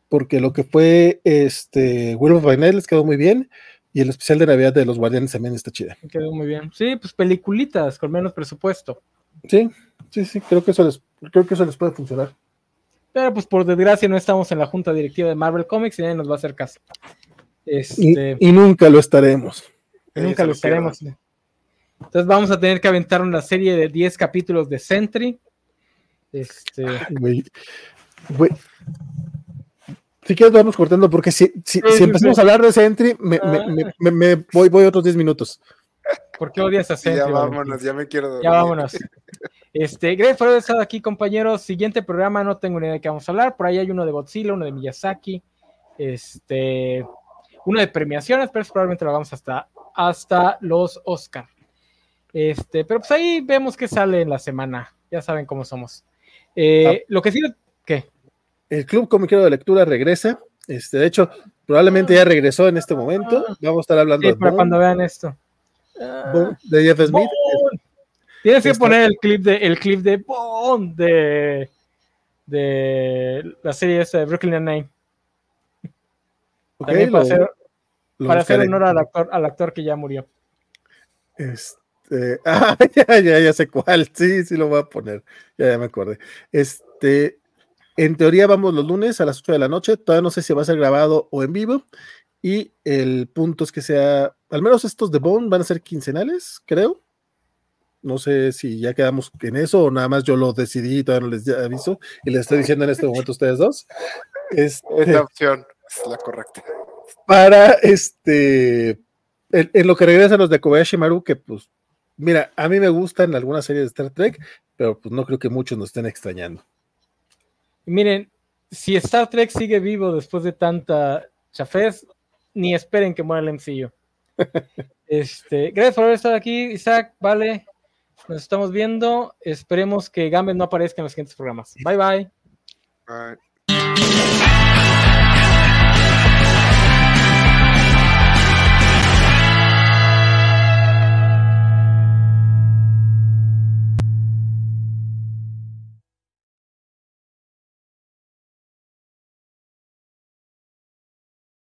Porque lo que fue este World of les quedó muy bien. Y el especial de Navidad de los Guardianes también está chida. Quedó muy bien. Sí, pues peliculitas con menos presupuesto. Sí, sí, sí, creo que eso les, creo que eso les puede funcionar. Pero pues por desgracia no estamos en la junta directiva de Marvel Comics y nadie nos va a hacer caso. Este... y nunca lo estaremos. Nunca lo estaremos. Entonces vamos a tener que aventar una serie de 10 capítulos de Sentry. Este. Si quieres, vamos cortando, porque si, si, empezamos a hablar de Sentry, me, voy, voy otros 10 minutos. ¿Por qué odias a Sentry? Ya vámonos, ya me quiero dormir. Ya vámonos. Este, gracias por haber estado aquí, compañeros. Siguiente programa, no tengo ni idea de qué vamos a hablar. Por ahí hay uno de Godzilla, uno de Miyazaki. Este uno de premiaciones, pero probablemente lo hagamos hasta, hasta los Oscar. Este, pero pues ahí vemos que sale en la semana. Ya saben cómo somos. Eh, ah. Lo que sí, ¿qué? El Club Comiquero de Lectura regresa. Este, de hecho, probablemente ya regresó en este momento. Ah. Vamos a estar hablando de para cuando vean esto. de Jeff Smith. Tienes que poner el clip de el clip de Bond de, de la serie esa de Brooklyn Nine. También para, hacer, para hacer, honor al actor, al actor que ya murió. Este, ah, ya, ya, ya sé cuál, sí, sí lo voy a poner, ya, ya me acordé. Este, en teoría vamos los lunes a las 8 de la noche, todavía no sé si va a ser grabado o en vivo, y el punto es que sea, al menos estos de Bone van a ser quincenales, creo. No sé si ya quedamos en eso o nada más yo lo decidí y todavía no les aviso y les estoy diciendo en este momento a ustedes dos. Este, Esta opción es la correcta. Para este, en, lo que regresan los de Kobayashi Maru, que pues, mira, a mí me gustan algunas series de Star Trek, pero pues no creo que muchos nos estén extrañando. Miren, si Star Trek sigue vivo después de tanta chafés, ni esperen que muera el MCU. este, gracias por haber estado aquí, Isaac, vale. Nos estamos viendo. Esperemos que Gambit no aparezca en los siguientes programas. Bye bye. Bye.